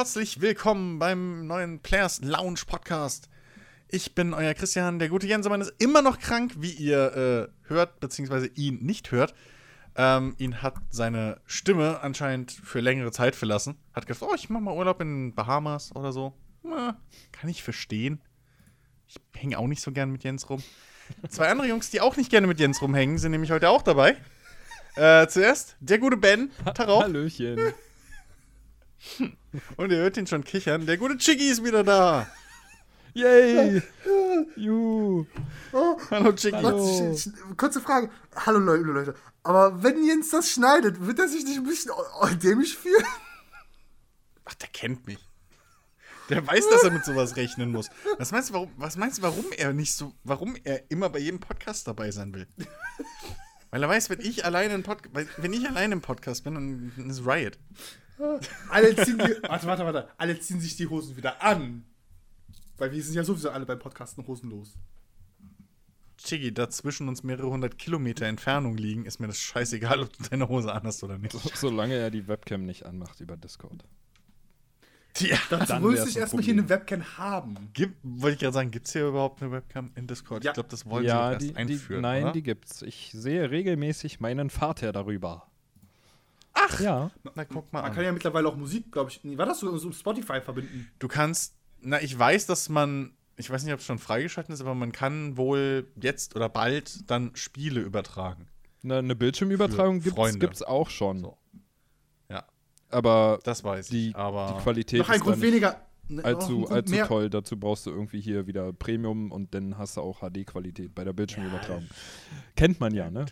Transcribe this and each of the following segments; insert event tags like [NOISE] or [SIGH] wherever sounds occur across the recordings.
herzlich willkommen beim neuen Players Lounge Podcast. Ich bin euer Christian. Der gute Jensemann ist immer noch krank, wie ihr äh, hört, beziehungsweise ihn nicht hört. Ähm, ihn hat seine Stimme anscheinend für längere Zeit verlassen. Hat gesagt, oh, ich mach mal Urlaub in Bahamas oder so. Na, kann ich verstehen. Ich hänge auch nicht so gern mit Jens rum. Zwei andere Jungs, die auch nicht gerne mit Jens rumhängen, sind nämlich heute auch dabei. Äh, zuerst der gute Ben. Tarauf. Hallöchen. Und ihr hört ihn schon kichern. Der gute Chiggy ist wieder da. Yay! [LAUGHS] Juhu! Hallo Chiggy. Hallo. Kurze Frage. Hallo Leute. Aber wenn Jens das schneidet, wird er sich nicht ein bisschen dämlich fühlen? Ach, der kennt mich. Der weiß, dass er mit sowas rechnen muss. Was meinst du, warum, was meinst du, warum er nicht so, warum er immer bei jedem Podcast dabei sein will? Weil er weiß, wenn ich alleine im Podcast, wenn ich alleine im Podcast bin, dann ist Riot. Alle ziehen die. Warte, warte, warte. Alle ziehen sich die Hosen wieder an. Weil wir sind ja sowieso alle beim Podcasten hosenlos. Chiggy, da zwischen uns mehrere hundert Kilometer Entfernung liegen, ist mir das scheißegal, ob du deine Hose anhast oder nicht. Solange er die Webcam nicht anmacht über Discord. Ja. Dazu müsste ich erstmal hier eine Webcam haben. Gibt, wollte ich gerade sagen, gibt es hier überhaupt eine Webcam in Discord? Ja. Ich glaube, das wollen sie ja, doch erst die, die, einführen. nein, oder? die gibt's. Ich sehe regelmäßig meinen Vater darüber. Ach! Ja. Na, guck mal Man an. kann ja mittlerweile auch Musik, glaube ich. Nee, war das so, so Spotify verbinden? Du kannst, na, ich weiß, dass man, ich weiß nicht, ob es schon freigeschaltet ist, aber man kann wohl jetzt oder bald dann Spiele übertragen. Eine, eine Bildschirmübertragung Freunde. gibt's auch schon. So. Ja, Aber das weiß die, ich. Aber die Qualität Noch ein ist Grund weniger. ne, noch ein allzu, allzu mehr. toll. Dazu brauchst du irgendwie hier wieder Premium und dann hast du auch HD-Qualität bei der Bildschirmübertragung. Kennt man ja, ne?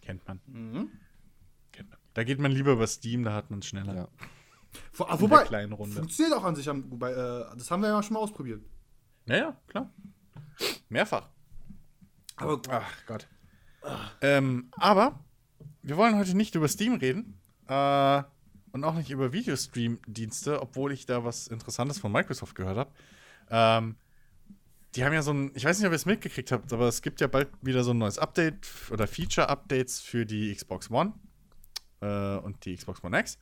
kennt man. Mhm. Da geht man lieber über Steam, da hat man es schneller. Ja. Wo, ah, wobei, kleinen Runde. funktioniert auch an sich. am- Wobei, äh, das haben wir ja schon mal ausprobiert. Naja, klar. Mehrfach. Aber Ach Gott. Ähm, aber wir wollen heute nicht über Steam reden. Äh, und auch nicht über Videostream-Dienste, obwohl ich da was Interessantes von Microsoft gehört habe. Ähm, die haben ja so ein, ich weiß nicht, ob ihr es mitgekriegt habt, aber es gibt ja bald wieder so ein neues Update oder Feature-Updates für die Xbox One äh, und die Xbox One X.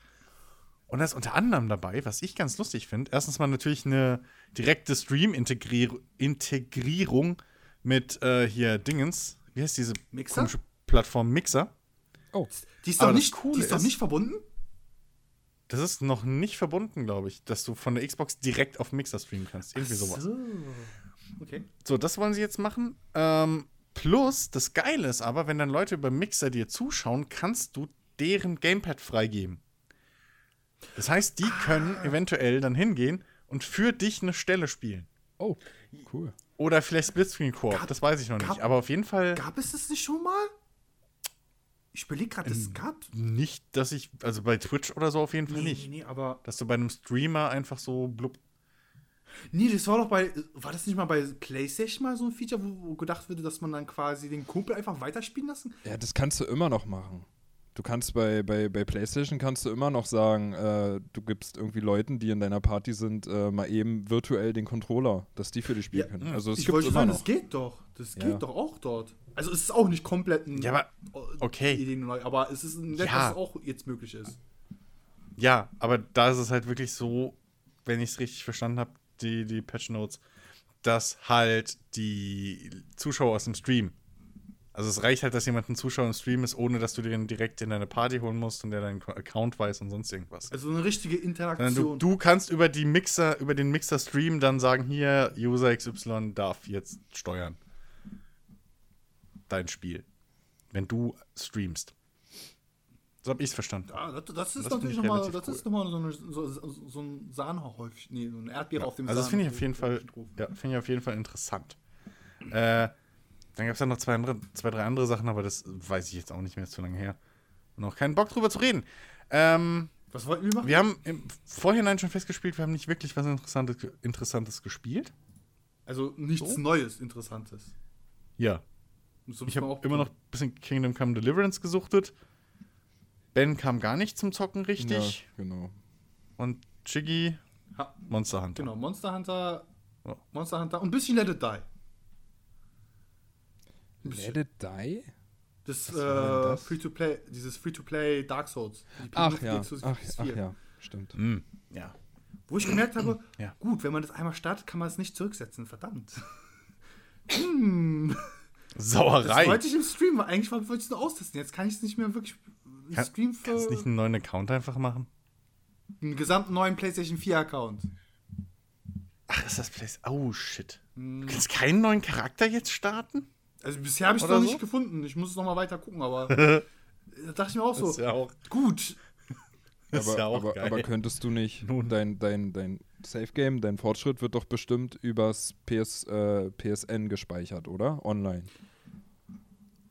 Und da ist unter anderem dabei, was ich ganz lustig finde, erstens mal natürlich eine direkte Stream-Integrierung mit äh, hier Dingens. Wie heißt diese Mixer? komische Plattform Mixer? Oh, die ist doch nicht, Coole die ist doch ist- nicht verbunden? Das ist noch nicht verbunden, glaube ich, dass du von der Xbox direkt auf Mixer streamen kannst. Irgendwie sowas. So. Okay. So, das wollen sie jetzt machen. Ähm, plus, das Geile ist aber, wenn dann Leute über Mixer dir zuschauen, kannst du deren Gamepad freigeben. Das heißt, die können eventuell dann hingehen und für dich eine Stelle spielen. oh, cool. Oder vielleicht Splitscreen Koop, das weiß ich noch gab- nicht. Aber auf jeden Fall Gab es das nicht schon mal? Ich überlege gerade, Ähm, es gab. nicht, dass ich, also bei Twitch oder so auf jeden Fall Nee, nicht. nee, nee, aber. Dass du bei einem Streamer einfach so blub. Nee, das war doch bei. War das nicht mal bei PlayStation mal so ein Feature, wo, wo gedacht wurde, dass man dann quasi den Kumpel einfach weiterspielen lassen? Ja, das kannst du immer noch machen. Du kannst bei, bei, bei PlayStation kannst du immer noch sagen, äh, du gibst irgendwie Leuten, die in deiner Party sind, äh, mal eben virtuell den Controller, dass die für dich spielen Ja, können. Also es ich wollte sagen, noch. das geht doch. Das Ja. geht doch auch dort. Also es ist auch nicht komplett ein. Ja, aber- okay. Aber es ist ein nett, Ja. was auch jetzt möglich ist. Ja, aber da ist es halt wirklich so, wenn ich es richtig verstanden habe, die, die Patch Notes, dass halt die Zuschauer aus dem Stream. Also es reicht halt, dass jemand ein Zuschauer im Stream ist, ohne dass du den direkt in deine Party holen musst und der deinen Account weiß und sonst irgendwas. Also eine richtige Interaktion. du, du kannst über die Mixer, über den Mixer-Stream dann sagen, hier, User XY darf jetzt steuern. Dein Spiel. Wenn du streamst. So habe ich es verstanden. ja, das, das ist Das natürlich nochmal ist noch mal so, eine, so, so, ein Sahnehäufchen, nee, so ein Erdbeere auf dem Also das finde ich auf jeden Fall, ja, finde ich auf jeden Fall interessant. Äh, dann gab es ja noch zwei, andere, zwei, drei andere Sachen, aber das weiß ich jetzt auch nicht mehr, ist zu lange her. Und auch keinen Bock drüber zu reden. Ähm, Was wollten wir machen? wir haben im Vorhinein schon festgespielt, wir haben nicht wirklich was Interessantes, Interessantes gespielt. Also nichts So? Neues, Interessantes. Ja. So Ich habe auch immer noch ein bisschen Kingdom Come Deliverance gesuchtet. Ben kam gar nicht zum Zocken richtig. Ja, genau. Und Chiggy Ha, Monster Hunter. genau, Monster Hunter. Monster Hunter und ein bisschen Let It Die. Let it die? Das, äh, das? Free-to-Play, dieses Free-to-Play Dark Souls. Die Ach ja, ach, PS4. ach ja. Stimmt. Hm, ja. Wo ich gemerkt habe, Ja. gut, wenn man das einmal startet, kann man es nicht zurücksetzen. Verdammt. hm, [LAUGHS] das Sauerei. wollte ich im Stream, weil eigentlich wollte ich es nur austesten. Jetzt kann ich es nicht mehr wirklich im Kann- Stream für Kannst du nicht einen neuen Account einfach machen? einen gesamten neuen PlayStation 4 Account. Ach, ist das Place? Oh, shit. Hm. Du kannst keinen neuen Charakter jetzt starten? Also bisher habe ich es noch so? nicht gefunden. Ich muss es noch mal weiter gucken, aber [LAUGHS] da dachte ich mir auch so, ist ja auch, gut. das [LAUGHS] ist aber, ja auch aber, geil. aber könntest du nicht Nun. dein, dein, dein Safe Game, dein Fortschritt wird doch bestimmt übers PS, äh, PSN gespeichert, oder? Online.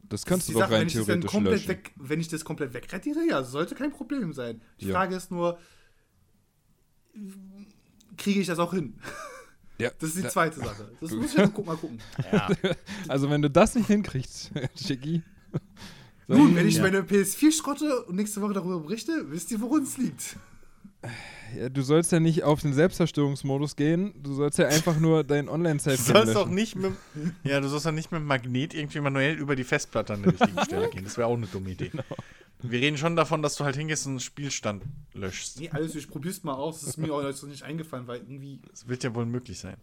Das kannst du doch Sache, wenn rein ich dann theoretisch komplett löschen. weg, wenn ich das komplett wegradiere, ja, sollte kein Problem sein. Die Ja. Frage ist nur, kriege ich das auch hin? [LAUGHS] Ja, Das ist die da- zweite Sache. [LAUGHS] Das muss ich jetzt guck, mal gucken. ja. [LAUGHS] Also wenn du das nicht hinkriegst, [LAUGHS] Chicky. dann- Nun, wenn ich Ja. meine PS4 schrotte und nächste Woche darüber berichte, wisst ihr, woran es liegt. Ja, du sollst ja nicht auf den Selbstzerstörungsmodus gehen, du sollst ja einfach nur dein Online-Safe Du sollst auch nicht mit, ja, du sollst auch nicht mit dem Magnet irgendwie manuell über die Festplatte an der richtigen Stelle gehen. Das wäre auch eine dumme Idee. Wir reden schon davon, dass du halt hingehst und einen Spielstand löschst. Nee, alles, ich probier's mal aus. Das ist mir auch nicht eingefallen, weil irgendwie Das wird ja wohl möglich sein.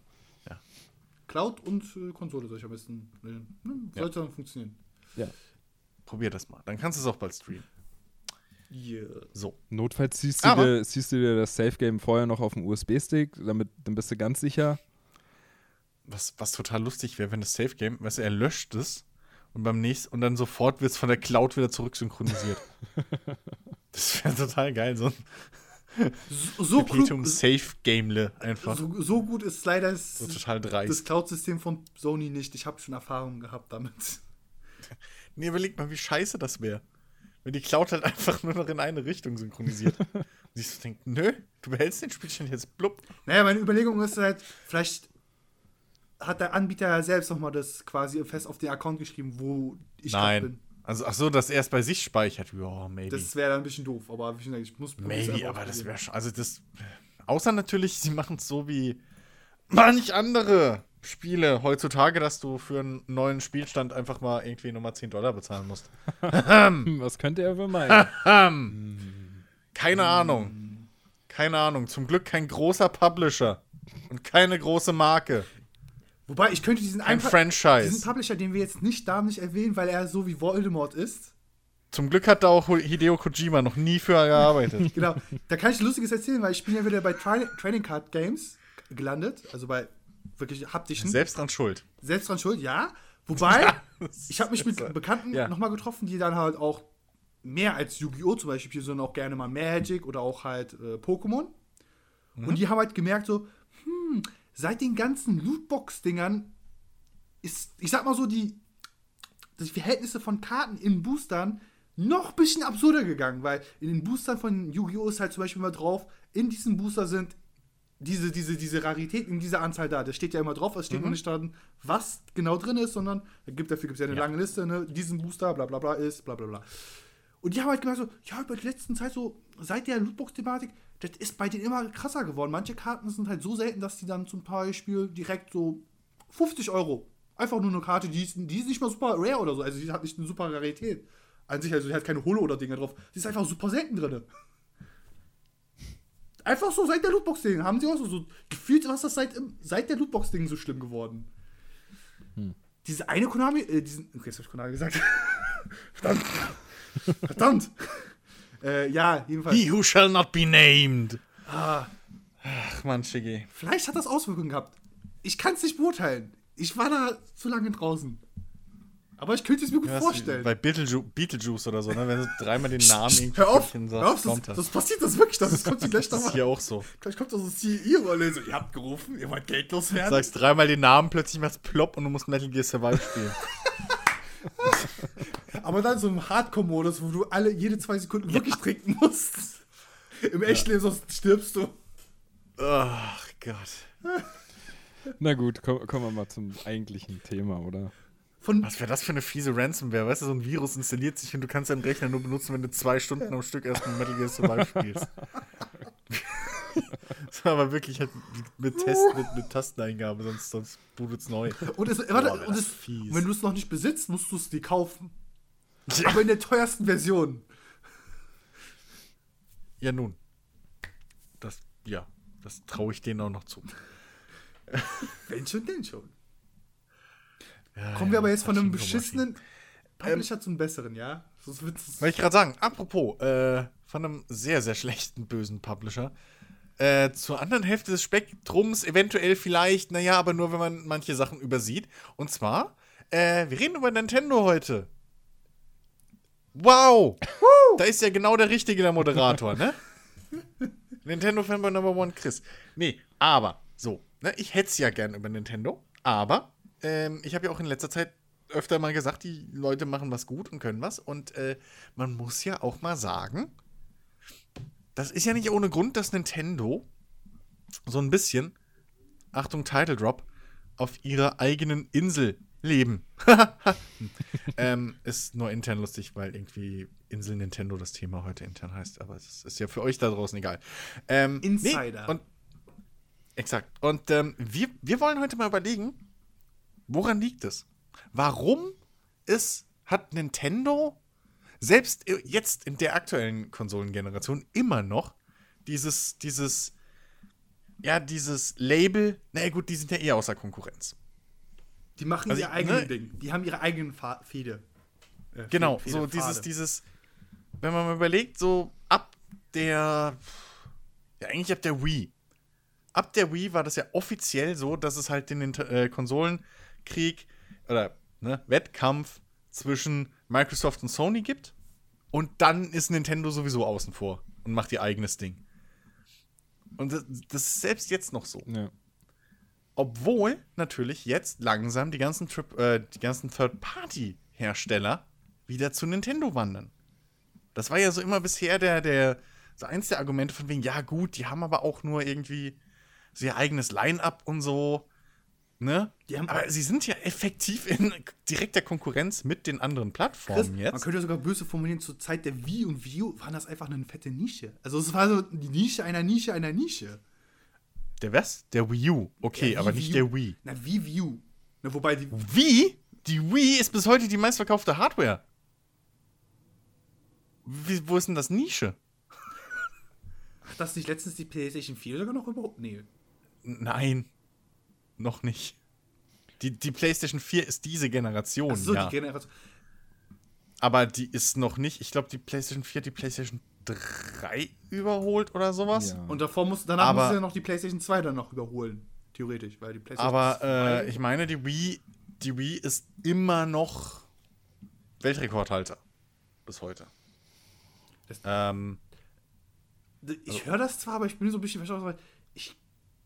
Cloud und äh, Konsole soll ich am besten wählen. Hm, Ja. sollte dann funktionieren. Probier das mal. Dann kannst du es auch bald streamen. Yeah. So. Notfalls ziehst du, dir, ziehst du dir das Safe Game vorher noch auf dem USB-Stick, damit dann bist du ganz sicher. Was, was total lustig wäre, wenn das Safe Game, weißt du, er löscht es und beim nächsten und dann sofort wird es von der Cloud wieder zurücksynchronisiert. [LAUGHS] das wäre total geil, so ein So, so, klug, Safe Gamele einfach. So, so, so gut ist leider das, total dreist. das Cloud-System von Sony nicht. Ich habe schon Erfahrungen gehabt damit. [LAUGHS] Nee, überleg mal, wie scheiße das wäre. Wenn die Cloud halt einfach nur noch in eine Richtung synchronisiert. [LAUGHS] und ich so denke, nö, du behältst den Spielstand jetzt blub. Naja, meine Überlegung ist halt, vielleicht hat der Anbieter ja selbst nochmal das quasi fest auf den Account geschrieben, wo ich Nein. bin. Also, ach so, dass er es bei sich speichert. Ja, maybe. Das wäre dann ein bisschen doof, aber gesagt, ich muss maybe, aber das wäre schon. Also, das. Außer natürlich, sie machen es so wie manch andere Spiele heutzutage, dass du für einen neuen Spielstand einfach mal irgendwie nochmal 10 Dollar bezahlen musst. [LAUGHS] Was könnte er wohl meinen? [LAUGHS] Keine Ahnung. Keine Ahnung. Zum Glück kein großer Publisher. Und keine große Marke. Wobei, ich könnte diesen Pu- Franchise. diesen Publisher, den wir jetzt nicht da nicht erwähnen, weil er so wie Voldemort ist. Zum Glück hat da auch Hideo Kojima noch nie für gearbeitet. [LAUGHS] Genau, da kann ich Lustiges erzählen, weil ich bin ja wieder bei Tri Trading Card Games gelandet, also bei wirklich haptischen. Selbst dran schuld. Selbst dran schuld, ja. [LAUGHS] Wobei, ich habe mich mit Bekannten Ja. nochmal getroffen, die dann halt auch mehr als Yu-Gi-Oh! zum Beispiel, sondern auch gerne mal Magic oder auch halt äh, Pokémon. Und die haben halt gemerkt, so, hm, seit den ganzen Lootbox-Dingern ist, ich sag mal so, die, die Verhältnisse von Karten in Boostern noch ein bisschen absurder gegangen, weil in den Boostern von Yu-Gi-Oh! ist halt zum Beispiel mal drauf, in diesem Booster sind diese, diese, diese Rarität in dieser Anzahl da. Das steht ja immer drauf, es steht noch nicht dran, was genau drin ist, sondern gibt, dafür gibt es ja eine Ja. lange Liste, ne? diesen Booster, bla bla bla ist, bla bla bla. Und die haben halt gemerkt, so, ja, über die letzten Zeit so, seit der Lootbox-Thematik, das ist bei denen immer krasser geworden. Manche Karten sind halt so selten, dass die dann zum Beispiel direkt so 50 Euro. Einfach nur eine Karte, die ist, die ist nicht mal super rare oder so. Also die hat nicht eine super Rarität. An sich, also die hat keine Holo oder Dinge drauf. Die ist einfach super selten drin. Einfach so seit der Lootbox-Ding. Haben sie auch so, so gefühlt, was das seit, seit der Lootbox-Ding so schlimm geworden. Diese eine Konami, äh, diesen, okay, jetzt hab ich Konami gesagt. [LAUGHS] Verdammt. Verdammt. [LAUGHS] äh, ja, jedenfalls. He who shall not be named. Ah, Ach, Mann, Shiggy. vielleicht hat das Auswirkungen gehabt. Ich kann es nicht beurteilen. Ich war da zu lange draußen. Aber ich könnte es mir gut Ja, vorstellen. Bei Beetleju Beetlejuice oder so, ne? Wenn du [LAUGHS] dreimal den Namen irgendwie Hör auf, sagst, hör auf das, kommt das. das. passiert das wirklich. Das, das kommt hier gleich [LAUGHS] Das ist nochmal. hier auch so. Gleich kommt das so CI-Rolle. So, ihr habt gerufen, ihr wollt Geld loswerden. Sagst dreimal den Namen, plötzlich machst plopp und du musst Metal Gear Survive spielen. Aber dann so im Hardcore-Modus, wo du alle jede zwei Sekunden wirklich trinken musst. Im Echtleben, sonst stirbst du. Ach Gott. Na gut, komm, kommen wir mal zum eigentlichen Thema, oder? Von, Was wäre das für eine fiese Ransomware? Weißt du, so ein Virus installiert sich und du kannst deinen Rechner nur benutzen, wenn du zwei Stunden am Stück erstmal Metal Gear Survive spielst. [LAUGHS] das war aber wirklich halt mit Test, mit, mit Tasteneingabe, sonst, sonst bootet's neu. und es, warte, wär und das es, fies. wenn du es noch nicht besitzt, musst du es dir kaufen. Ja. Aber in der teuersten Version. Ja, nun. Das, ja, das traue ich denen auch noch zu. Wenn schon, denn schon. Ja, Kommen wir aber jetzt von einem beschissenen Publisher zum besseren, ja? Sonst wird's Wollte ich gerade sagen, apropos, äh, von einem sehr, sehr schlechten, bösen Publisher. Äh, zur anderen Hälfte des Spektrums eventuell vielleicht, naja, aber nur, wenn man manche Sachen übersieht. Und zwar, äh, wir reden über Nintendo heute. Wow! da ist ja genau der Richtige, der Moderator, ne? [LAUGHS] Nintendo Fanboy Number One Chris. Nee, aber, so, ne, ich hätte es ja gern über Nintendo, aber ähm, ich habe ja auch in letzter Zeit öfter mal gesagt, die Leute machen was gut und können was. Und äh, man muss ja auch mal sagen, das ist ja nicht ohne Grund, dass Nintendo so ein bisschen, Achtung, Title Drop, auf ihrer eigenen Insel leben. [LAUGHS] ähm, ist nur intern lustig, weil irgendwie Insel Nintendo das Thema heute intern heißt, aber es ist ja für euch da draußen egal. Ähm, Insider. Nee, und, exakt. Und ähm, wir, wir wollen heute mal überlegen, woran liegt es? Warum ist, hat Nintendo selbst jetzt in der aktuellen Konsolengeneration immer noch dieses, dieses, ja, dieses Label, na gut, die sind ja eher außer Konkurrenz. Die machen Also ihr ich- eigenes ne? Ding. Die haben ihre eigenen Fa Fede. Äh, Genau, Fede- so dieses, dieses, wenn man mal überlegt, so ab der, ja, eigentlich ab der Wii. Ab der Wii war das ja offiziell so, dass es halt den äh, Konsolenkrieg oder ne, Wettkampf zwischen Microsoft und Sony gibt. Und dann ist Nintendo sowieso außen vor und macht ihr eigenes Ding. Und das, das ist selbst jetzt noch so. Ja. Obwohl natürlich jetzt langsam die ganzen, Trip- äh, die ganzen Third-Party-Hersteller wieder zu Nintendo wandern. Das war ja so immer bisher der, der, so eins der Argumente von wegen, ja gut, die haben aber auch nur irgendwie so ihr eigenes Line-Up und so. Ne? Die haben- aber sie sind ja effektiv in direkter Konkurrenz mit den anderen Chris, Plattformen Man jetzt. könnte sogar böse formulieren, zur Zeit der Wii und Wii U waren das einfach eine fette Nische. Also es war so die Nische einer Nische einer Nische. Der was? Der Wii U. Okay, Ja, aber nicht der Wii. Na, Wii Wii U. Na, wobei die. Wie? Die Wii ist bis heute die meistverkaufte Hardware. Wie, wo ist denn das Nische? Hat das nicht letztens die PlayStation 4 sogar noch überhaupt? Nee. Nein, noch nicht. Die, die PlayStation 4 ist diese Generation, Achso, ja. die Generation. Aber die ist noch nicht. Ich glaube, die PlayStation 4 hat die PlayStation 3 überholt oder sowas. Ja. Und davor muss, danach Aber- muss ja noch die PlayStation 2 dann noch überholen. Theoretisch, weil die PlayStation Aber 2 äh, ich meine, die Wii, die Wii ist immer noch Weltrekordhalter. Bis heute. Das- ähm, Ich höre das zwar, aber ich bin so ein bisschen verstanden, weil ich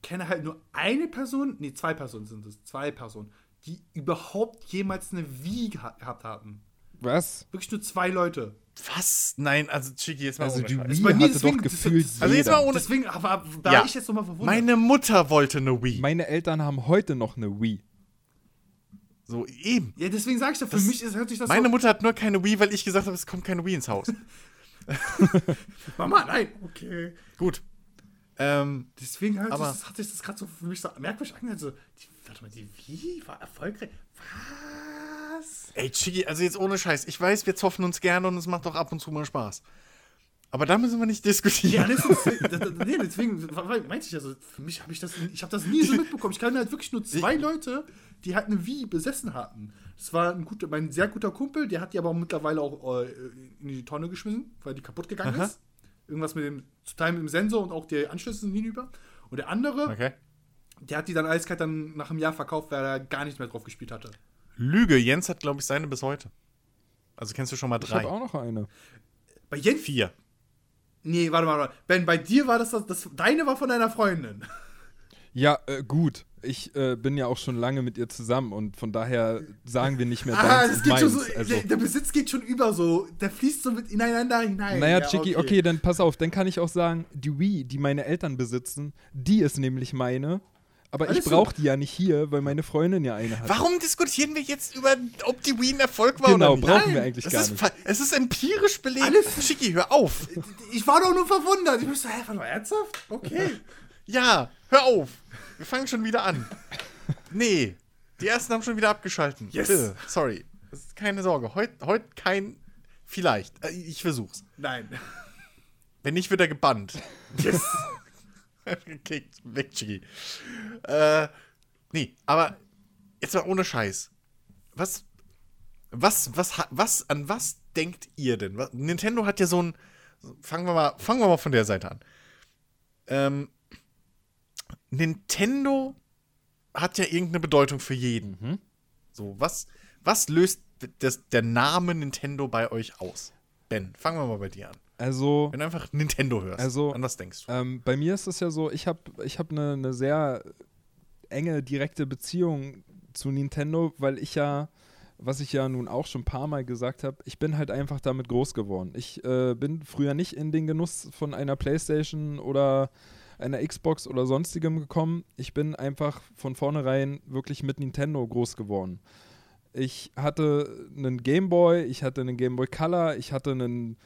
kenne halt nur eine Person, nee, zwei Personen sind es, zwei Personen, die überhaupt jemals eine Wii geha gehabt haben. Was? Wirklich nur zwei Leute. Was? Nein, also Chiki, jetzt mal Also ohne die. Wii hatte deswegen- doch das- gefühlt das- Also jetzt mal ohne- Deswegen, aber da Ja. ich jetzt nochmal verwundert. Meine Mutter wollte eine Wii. Meine Eltern haben heute noch eine Wii. so eben. ja, deswegen sage ich ja, für Das- mich ist, hört sich das Meine Mutter hat nur keine Wii, weil ich gesagt habe, es kommt keine Wii ins Haus. [LAUGHS] Mama, nein, okay. Gut. Ähm, Deswegen halt, Aber- das, hat sich das gerade so für mich so merkwürdig angehört. So, die, warte mal, die Wii war erfolgreich. Was? Ey, Chigi, also jetzt ohne Scheiß. Ich weiß, wir zoffen uns gerne und es macht auch ab und zu mal Spaß. Aber da müssen wir nicht diskutieren. Ja, das ist, [LAUGHS] das, das, nee, deswegen meinte ich also, für mich habe ich das, ich habe das nie so mitbekommen. Ich kannte halt wirklich nur zwei Leute, die halt eine Wii besessen hatten. Das war ein guter, mein sehr guter Kumpel, der hat die aber mittlerweile auch äh, in die Tonne geschmissen, weil die kaputt gegangen Aha. ist. Irgendwas mit dem, zum Teil mit dem Sensor und auch die Anschlüsse sind hinüber. Und der andere, Okay. der hat die dann eiskalt dann nach einem Jahr verkauft, weil er gar nicht mehr drauf gespielt hatte. Lüge, Jens hat, glaube ich, seine bis heute. Also kennst du schon mal Ich drei. habe auch noch eine. Bei Jens, Vier. nee, warte mal, warte. Ben, bei dir war das, das, das, deine war von deiner Freundin. Ja, äh, gut. Ich äh, bin ja auch schon lange mit ihr zusammen und von daher sagen wir nicht mehr Ah, deins das geht schon so, also. der, der Besitz geht schon über so, der fließt so mit ineinander hinein. Naja, Ja, Chicky, okay. dann pass auf, dann kann ich auch sagen, die Wii, die meine Eltern besitzen, die ist nämlich meine. Aber Alles ich brauche die ja nicht hier, weil meine Freundin ja eine hat. Warum diskutieren wir jetzt über, ob die Wii ein Erfolg war Genau, oder nicht? brauchen Nein, wir eigentlich Das gar ist, nicht. es ist empirisch belegt. Alles- Chiki, hör auf. Ich war doch nur verwundert. Ich musste, hä, warte mal, ernsthaft? Okay. [LAUGHS] Ja, hör auf. Wir fangen schon wieder an. Nee, die ersten haben schon wieder abgeschalten. Yes. Bitte, sorry. Keine Sorge. Heute heut kein. Vielleicht. Äh, Ich versuch's. Nein. Wenn nicht, wird er gebannt. Yes. [LAUGHS] [LAUGHS] Gekickt. Weg, Chigi. Äh, nee, aber jetzt mal ohne Scheiß. Was, was, was, was, an was denkt ihr denn? Was, Nintendo hat ja so ein, fangen wir mal, fangen wir mal von der Seite an. Ähm, Nintendo hat ja irgendeine Bedeutung für jeden. Mhm. So, was, was löst das, der Name Nintendo bei euch aus? Ben, fangen wir mal bei dir an. Also, Wenn du einfach Nintendo hörst, Also, an was denkst du? ähm, bei mir ist es ja so, ich habe ich hab eine ne sehr enge, direkte Beziehung zu Nintendo, weil ich ja, was ich ja nun auch schon ein paar Mal gesagt habe, ich bin halt einfach damit groß geworden. Ich äh, bin früher nicht in den Genuss von einer Playstation oder einer Xbox oder sonstigem gekommen. Ich bin einfach von vornherein wirklich mit Nintendo groß geworden. Ich hatte einen Game Boy, ich hatte einen Game Boy Color, ich hatte einen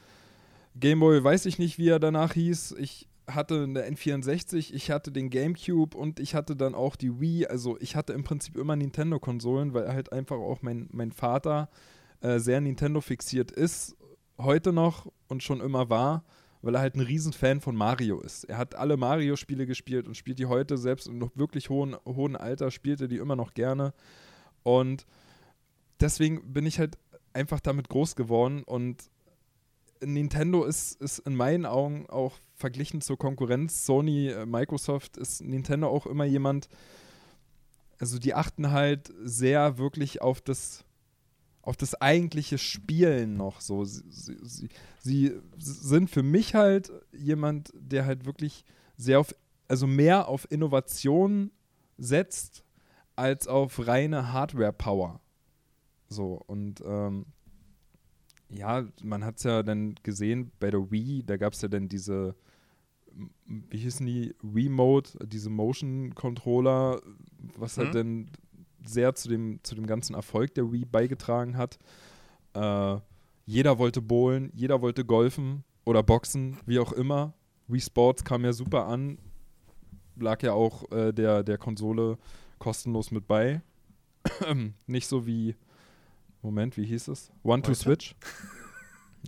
Game Boy, weiß ich nicht, wie er danach hieß. Ich hatte eine N64, ich hatte den GameCube und ich hatte dann auch die Wii. Also ich hatte im Prinzip immer Nintendo-Konsolen, weil halt einfach auch mein, mein Vater äh, sehr Nintendo fixiert ist, heute noch und schon immer war, weil er halt ein Riesenfan von Mario ist. Er hat alle Mario-Spiele gespielt und spielt die heute selbst im noch wirklich hohen, hohen Alter, spielt er die immer noch gerne. Und deswegen bin ich halt einfach damit groß geworden und Nintendo ist, ist in meinen Augen auch verglichen zur Konkurrenz Sony, äh, Microsoft, ist Nintendo auch immer jemand, also die achten halt sehr wirklich auf das, auf das eigentliche Spielen noch so. Sie, sie, sie, sie sind für mich halt jemand, der halt wirklich sehr auf, also mehr auf Innovation setzt, als auf reine Hardware-Power. So, und ähm, ja, man hat es ja dann gesehen bei der Wii, da gab es ja dann diese, wie hießen die, Wii-Mode, diese Motion-Controller, was halt Mhm. dann sehr zu dem, zu dem ganzen Erfolg der Wii beigetragen hat. Äh, jeder wollte bowlen, jeder wollte golfen oder boxen, wie auch immer. Wii Sports kam ja super an, lag ja auch äh, der, der Konsole kostenlos mit bei. [CLEARS THROAT] Nicht so wie, Moment, wie hieß es? One to Heute? Switch. [LAUGHS]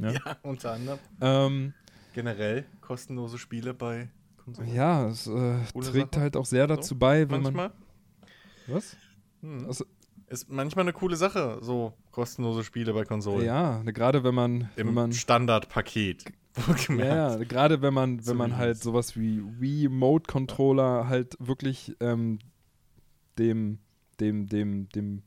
Ja. Ja, unter anderem. Ähm, Generell kostenlose Spiele bei Konsolen. ja, es äh, trägt Sache. halt auch sehr dazu bei, wenn Manchmal. man. Was? Hm. Also, Ist manchmal eine coole Sache, so kostenlose Spiele bei Konsolen. ja, gerade wenn man, Im wenn man Standardpaket. Ja, ja, gerade wenn man, wenn man halt sowas wie Wii Mode Controller halt wirklich ähm, dem, dem, dem, dem,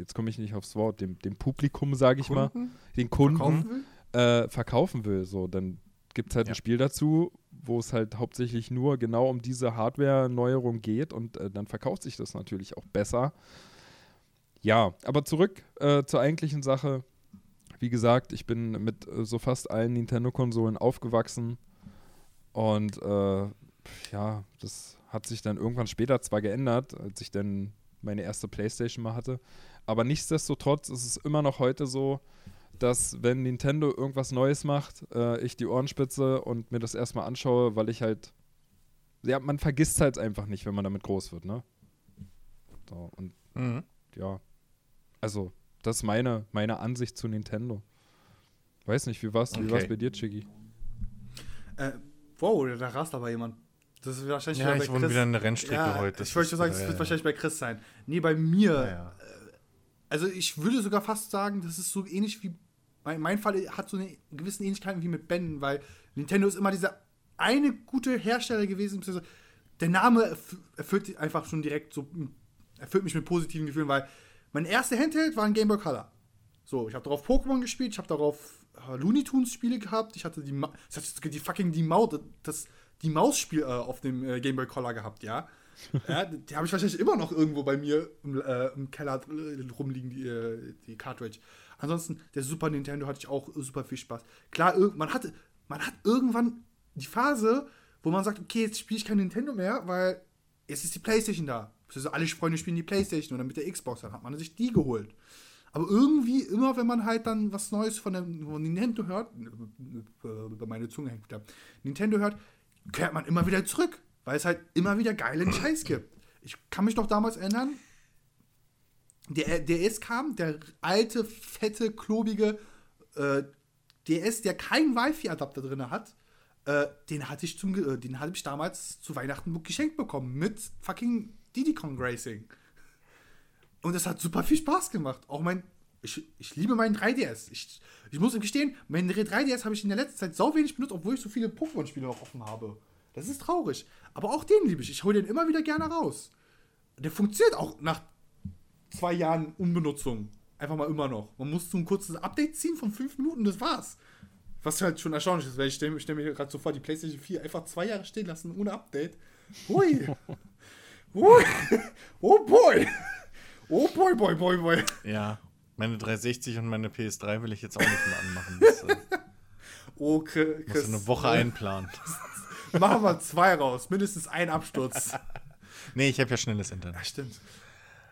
jetzt komme ich nicht aufs Wort, dem, dem Publikum, sage ich mal, Kunden? den Kunden Kaufen will? äh, verkaufen will. So, dann gibt es halt Ja. ein Spiel dazu, wo es halt hauptsächlich nur genau um diese Hardware-Neuerung geht und äh, dann verkauft sich das natürlich auch besser. Ja, aber zurück äh, zur eigentlichen Sache. Wie gesagt, ich bin mit äh, so fast allen Nintendo-Konsolen aufgewachsen und äh, ja, das hat sich dann irgendwann später zwar geändert, als ich dann meine erste Playstation mal hatte, aber nichtsdestotrotz ist es immer noch heute so, dass wenn Nintendo irgendwas Neues macht, äh, ich die Ohrenspitze und mir das erstmal anschaue, weil ich halt, ja, man vergisst halt einfach nicht, wenn man damit groß wird, ne? So, und Mhm. ja, also, das ist meine, meine Ansicht zu Nintendo. Weiß nicht, wie war's, wie Okay. war's bei dir, Chiggy? Äh, wow, da rast aber jemand. Das ist wahrscheinlich Ja, wieder ich bei wohne Chris. wieder eine Rennstrecke ja, heute. Ich wollte schon sagen, es ja, wird ja. wahrscheinlich bei Chris sein. Nee, bei mir. Also ich würde sogar fast sagen, das ist so ähnlich wie. Mein, mein Fall hat so eine gewisse Ähnlichkeit wie mit Ben, weil Nintendo ist immer dieser eine gute Hersteller gewesen. Der Name erf- erfüllt einfach schon direkt so, erfüllt mich mit positiven Gefühlen, weil mein erster Handheld war ein Game Boy Color. So, ich habe darauf Pokémon gespielt, ich habe darauf äh, Looney Tunes Spiele gehabt, ich hatte die, Ma ich hatte die fucking die Maus, das die Maus-Spiel äh, auf dem äh, Game Boy Color gehabt, ja. Ja die habe ich wahrscheinlich immer noch irgendwo bei mir im, äh, im Keller äh, rumliegen, die, äh, die Cartridge. Ansonsten, der Super Nintendo hatte ich auch super viel Spaß. Klar, man hatte, man hat irgendwann die Phase, wo man sagt, okay, jetzt spiele ich kein Nintendo mehr, weil jetzt ist die Playstation da. Also alle Freunde spielen die Playstation oder mit der Xbox, dann hat man sich die geholt. Aber irgendwie, immer wenn man halt dann was Neues von, der, von Nintendo hört, äh, meine Zunge hängt wieder, Nintendo hört, kehrt man immer wieder zurück, weil es halt immer wieder geilen Scheiß gibt. Ich kann mich noch damals erinnern, der DS kam, der alte, fette, klobige äh, DS, der keinen Wi-Fi-Adapter drin hat, Äh, den hatte ich zum, äh, den hatte ich damals zu Weihnachten geschenkt bekommen mit fucking Diddy Kong Racing. Und das hat super viel Spaß gemacht. Auch mein, ich, ich liebe meinen 3DS. Ich, ich muss gestehen, meinen 3DS habe ich in der letzten Zeit so wenig benutzt, obwohl ich so viele Pokémon-Spiele noch offen habe. Das ist traurig. Aber auch den liebe ich. Ich hole den immer wieder gerne raus. Der funktioniert auch nach zwei Jahren Unbenutzung. Einfach mal immer noch. Man muss so ein kurzes Update ziehen von fünf Minuten, das war's. Was halt schon erstaunlich ist, weil ich stelle stell mir gerade so vor, die PlayStation 4 einfach zwei Jahre stehen lassen ohne Update. Hui. [LAUGHS] Hui. Oh boy. Oh boy, boy, boy, boy. Ja. Meine 360 und meine PS3 will ich jetzt auch nicht mehr anmachen. Das äh, [LAUGHS] Oh, Chris. muss eine Woche einplanen. [LAUGHS] Machen wir zwei raus. Mindestens ein Absturz. [LAUGHS] Nee, ich habe ja schnelles Internet. Ja, stimmt.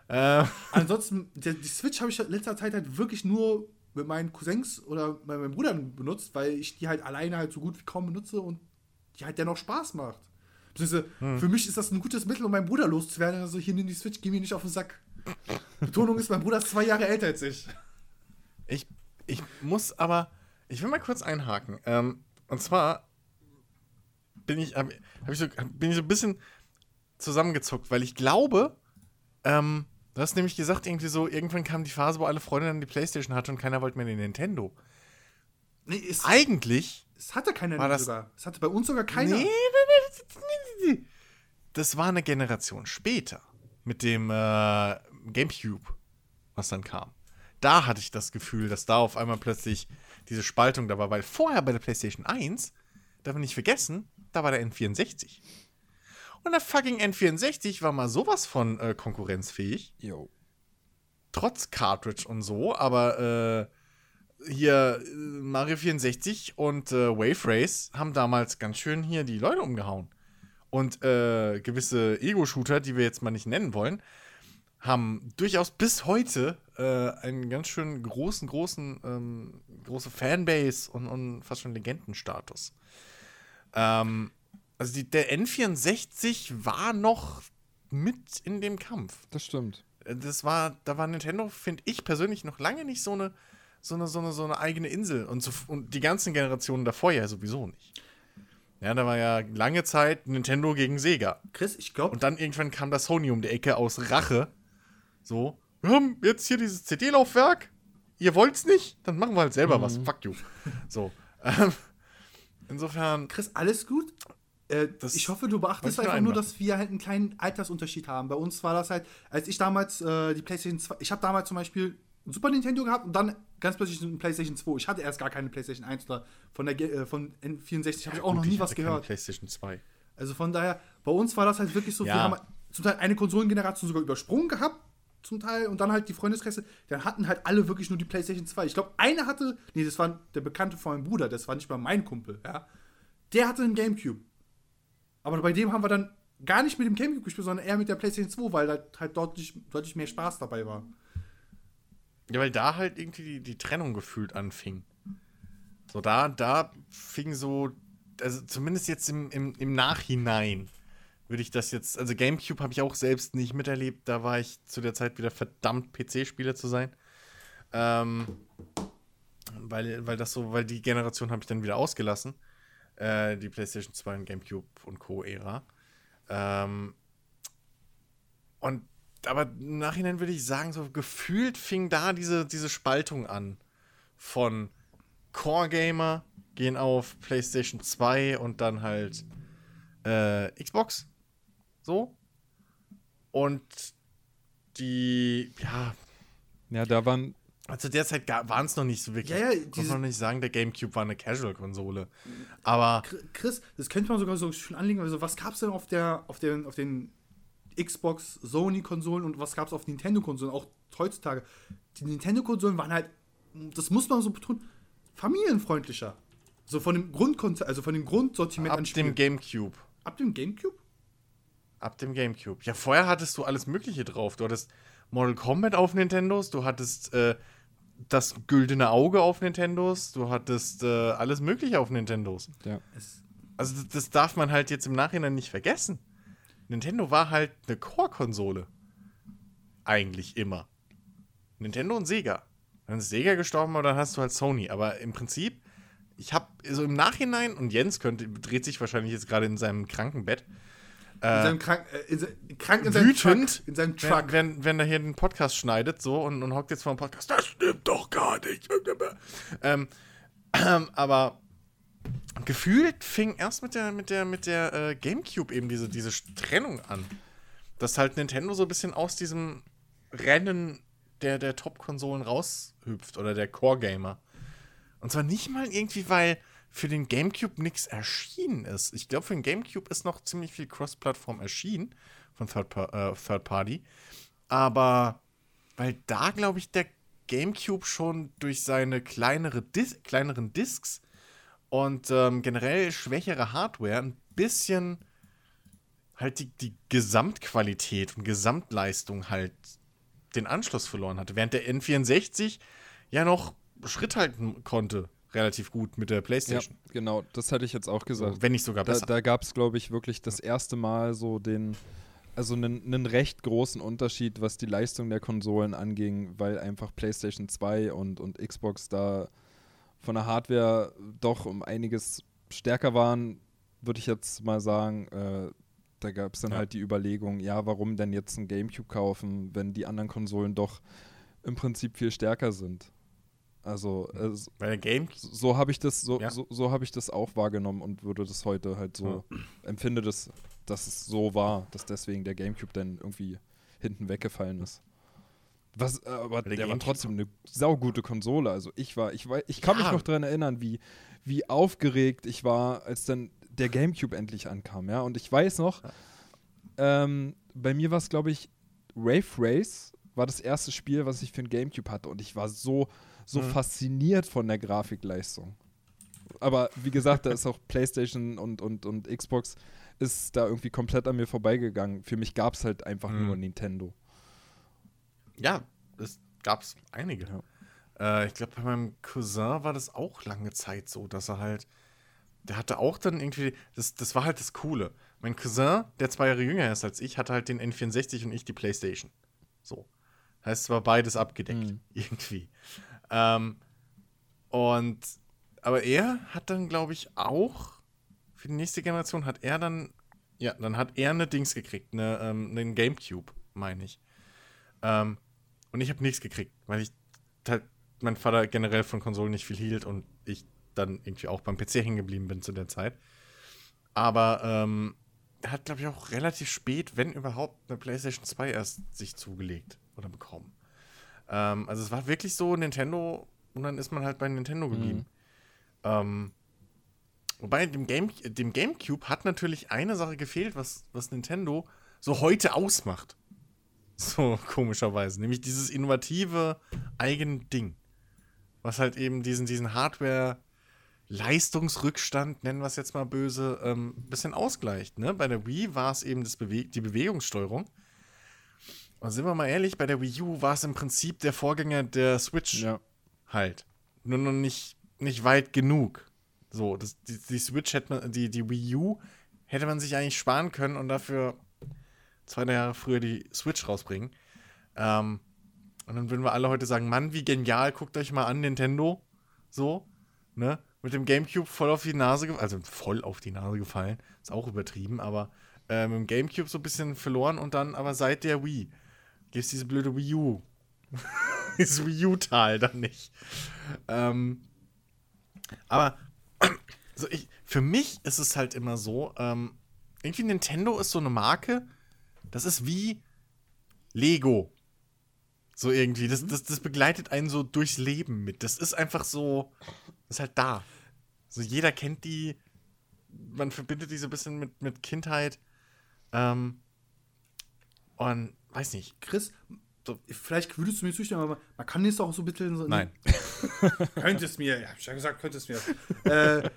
Äh, Ansonsten, die, die Switch habe ich in letzter Zeit halt wirklich nur mit meinen Cousins oder meinen Brüdern benutzt, weil ich die halt alleine halt so gut wie kaum benutze und die halt dennoch Spaß macht. Beziehungsweise, Für mich ist das ein gutes Mittel, um meinen Bruder loszuwerden. Also hier nimm die Switch, geh mir nicht auf den Sack. Betonung ist, mein Bruder ist zwei Jahre älter als ich. ich, ich muss aber, ich will mal kurz einhaken. Ähm, und zwar bin ich, hab, hab ich so, bin ich so ein bisschen zusammengezuckt, weil ich glaube, ähm, du hast nämlich gesagt, irgendwie so, irgendwann kam die Phase, wo alle Freunde dann die Playstation hatten und keiner wollte mehr den Nintendo. Nee, es, Eigentlich es hatte keiner War das- sogar. Es hatte bei uns sogar keiner. Nee, nee, nee, nee. Das war eine Generation später mit dem äh, GameCube, was dann kam. Da hatte ich das Gefühl, dass da auf einmal plötzlich diese Spaltung da war, weil vorher bei der PlayStation 1, darf man nicht vergessen, da war der N64. Und der fucking N64 war mal sowas von äh, konkurrenzfähig Jo. trotz Cartridge und so, aber äh, hier äh, Mario 64 und äh, Wave Race haben damals ganz schön hier die Leute umgehauen. Und äh, gewisse Ego-Shooter, die wir jetzt mal nicht nennen wollen, haben durchaus bis heute äh, einen ganz schön großen, großen, ähm, große Fanbase und, und fast schon Legendenstatus. Ähm, also die, der N64 war noch mit in dem Kampf Das stimmt. das war, da war Nintendo, finde ich persönlich, noch lange nicht so eine, so eine, so eine, so eine eigene Insel. Und, so, und die ganzen Generationen davor ja sowieso nicht. Ja, da war ja lange Zeit Nintendo gegen Sega. Chris, ich glaube, Und dann irgendwann kam das Sony um die Ecke aus Rache. So, wir haben jetzt hier dieses CD-Laufwerk. Ihr wollt's nicht? Dann machen wir halt selber was. Fuck you. So. [LAUGHS] Ähm, insofern, Chris, alles gut? Äh, ich hoffe, du beachtest einfach nur, dass wir halt einen kleinen Altersunterschied haben. Bei uns war das halt, als ich damals äh, die PlayStation 2, ich habe damals zum Beispiel ein Super Nintendo gehabt und dann ganz plötzlich eine PlayStation 2. Ich hatte erst gar keine PlayStation 1 oder von der äh, von N64 habe ich auch noch nie ich was gehört. PlayStation 2. Also von daher, bei uns war das halt wirklich so, Ja. wir haben zum Teil eine Konsolengeneration sogar übersprungen gehabt, zum Teil, und dann halt die Freundeskreise, dann hatten halt alle wirklich nur die PlayStation 2. Ich glaube, einer hatte, nee, das war der Bekannte von meinem Bruder, das war nicht mal mein Kumpel, ja. Der hatte einen Gamecube. Aber bei dem haben wir dann gar nicht mit dem Gamecube gespielt, sondern eher mit der PlayStation 2, weil da halt deutlich, deutlich mehr Spaß dabei war. Ja, weil da halt irgendwie die, die Trennung gefühlt anfing. So, da, da fing so, also zumindest jetzt im, im, im Nachhinein würde ich das jetzt, also Gamecube habe ich auch selbst nicht miterlebt, da war ich zu der Zeit wieder verdammt PC-Spieler zu sein. Ähm, weil, weil das so, weil die Generation habe ich dann wieder ausgelassen. Äh, die PlayStation 2 und Gamecube und Co-Ära. Ähm, und aber im Nachhinein würde ich sagen, so gefühlt fing da diese, diese Spaltung an. Von Core-Gamer gehen auf PlayStation 2 und dann halt äh, Xbox. So. Und die, ja, Ja, da waren, also derzeit waren es noch nicht so wirklich. Ja, ja, Ich muss diese- noch nicht sagen, der GameCube war eine Casual-Konsole. Aber Chris, das könnte man sogar so schön anlegen. Also, was gab es denn auf, der, auf, den, auf den Xbox, Sony-Konsolen und was gab es auf Nintendo-Konsolen, auch heutzutage? Die Nintendo-Konsolen waren halt, das muss man so betonen, familienfreundlicher. So von dem Grundkonzept, also von dem Grundsortiment ab an dem. GameCube. Ab dem Gamecube? Ab dem GameCube. Ja, vorher hattest du alles Mögliche drauf. Du hattest Mortal Kombat auf Nintendos, du hattest äh, das güldene Auge auf Nintendos, du hattest äh, alles Mögliche auf Nintendos. ja. Also das, das darf man halt jetzt im Nachhinein nicht vergessen. Nintendo war halt eine Core-Konsole. Eigentlich immer. Nintendo und Sega. Dann ist Sega gestorben und dann hast du halt Sony. Aber im Prinzip, ich habe so im Nachhinein, und Jens könnte, dreht sich wahrscheinlich jetzt gerade in seinem Krankenbett. In seinem krank, äh, in, se- krank in seinem wütend, Truck. In seinem wenn, Truck. wenn, wenn er hier den Podcast schneidet so und, und hockt jetzt vor dem Podcast, das stimmt doch gar nicht. Ähm, ähm, aber gefühlt fing erst mit der, mit der, mit der äh, Gamecube eben diese, diese Trennung an. Dass halt Nintendo so ein bisschen aus diesem Rennen der, der Top-Konsolen raushüpft oder der Core-Gamer. Und zwar nicht mal irgendwie, weil für den GameCube nichts erschienen ist. Ich glaube, für den GameCube ist noch ziemlich viel Cross-Plattform erschienen von Third, äh, Third Party. Aber weil da, glaube ich, der GameCube schon durch seine kleinere Dis kleineren Discs und ähm, generell schwächere Hardware ein bisschen halt die, die Gesamtqualität und Gesamtleistung halt den Anschluss verloren hatte. Während der N64 ja noch Schritt halten konnte, relativ gut mit der Ja, PlayStation. genau, das hatte ich jetzt auch gesagt. Wenn nicht sogar Da, besser. da gab es, glaube ich, wirklich das erste Mal so den, also einen, einen recht großen Unterschied, was die Leistung der Konsolen anging, weil einfach PlayStation 2 und, und Xbox da von der Hardware doch um einiges stärker waren, würde ich jetzt mal sagen. Äh, da gab es dann Ja. halt die Überlegung, ja, warum denn jetzt ein GameCube kaufen, wenn die anderen Konsolen doch im Prinzip viel stärker sind. Also, äh, Weil Game so habe ich das so, Ja. so, so habe ich das auch wahrgenommen und würde das heute halt so empfinde das, dass es so war, dass deswegen der GameCube dann irgendwie hinten weggefallen ist. Was, äh, aber der der, war trotzdem eine saugute Konsole. Also ich war, ich war, ich kann mich Ja. noch daran erinnern, wie, wie aufgeregt ich war, als dann der GameCube endlich ankam, ja. Und ich weiß noch, ähm, bei mir war es, glaube ich, Wave Race war das erste Spiel, was ich für den GameCube hatte. Und ich war so, so Mhm. fasziniert von der Grafikleistung. Aber wie gesagt, da ist auch [LAUGHS] PlayStation und, und, und Xbox ist da irgendwie komplett an mir vorbeigegangen. Für mich gab es halt einfach Mhm. nur Nintendo. Ja, es gab's einige. Ja. Äh, ich glaube, bei meinem Cousin war das auch lange Zeit so, dass er halt, der hatte auch dann irgendwie, das, das war halt das Coole. Mein Cousin, der zwei Jahre jünger ist als ich, hatte halt den N64 und ich die Playstation. So. Heißt, es war beides abgedeckt, Mhm. [LAUGHS] irgendwie. Ähm, und, aber er hat dann, glaube ich, auch, für die nächste Generation hat er dann, ja, dann hat er eine Dings gekriegt, eine, ähm, einen Gamecube, meine ich. Ähm, und ich habe nichts gekriegt, weil ich halt mein Vater generell von Konsolen nicht viel hielt und ich dann irgendwie auch beim PC hängen geblieben bin zu der Zeit. Aber ähm, er hat, glaube ich, auch relativ spät, wenn überhaupt, eine PlayStation 2 erst sich zugelegt oder bekommen. Ähm, also es war wirklich so Nintendo und dann ist man halt bei Nintendo geblieben. Ähm, wobei dem, Game, dem GameCube hat natürlich eine Sache gefehlt, was, was Nintendo so heute ausmacht. So [LAUGHS] komischerweise. Nämlich dieses innovative eigene Ding. Was halt eben diesen, diesen Hardware-Leistungsrückstand, nennen wir es jetzt mal böse, ein ähm, bisschen ausgleicht. Ne? Bei der Wii war es eben das Bewe die Bewegungssteuerung. Und sind wir mal ehrlich, bei der Wii U war es im Prinzip der Vorgänger der Switch Ja. halt. Nur noch nicht, nicht weit genug. So, das, die, die Switch hätte man, die, die Wii U hätte man sich eigentlich sparen können und dafür zwei Jahre früher die Switch rausbringen. Ähm, und dann würden wir alle heute sagen, Mann, wie genial, guckt euch mal an, Nintendo. So, ne? Mit dem Gamecube voll auf die Nase gefallen, also voll auf die Nase gefallen, ist auch übertrieben, aber äh, mit dem Gamecube so ein bisschen verloren und dann aber seit der Wii gibt es diese blöde Wii U. [LAUGHS] dieses Wii U-Tal dann nicht. Ähm, aber [CLEARS THROAT] so ich, für mich ist es halt immer so, ähm, irgendwie Nintendo ist so eine Marke, das ist wie Lego. So irgendwie. Das, das, das begleitet einen so durchs Leben mit. Das ist einfach so, das ist halt da. So jeder kennt die, man verbindet die so ein bisschen mit, mit Kindheit. Ähm, und weiß nicht. Chris, so, vielleicht würdest du mir zustimmen, aber man kann jetzt auch so ein bisschen so. Nein. [LAUGHS] Könntest mir, ja, hab ich ja gesagt, könntest mir. äh,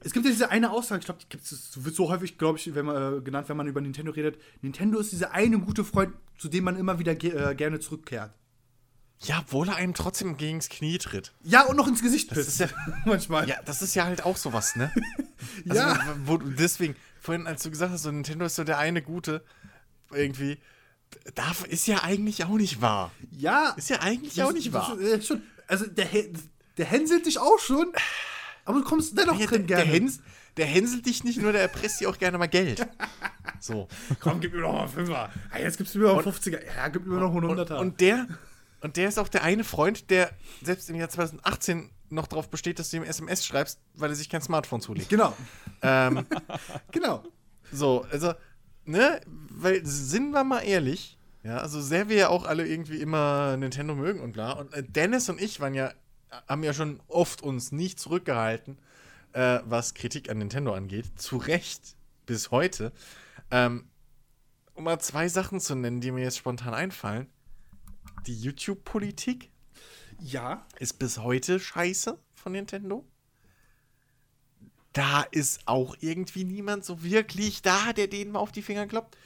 es gibt ja diese eine Aussage, ich glaube, die gibt's, das wird so häufig, glaube ich, wenn man, äh, genannt, wenn man über Nintendo redet. Nintendo ist dieser eine gute Freund, zu dem man immer wieder ge äh, gerne zurückkehrt. Ja, obwohl er einem trotzdem gegens Knie tritt. Ja, und noch ins Gesicht Das ist ja, [LAUGHS] manchmal. ja, das ist ja halt auch sowas, ne? [LAUGHS] Also, Ja. Wo, du- deswegen, vorhin, als du gesagt hast, so Nintendo ist so der eine Gute, irgendwie, darf, ist ja eigentlich auch nicht wahr. Ja. Ist ja eigentlich auch nicht wahr. Äh, schon, also der, der hänselt dich auch schon. Aber du kommst dennoch Der, drin der, gerne. Häns, der hänselt dich nicht nur, der erpresst dir auch gerne mal Geld. [LAUGHS] So. Komm, gib mir noch mal einen Fünfer. Ah, jetzt gibst du mir noch einen 50er. Ja, gib mir noch einen Und, 100er. und, der, und der ist auch der eine Freund, der selbst im Jahr 2018 noch darauf besteht, dass du ihm SMS schreibst, weil er sich kein Smartphone zulegt. genau, ähm, [LAUGHS] genau. so, also, ne, weil sind wir mal ehrlich, ja, also sehr wir ja auch alle irgendwie immer Nintendo mögen und bla. Und äh, Dennis und ich waren ja, haben ja schon oft uns nicht zurückgehalten, äh, was Kritik an Nintendo angeht. Zu Recht bis heute. Ähm, um mal zwei Sachen zu nennen, die mir jetzt spontan einfallen. Die YouTube-Politik Ja, ist bis heute scheiße von Nintendo. Da ist auch irgendwie niemand so wirklich da, der denen mal auf die Finger kloppt.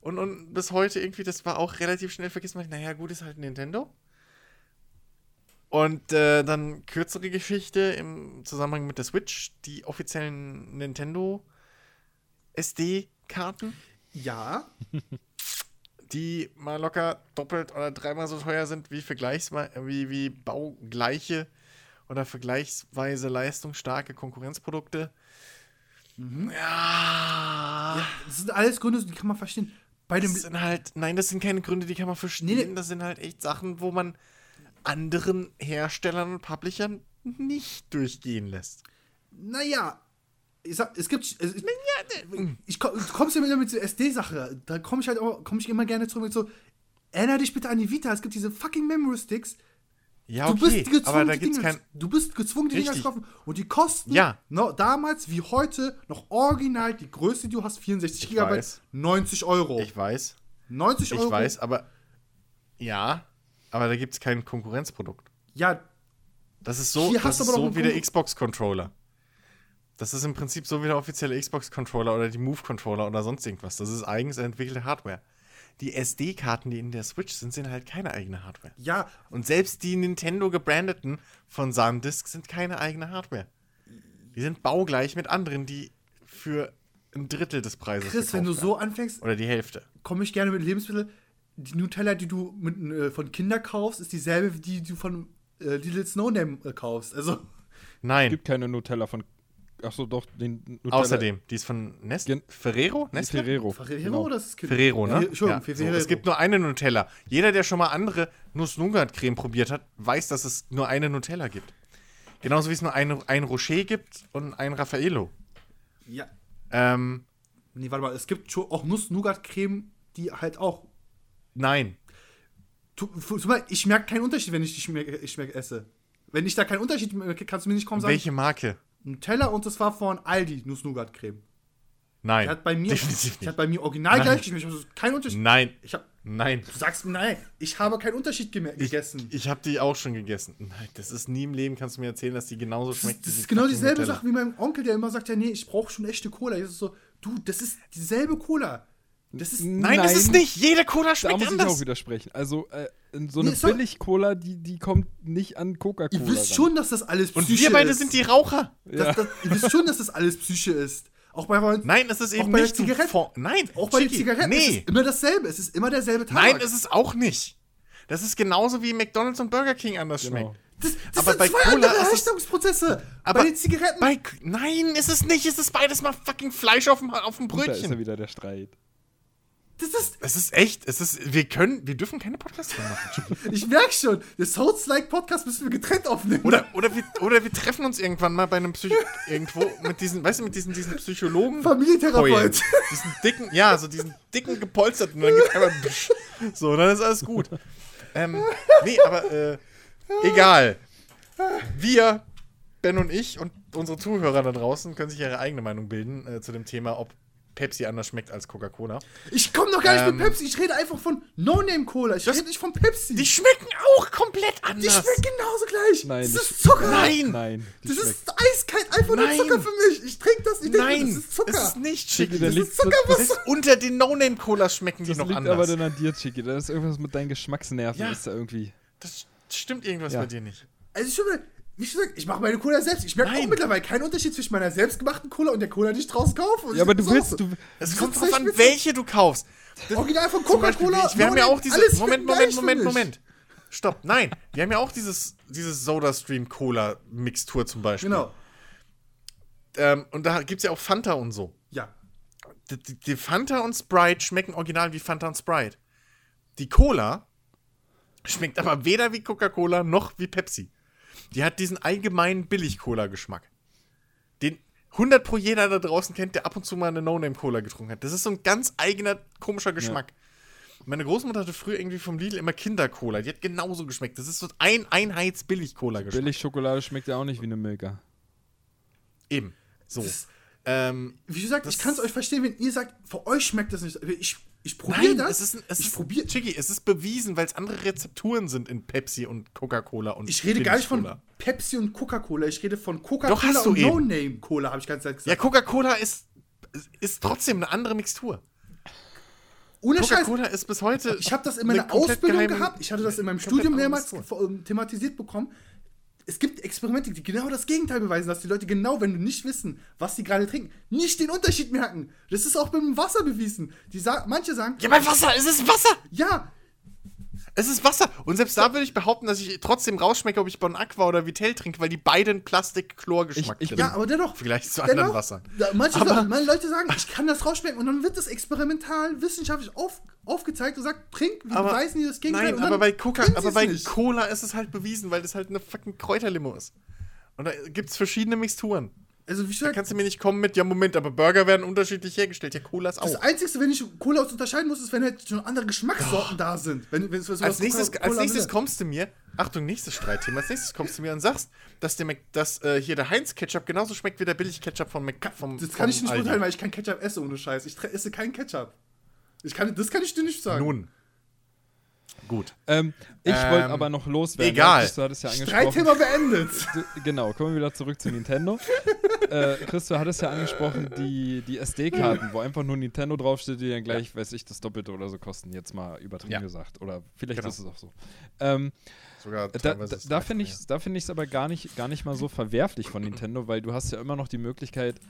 Und, und bis heute irgendwie, das war auch relativ schnell vergessen. man, Naja, gut, ist halt Nintendo. Und äh, dann kürzere Geschichte im Zusammenhang mit der Switch, die offiziellen Nintendo SD-Karten, ja. [LAUGHS] die mal locker doppelt oder dreimal so teuer sind wie vergleichsweise, wie, wie baugleiche oder vergleichsweise leistungsstarke Konkurrenzprodukte. Ja. ja. Das sind alles Gründe, die kann man verstehen. Bei Das sind halt, nein, das sind keine Gründe, die kann man verstehen. Nee, nee. Das sind halt echt Sachen, wo man anderen Herstellern und Publishern nicht durchgehen lässt. Naja, ich sag, es gibt. Es, ich, ich, komm- du kommst ja wieder mit dieser SD-Sache. Da komme ich halt auch, komme ich immer gerne zurück mit so. Erinnere dich bitte an die Vita. Es gibt diese fucking Memory Sticks. Ja, Du okay, bist gezwungen, aber da gibt's Dinger, kein. du bist gezwungen, die Dinger zu kaufen. Und die kosten Ja. no, damals wie heute noch original, die größte, die du hast, 64 Ich Gigabyte, weiß. 90 Euro. Ich weiß, 90 ich Euro. weiß, aber. Ja, aber da gibt es kein Konkurrenzprodukt. Ja, Das ist so, das du ist so wie der Xbox-Controller. Das ist im Prinzip so wie der offizielle Xbox-Controller oder die Move-Controller oder sonst irgendwas. Das ist eigens entwickelte Hardware. Die SD-Karten, die in der Switch sind, sind halt keine eigene Hardware. ja, Und selbst die Nintendo gebrandeten von SanDisk sind keine eigene Hardware. Die sind baugleich mit anderen, die für ein Drittel des Preises Chris, wenn du verkauft so werden. anfängst, Oder die Hälfte. komme ich gerne mit Lebensmitteln. Die Nutella, die du mit, äh, von Kinder kaufst, ist dieselbe, wie die du von äh, Little Snow Name äh, kaufst. Also, Nein. gibt keine Nutella von. Achso, doch, den Nutella. Außerdem, die ist von Nestle. Gen- Ferrero? Nestle? Ferrero. Ferrero Genau. oder ist? Ferrero, ne? Entschuldigung, Ja, so, Ferrero. es gibt nur eine Nutella. Jeder, der schon mal andere Nuss-Nougat-Creme probiert hat, weiß, dass es nur eine Nutella gibt. Genauso wie es nur ein, ein Rocher gibt und ein Raffaello. Ja. Ähm, Nee, warte mal, es gibt schon auch Nuss-Nougat-Creme, die halt auch. nein. Tu, ich merke keinen Unterschied, wenn ich die schmeck, ich schmeck esse. Wenn ich da keinen Unterschied merke, kannst du mir nicht kommen sagen. Welche Marke? Nutella und das war von Aldi, Nuss-Nougat-Creme. Nein. Die hat bei mir, Definitiv nicht. hat bei mir original Nein. gleich geschmeckt. Ich hab so, keinen Unterschied. Nein. Ich hab, Nein. du sagst nein, ich habe keinen Unterschied geme- Ich, gegessen. ich habe die auch schon gegessen. Nein, das ist nie im Leben, kannst du mir erzählen, dass die genauso Das schmeckt. das wie ist genau dieselbe. Sache wie mein Onkel, der immer sagt, ja, nee, ich brauche schon echte Cola. Ich so, du, das ist dieselbe Cola. Das ist, Nein, ist es nicht. Jede Cola Da schmeckt muss ich auch anders. widersprechen. Also, äh, so Nee, eine sorry. Billig-Cola, die, die kommt nicht an Coca-Cola. ihr wisst ran. schon, dass das alles Und Psyche wir beide ist. sind die Raucher. Das, das, ihr wisst schon, dass das alles Psyche ist. Auch bei, Nein, es ist Auch eben bei nicht der du Zigarette- vor- Nein, auch bei den Zigaretten es Nee. ist immer dasselbe. Es ist immer derselbe Tabak. Nein, es ist auch nicht. Das ist genauso wie McDonalds und Burger King anders Genau. schmeckt. das, das aber sind bei zwei Cola andere ist es- Herstellungsprozesse. Aber bei den Zigaretten. Bei, nein, ist es nicht. Es ist beides mal fucking Fleisch auf dem, auf dem Und da ist ja Brötchen. wieder der Streit. Das ist, Es ist echt. Es ist. Wir können. Wir dürfen keine Podcasts mehr machen. [LAUGHS] Ich merke schon, der Souls-like-Podcast müssen wir getrennt aufnehmen. Oder, oder, wir, oder wir treffen uns irgendwann mal bei einem Psycho irgendwo mit diesen, weißt du, mit diesen, diesen Psychologen. Familientherapeut. Diesen dicken, ja, so diesen dicken gepolsterten. Und dann geht einmal so, dann ist alles gut. Ähm, nee, aber äh, egal. Wir, Ben und ich und unsere Zuhörer da draußen können sich ihre eigene Meinung bilden äh, zu dem Thema, ob Pepsi anders schmeckt als Coca-Cola. Ich komme doch gar nicht Ähm, mit Pepsi. Ich rede einfach von No-Name-Cola. Ich rede nicht von Pepsi. Die schmecken auch komplett Die anders. schmeckt genauso gleich. Nein, das die ist Zucker. Nein. Nein. die Das schmeckt- ist eiskalt einfach nur. Zucker für mich. Ich trinke das. Ich denke, Nein, das ist Zucker. es ist nicht Chicky, Chicky. da Das ist Zuckerwasser. Das [LAUGHS] ist unter den No-Name-Colas schmecken die das noch liegt anders. aber dann an dir, Chicky. Da ist irgendwas mit deinen Geschmacksnerven. Ja. Ist da irgendwie. das stimmt irgendwas Ja. bei dir nicht. Also ich schwöre, wie gesagt, ich mache meine Cola selbst. Ich merke auch mittlerweile keinen Unterschied zwischen meiner selbstgemachten Cola und der Cola, die ich draußen kaufe. Ja, aber ich- du willst. Du, Es Das kommt drauf an, welche du kaufst. Original von Coca-Cola. wir haben ja No-Name, auch diese. alles Moment, Moment, Moment. Moment. Stopp. Nein, wir haben ja auch dieses, dieses Soda Stream Cola Mixtur zum Beispiel. Genau. ähm, und da gibt es ja auch Fanta und so. Ja. Die, die, die Fanta und Sprite schmecken original wie Fanta und Sprite. Die Cola schmeckt aber weder wie Coca-Cola noch wie Pepsi. Die hat diesen allgemeinen Billig-Cola-Geschmack. Den 100 pro jeder da draußen kennt, der ab und zu mal eine No-Name-Cola getrunken hat. Das ist so ein ganz eigener, komischer Geschmack. Meine Großmutter hatte früher irgendwie vom Lidl immer Kinder-Cola. Die hat genauso geschmeckt. Das ist so ein Einheits-Billig-Cola-Geschmack. Billig-Schokolade schmeckt ja auch nicht wie eine Milka. Eben. So. Das- ähm, Wie gesagt, ich kann es euch verstehen, wenn ihr sagt, für euch schmeckt das nicht. Ich, ich probiere das. es ist, es ich ist probiere. Chicky, es ist bewiesen, weil es andere Rezepturen sind in Pepsi und Coca-Cola und Ich rede gar nicht von. Pepsi und Coca-Cola. Ich rede von Coca-Cola und. No-Name-Cola, habe ich ganz Zeit Ja, gesagt. Coca-Cola ist, ist trotzdem eine andere Mixtur. Ohne. Coca-Cola ist bis heute. Ich habe das in eine meiner Ausbildung gehabt. Ich hatte das in meinem Studium mehrmals ähm, thematisiert bekommen. Es gibt Experimente, die genau das Gegenteil beweisen, dass die Leute genau, wenn du nicht wissen, was sie gerade trinken, nicht den Unterschied merken. Das ist auch beim Wasser bewiesen. Die sa manche sagen, Ja, bei Wasser, es ist Wasser! ja, Es ist Wasser! Und selbst da würde ich behaupten, dass ich trotzdem rausschmecke, ob ich Bon Aqua oder Vitell trinke, weil die beiden Plastik-Chlor-Geschmack Ich- ja, aber dennoch. Vergleich zu dennoch, anderen Wassern. Da, manche, Aber- manche Leute sagen, ich kann das rausschmecken und dann wird das experimental, wissenschaftlich auf, aufgezeigt und sagt, trink, wir Aber, beweisen dir das Gegenteil. nein, aber bei, Coca aber bei nicht. Cola ist es halt bewiesen, weil das halt eine fucking Kräuterlimo ist. Und da gibt es verschiedene Mixturen. Also, wie Da gesagt, kannst du mir nicht kommen mit, ja, Moment, aber Burger werden unterschiedlich hergestellt. Ja, Cola ist das auch. Einzige, wenn ich Cola aus unterscheiden muss, ist, wenn halt schon andere Geschmackssorten da sind. Wenn, wenn es sowas Als nächstes, als Cola nächstes kommst du mir, Achtung, nächstes Streitthema, als nächstes kommst du mir und sagst, dass, der Mac, dass äh, hier der Heinz-Ketchup genauso schmeckt wie der Billig-Ketchup vom, Mac, vom Das kann ich nicht beurteilen, weil ich kein Ketchup esse ohne Scheiß. Ich esse keinen Ketchup. Ich kann, das kann ich dir nicht sagen. Nun. Gut. Ähm, ich Ähm, wollte aber noch loswerden. egal. Du hattest ja angesprochen. Streitthema beendet. [LAUGHS] Genau, kommen wir wieder zurück zu Nintendo. [LAUGHS] äh, Chris, du hattest ja angesprochen, die, die SD-Karten, wo einfach nur Nintendo draufsteht, die dann gleich, weiß ich, das Doppelte oder so kosten, jetzt mal übertrieben Ja. gesagt. Oder vielleicht Genau. ist es auch so. Ähm, Sogar da da, da es finde ich es aber gar nicht, gar nicht mal so verwerflich von Nintendo, weil du hast ja immer noch die Möglichkeit,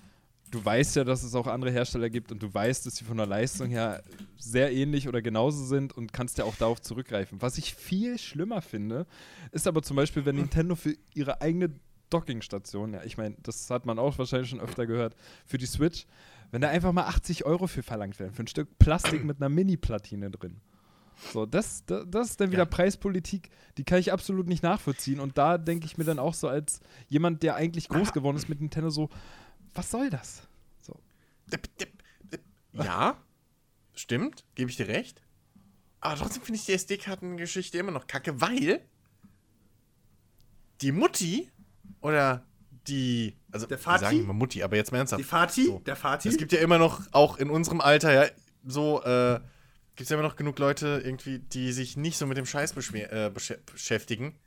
du weißt ja, dass es auch andere Hersteller gibt und du weißt, dass sie von der Leistung her sehr ähnlich oder genauso sind und kannst ja auch darauf zurückgreifen. Was ich viel schlimmer finde, ist aber zum Beispiel, wenn Nintendo für ihre eigene Dockingstation, ja, ich meine, das hat man auch wahrscheinlich schon öfter gehört, für die Switch, wenn da einfach mal 80 Euro für verlangt werden, für ein Stück Plastik mit einer Mini-Platine drin. So, das, das, das ist dann wieder Ja. Preispolitik, die kann ich absolut nicht nachvollziehen. Und da denke ich mir dann auch so als jemand, der eigentlich groß geworden ist mit Nintendo, so, was soll das? So. Ja, stimmt, gebe ich dir recht. Aber trotzdem finde ich die SD-Kartengeschichte immer noch kacke, weil die Mutti oder die, also Der wir Vati? sagen immer Mutti, aber jetzt mal ernsthaft. Die Fati, So. der Fati. Es gibt ja immer noch, auch in unserem Alter, ja, so, äh, gibt es ja immer noch genug Leute irgendwie, die sich nicht so mit dem Scheiß äh, beschä- beschäftigen.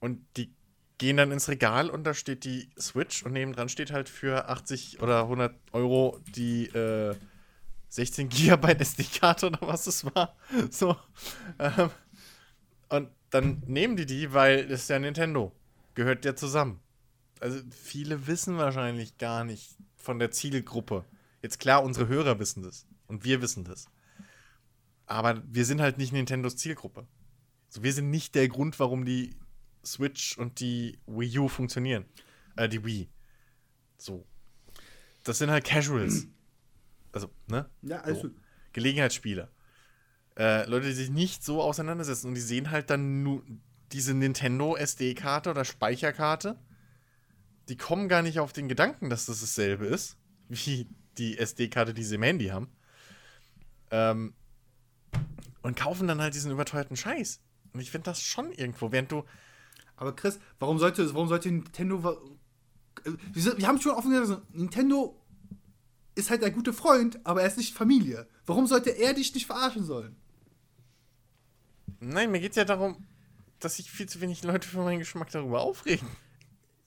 Und die gehen dann ins Regal und da steht die Switch und nebendran steht halt für 80 oder 100 Euro die äh, 16 Gigabyte [LAUGHS] SD-Karte oder was es war. [LAUGHS] So. Ähm, und dann nehmen die die, weil das ist ja Nintendo. Gehört ja zusammen. Also viele wissen wahrscheinlich gar nicht von der Zielgruppe. Jetzt klar, unsere Hörer wissen das. Und wir wissen das. Aber wir sind halt nicht Nintendos Zielgruppe. So, wir sind nicht der Grund, warum die Switch und die Wii U funktionieren. Äh, die Wii. So. Das sind halt Casuals. [CLEARS THROAT] Also, ne? Ja, alles so. Gelegenheitsspieler. Äh, Leute, die sich nicht so auseinandersetzen und die sehen halt dann nur diese Nintendo SD-Karte oder Speicherkarte. Die kommen gar nicht auf den Gedanken, dass das dasselbe ist, [LAUGHS] wie die SD-Karte, die sie im Handy haben. Ähm, und kaufen dann halt diesen überteuerten Scheiß. Und ich finde das schon irgendwo, während du. Aber Chris, warum sollte, warum sollte Nintendo. Wir, haben schon offen gesagt, Nintendo ist halt der gute Freund, aber er ist nicht Familie. Warum sollte er dich nicht verarschen sollen? Nein, mir geht es ja darum, dass sich viel zu wenig Leute für meinen Geschmack darüber aufregen.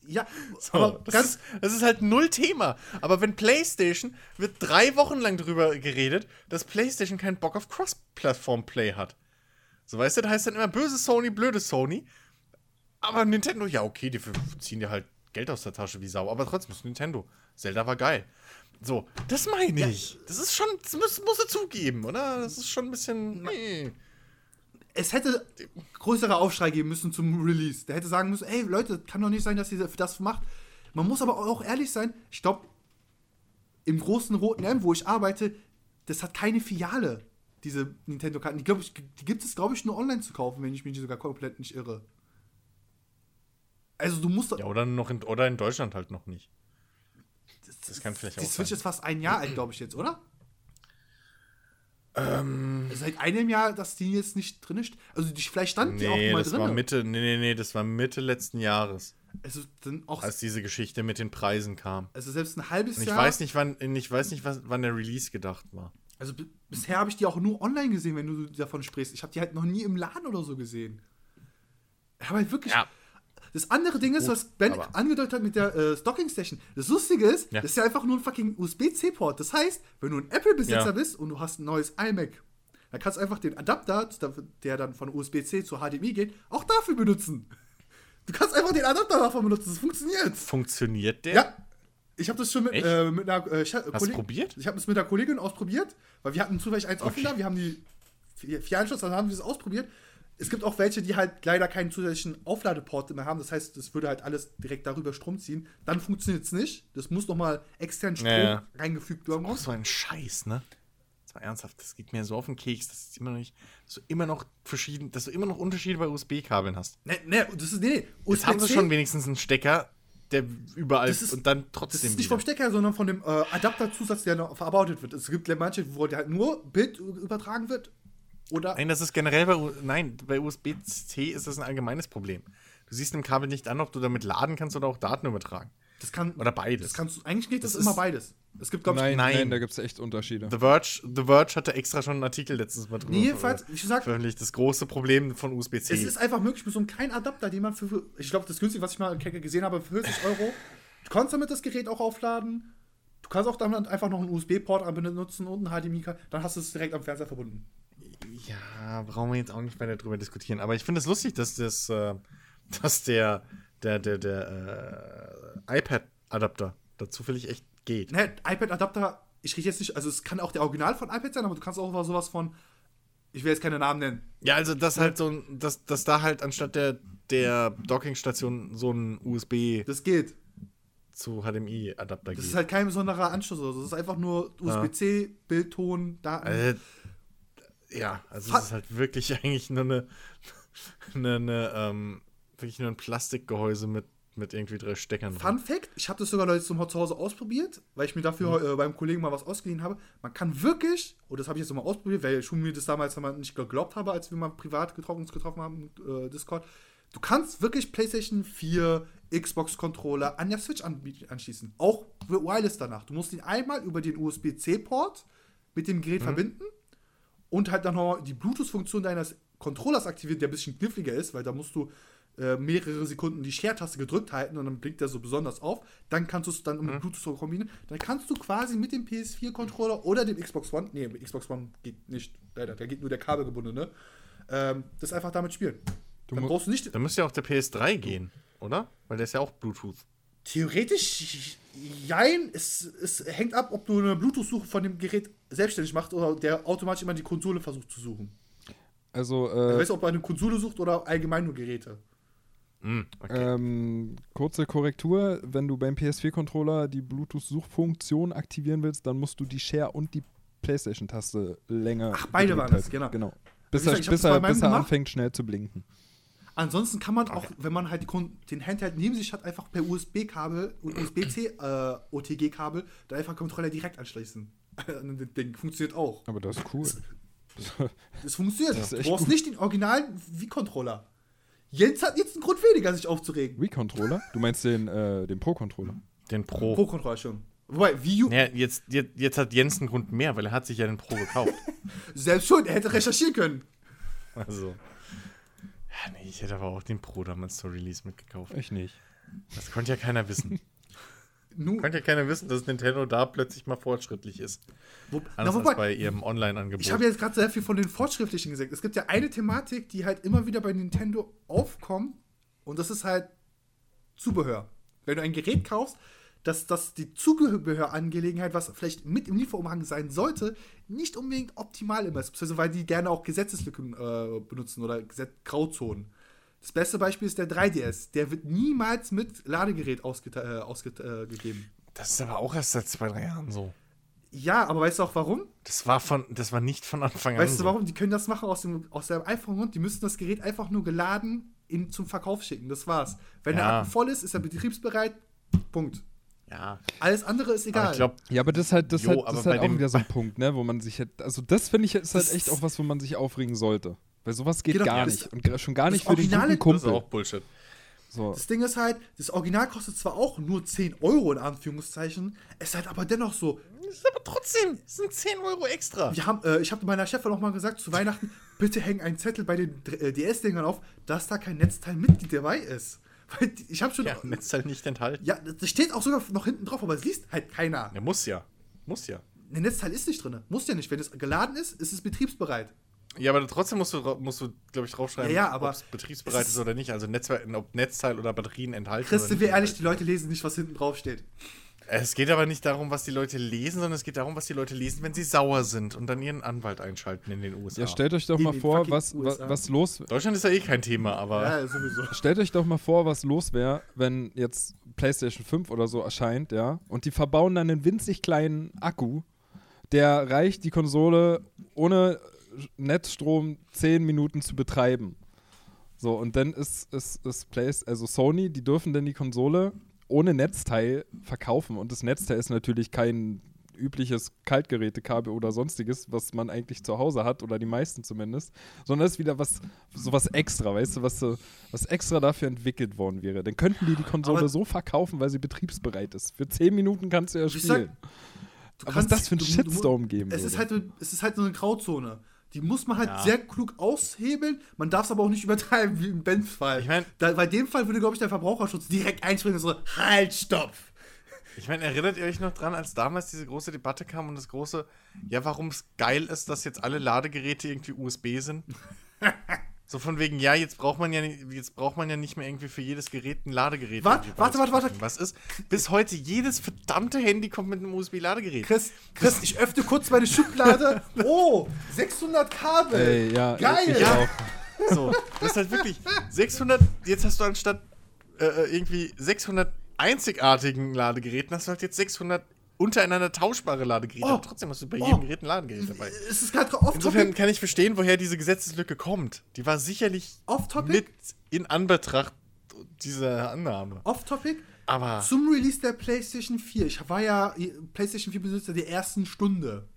Ja, So, aber das, ganz, ist, das ist halt null Thema. Aber wenn PlayStation wird drei Wochen lang drüber geredet, dass PlayStation keinen Bock auf Cross-Plattform-Play hat. So weißt du, da heißt dann immer böse Sony, blöde Sony. Aber Nintendo, ja, okay, die ziehen dir halt Geld aus der Tasche wie Sau. Aber trotzdem ist Nintendo. Zelda war geil. So, das meine ich. Das ist schon, das muss, muss er zugeben, oder? Das ist schon ein bisschen. Nee. es hätte größere Aufschrei geben müssen zum Release. Der hätte sagen müssen, ey Leute, kann doch nicht sein, dass ihr das macht. Man muss aber auch ehrlich sein, ich glaube, im großen roten M, wo ich arbeite, das hat keine Filiale, diese Nintendo-Karten. Die, die gibt es, glaube ich, nur online zu kaufen, wenn ich mich sogar komplett nicht irre. Also du musst. Ja, oder, noch in, oder in Deutschland halt noch nicht. das, das kann vielleicht Die auch Switch sein. ist fast ein Jahr alt, glaube ich, jetzt, oder? Ähm, Seit einem Jahr, dass die jetzt nicht drin ist. Also die, vielleicht stand die auch nee, mal das drin. war Mitte, nee, nee, nee, das war Mitte letzten Jahres, Also, dann auch, als diese Geschichte mit den Preisen kam. also selbst ein halbes Und ich Jahr. weiß nicht, wann, ich weiß nicht, wann der Release gedacht war. Also bisher habe ich die auch nur online gesehen, wenn du davon sprichst. Ich habe die halt noch nie im Laden oder so gesehen. Ich habe halt wirklich. Ja. Das andere Ding ist, Gut, was Ben aber- angedeutet hat mit der äh, Stocking Station. Das Lustige ist, Ja. das ist ja einfach nur ein fucking USB-C-Port. Das heißt, wenn du ein Apple-Besitzer Ja. bist und du hast ein neues iMac, dann kannst du einfach den Adapter, der dann von USB-C zu HDMI geht, auch dafür benutzen. Du kannst einfach den Adapter davon benutzen. Das funktioniert. Funktioniert der? Ja. Ich habe das schon mit, äh, mit einer äh, Hast du Kollegin- probiert? Ich habe das mit einer Kollegin ausprobiert, weil wir hatten zufällig eins offen Okay. da. Wir haben die vier, vier Anschluss, dann haben wir das ausprobiert. Es gibt auch welche, die halt leider keinen zusätzlichen Aufladeport mehr haben. Das heißt, das würde halt alles direkt darüber Strom ziehen. Dann funktioniert es nicht. Das muss nochmal extern Strom Ja, ja. reingefügt werden. Auch so ein Scheiß, ne? Das war ernsthaft, das geht mir so auf den Keks, dass es immer noch nicht, dass du immer noch verschieden, dass du immer noch Unterschiede bei USB-Kabeln hast. Ne, ne, das ist, nee, nee. Jetzt haben sie schon wenigstens einen Stecker, der überall Das ist- und dann Das trotzdem ist nicht vom. Stecker, sondern von dem äh, Adapterzusatz, der noch verarbeitet wird. Es gibt manche, wo halt nur Bild übertragen wird. Oder Nein, das ist generell bei, nein, bei USB-C ist das ein allgemeines Problem. Du siehst im Kabel nicht an, ob du damit laden kannst oder auch Daten übertragen. das kann. Oder beides. Das kannst du eigentlich nicht, das, Das ist immer beides. Es gibt, glaube ich, Nein, nein, nein. da gibt es echt Unterschiede. The Verge, The Verge hatte extra schon einen Artikel letztens mal drüber Nee, jedenfalls, ver- ich sag. Das große Problem von USB-C. es ist einfach möglich mit so einem kleinen Adapter, den man für, ich glaube, das günstigste, was ich mal gesehen habe, für 40 Euro. Du kannst damit das Gerät auch aufladen. Du kannst auch damit einfach noch einen USB-Port benutzen und einen HDMI. Dann hast du es direkt am Fernseher verbunden. Ja, brauchen wir jetzt auch nicht weiter drüber diskutieren. Aber ich finde es lustig, dass das, äh, dass der, der, der, der äh, iPad-Adapter da zufällig echt geht. Ne, iPad-Adapter, ich rede jetzt nicht, also es kann auch der Original von iPad sein, aber du kannst auch sowas von, ich will jetzt keine Namen nennen. Ja, also das halt so ein, dass, dass da halt anstatt der, der Dockingstation so ein USB Das geht. zu HDMI-Adapter Das geht. ist halt kein besonderer Anschluss oder so. Das ist einfach nur USB-C, Bildton, Daten. Also, ja, also Fa- es ist halt wirklich [LAUGHS] eigentlich nur eine, eine, eine ähm, wirklich nur ein Plastikgehäuse mit, mit irgendwie drei Steckern Fun Fact: Ich habe das sogar Leute zum zu Hause ausprobiert, weil ich mir dafür äh, beim Kollegen mal was ausgeliehen habe. Man kann wirklich, und das habe ich jetzt mal ausprobiert, weil schon mir das damals mal nicht geglaubt habe, als wir mal privat getroffen, uns getroffen haben, äh, Discord. Du kannst wirklich PlayStation 4, Xbox-Controller an der Switch anschließen. Auch wireless danach. Du musst ihn einmal über den USB-C-Port mit dem Gerät verbinden und halt dann noch die Bluetooth-Funktion deines Controllers aktivieren, der ein bisschen kniffliger ist, weil da musst du äh, mehrere Sekunden die Share-Taste gedrückt halten und dann blinkt der so besonders auf. Dann kannst du es dann mit Bluetooth so kombinieren. Dann kannst du quasi mit dem PS4-Controller oder dem Xbox One, nee, Xbox One geht nicht, leider, da geht nur der kabelgebundene, ähm, das einfach damit spielen. Du dann brauchst du nicht, Da müsste ja auch der PS3 gehen, oder? Weil der ist ja auch Bluetooth. Theoretisch, jein, es, es hängt ab, ob du eine Bluetooth-Suche von dem Gerät selbstständig machst oder der automatisch immer die Konsole versucht zu suchen. Also, Ich äh, weiß, ob er eine Konsole sucht oder allgemein nur Geräte. Hm, okay. ähm, kurze Korrektur, wenn du beim PS4-Controller die Bluetooth-Suchfunktion aktivieren willst, dann musst du die Share und die Playstation-Taste länger Ach, beide waren das, halten. genau. genau. Bis, Wie er, bis, er, bis er anfängt, schnell zu blinken. Ansonsten kann man auch, wenn man halt die, Kon- den Handheld neben sich hat, einfach per USB-Kabel und USB-C äh, OTG-Kabel da einfach Controller direkt anschließen. [LAUGHS] Ding funktioniert auch. Aber das ist cool. Das funktioniert. Das du brauchst gut. nicht den originalen Wii-Controller. Jens hat jetzt einen Grund weniger, sich aufzuregen. Wii-Controller? Du meinst den, äh, den Pro-Controller? Den Pro. Pro-Controller schon. Wobei, Wii U, Ja, jetzt, jetzt, jetzt hat Jens einen Grund mehr, weil er hat sich ja den Pro gekauft. [LAUGHS] selbst schon, er hätte recherchieren können. Also. Ja, nee, ich hätte aber auch den Pro damals zur Release mitgekauft. Ich nicht. Das konnte ja keiner wissen. [LAUGHS] Nu, konnte ja keiner wissen, dass Nintendo da plötzlich mal fortschrittlich ist. wo, Anders na, als wobei, bei ihrem Online-Angebot. Ich habe jetzt gerade sehr viel von den Fortschrittlichen gesagt. Es gibt ja eine Thematik, die halt immer wieder bei Nintendo aufkommt und das ist halt Zubehör. Wenn du ein Gerät kaufst, dass das die Zubehörangelegenheit, was vielleicht mit im Lieferumhang sein sollte, nicht unbedingt optimal immer ist, beziehungsweise weil die gerne auch Gesetzeslücken äh, benutzen oder Gesetz Grauzonen. Das beste Beispiel ist der 3DS. Der wird niemals mit Ladegerät ausgegeben. Äh, ausge äh, Das ist aber auch erst seit zwei, drei Jahren so. ja, aber weißt du auch warum? Das war von, das war nicht von Anfang an. Weißt du so. warum? Die können das machen aus dem, aus dem iPhone-Grund. Die müssen das Gerät einfach nur geladen in, zum Verkauf schicken. Das war's. Wenn der Ja. Akku voll ist, ist er betriebsbereit. Punkt. Ja. Alles andere ist egal. Aber ich glaube, Ja, aber das ist halt, das ist Jo, halt, das ist halt auch dem- wieder so ein [LAUGHS] Punkt, ne, wo man sich halt, also das finde ich ist halt echt auch was, wo man sich aufregen sollte. Weil sowas geht Genau, gar nicht. Und schon gar nicht für den guten das ist Kumpel. auch Bullshit. So. Das Ding ist halt, das Original kostet zwar auch nur 10 Euro in Anführungszeichen, es ist halt aber dennoch so. Das ist aber trotzdem, das sind 10 Euro extra. Wir haben, äh, ich habe meiner Chefin auch mal gesagt, zu Weihnachten, bitte häng einen Zettel bei den äh, DS-Dingern auf, dass da kein Netzteil mit dabei ist. Ich habe schon. Ja, Ja, Netzteil nicht enthalten. das steht auch sogar noch hinten drauf, aber es liest halt keiner. Der muss ja. Muss ja. Ein Netzteil ist nicht drin. Muss ja nicht. Wenn es geladen ist, ist es betriebsbereit. Ja, aber trotzdem musst du, musst du glaube ich, draufschreiben, Ja, ja, aber ob es betriebsbereit ist ist- oder nicht. Also Netzteil, ob Netzteil oder Batterien enthalten Chris, sind wir ehrlich, die. Leute lesen nicht, was hinten drauf steht. Es geht aber nicht darum, was die Leute lesen, sondern es geht darum, was die Leute lesen, wenn sie sauer sind und dann ihren Anwalt einschalten in den USA. Ja, stellt euch doch In mal vor, was, wa- USA. was los Deutschland ist ja eh kein Thema, aber Ja, sowieso. Stellt euch doch mal vor, was los wäre, wenn jetzt PlayStation 5 oder so erscheint, ja, und die verbauen dann einen winzig kleinen Akku, der reicht, die Konsole ohne Netzstrom 10 Minuten zu betreiben. So, und dann ist, ist, ist Plays, also Sony, die dürfen dann die Konsole ohne Netzteil verkaufen. Und das Netzteil ist natürlich kein übliches Kaltgerätekabel oder sonstiges, was man eigentlich zu Hause hat, oder die meisten zumindest, sondern es ist wieder was, sowas extra, weißt du, was, so- was extra dafür entwickelt worden wäre. Dann könnten die die Konsole Aber- so verkaufen, weil sie betriebsbereit ist. Für 10 Minuten kannst du ja Ich sag, spielen. Du Aber was das für ein Shitstorm geben es ist, würde. halt, es ist halt so eine Grauzone. Die muss man halt Ja. sehr klug aushebeln. Man darf es aber auch nicht übertreiben, wie im Benz-Fall. Ich mein- da, bei dem Fall würde, glaube ich, der Verbraucherschutz direkt einspringen und so, halt, stopp. ich meine, erinnert ihr euch noch dran, als damals diese große Debatte kam und das große, ja, warum es geil ist, dass jetzt alle Ladegeräte irgendwie USB sind? [LAUGHS] so von wegen, ja, jetzt braucht man ja, jetzt braucht man ja nicht mehr irgendwie für jedes Gerät ein Ladegerät. Warte, warte, warte, warte. Was ist? Bis heute jedes verdammte Handy kommt mit einem USB-Ladegerät. Chris, Chris, ich öffne kurz meine Schublade. [LAUGHS] Oh, 600 Kabel. Ey, ja, Geil. ich Ja. auch. So, das ist halt wirklich 600, jetzt hast du anstatt äh, äh, irgendwie 600 einzigartigen Ladegeräten, hast du halt jetzt 600 untereinander tauschbare Ladegeräte. Oh. Aber trotzdem hast du bei Oh. jedem Gerät ein Ladegerät dabei. Es ist gerade off-topic. Insofern kann ich verstehen, woher diese Gesetzeslücke kommt. Die war sicherlich mit in Anbetracht dieser Annahme. Off-topic. Aber Zum Release der PlayStation 4. Ich war ja PlayStation 4 Besitzer der ersten Stunde.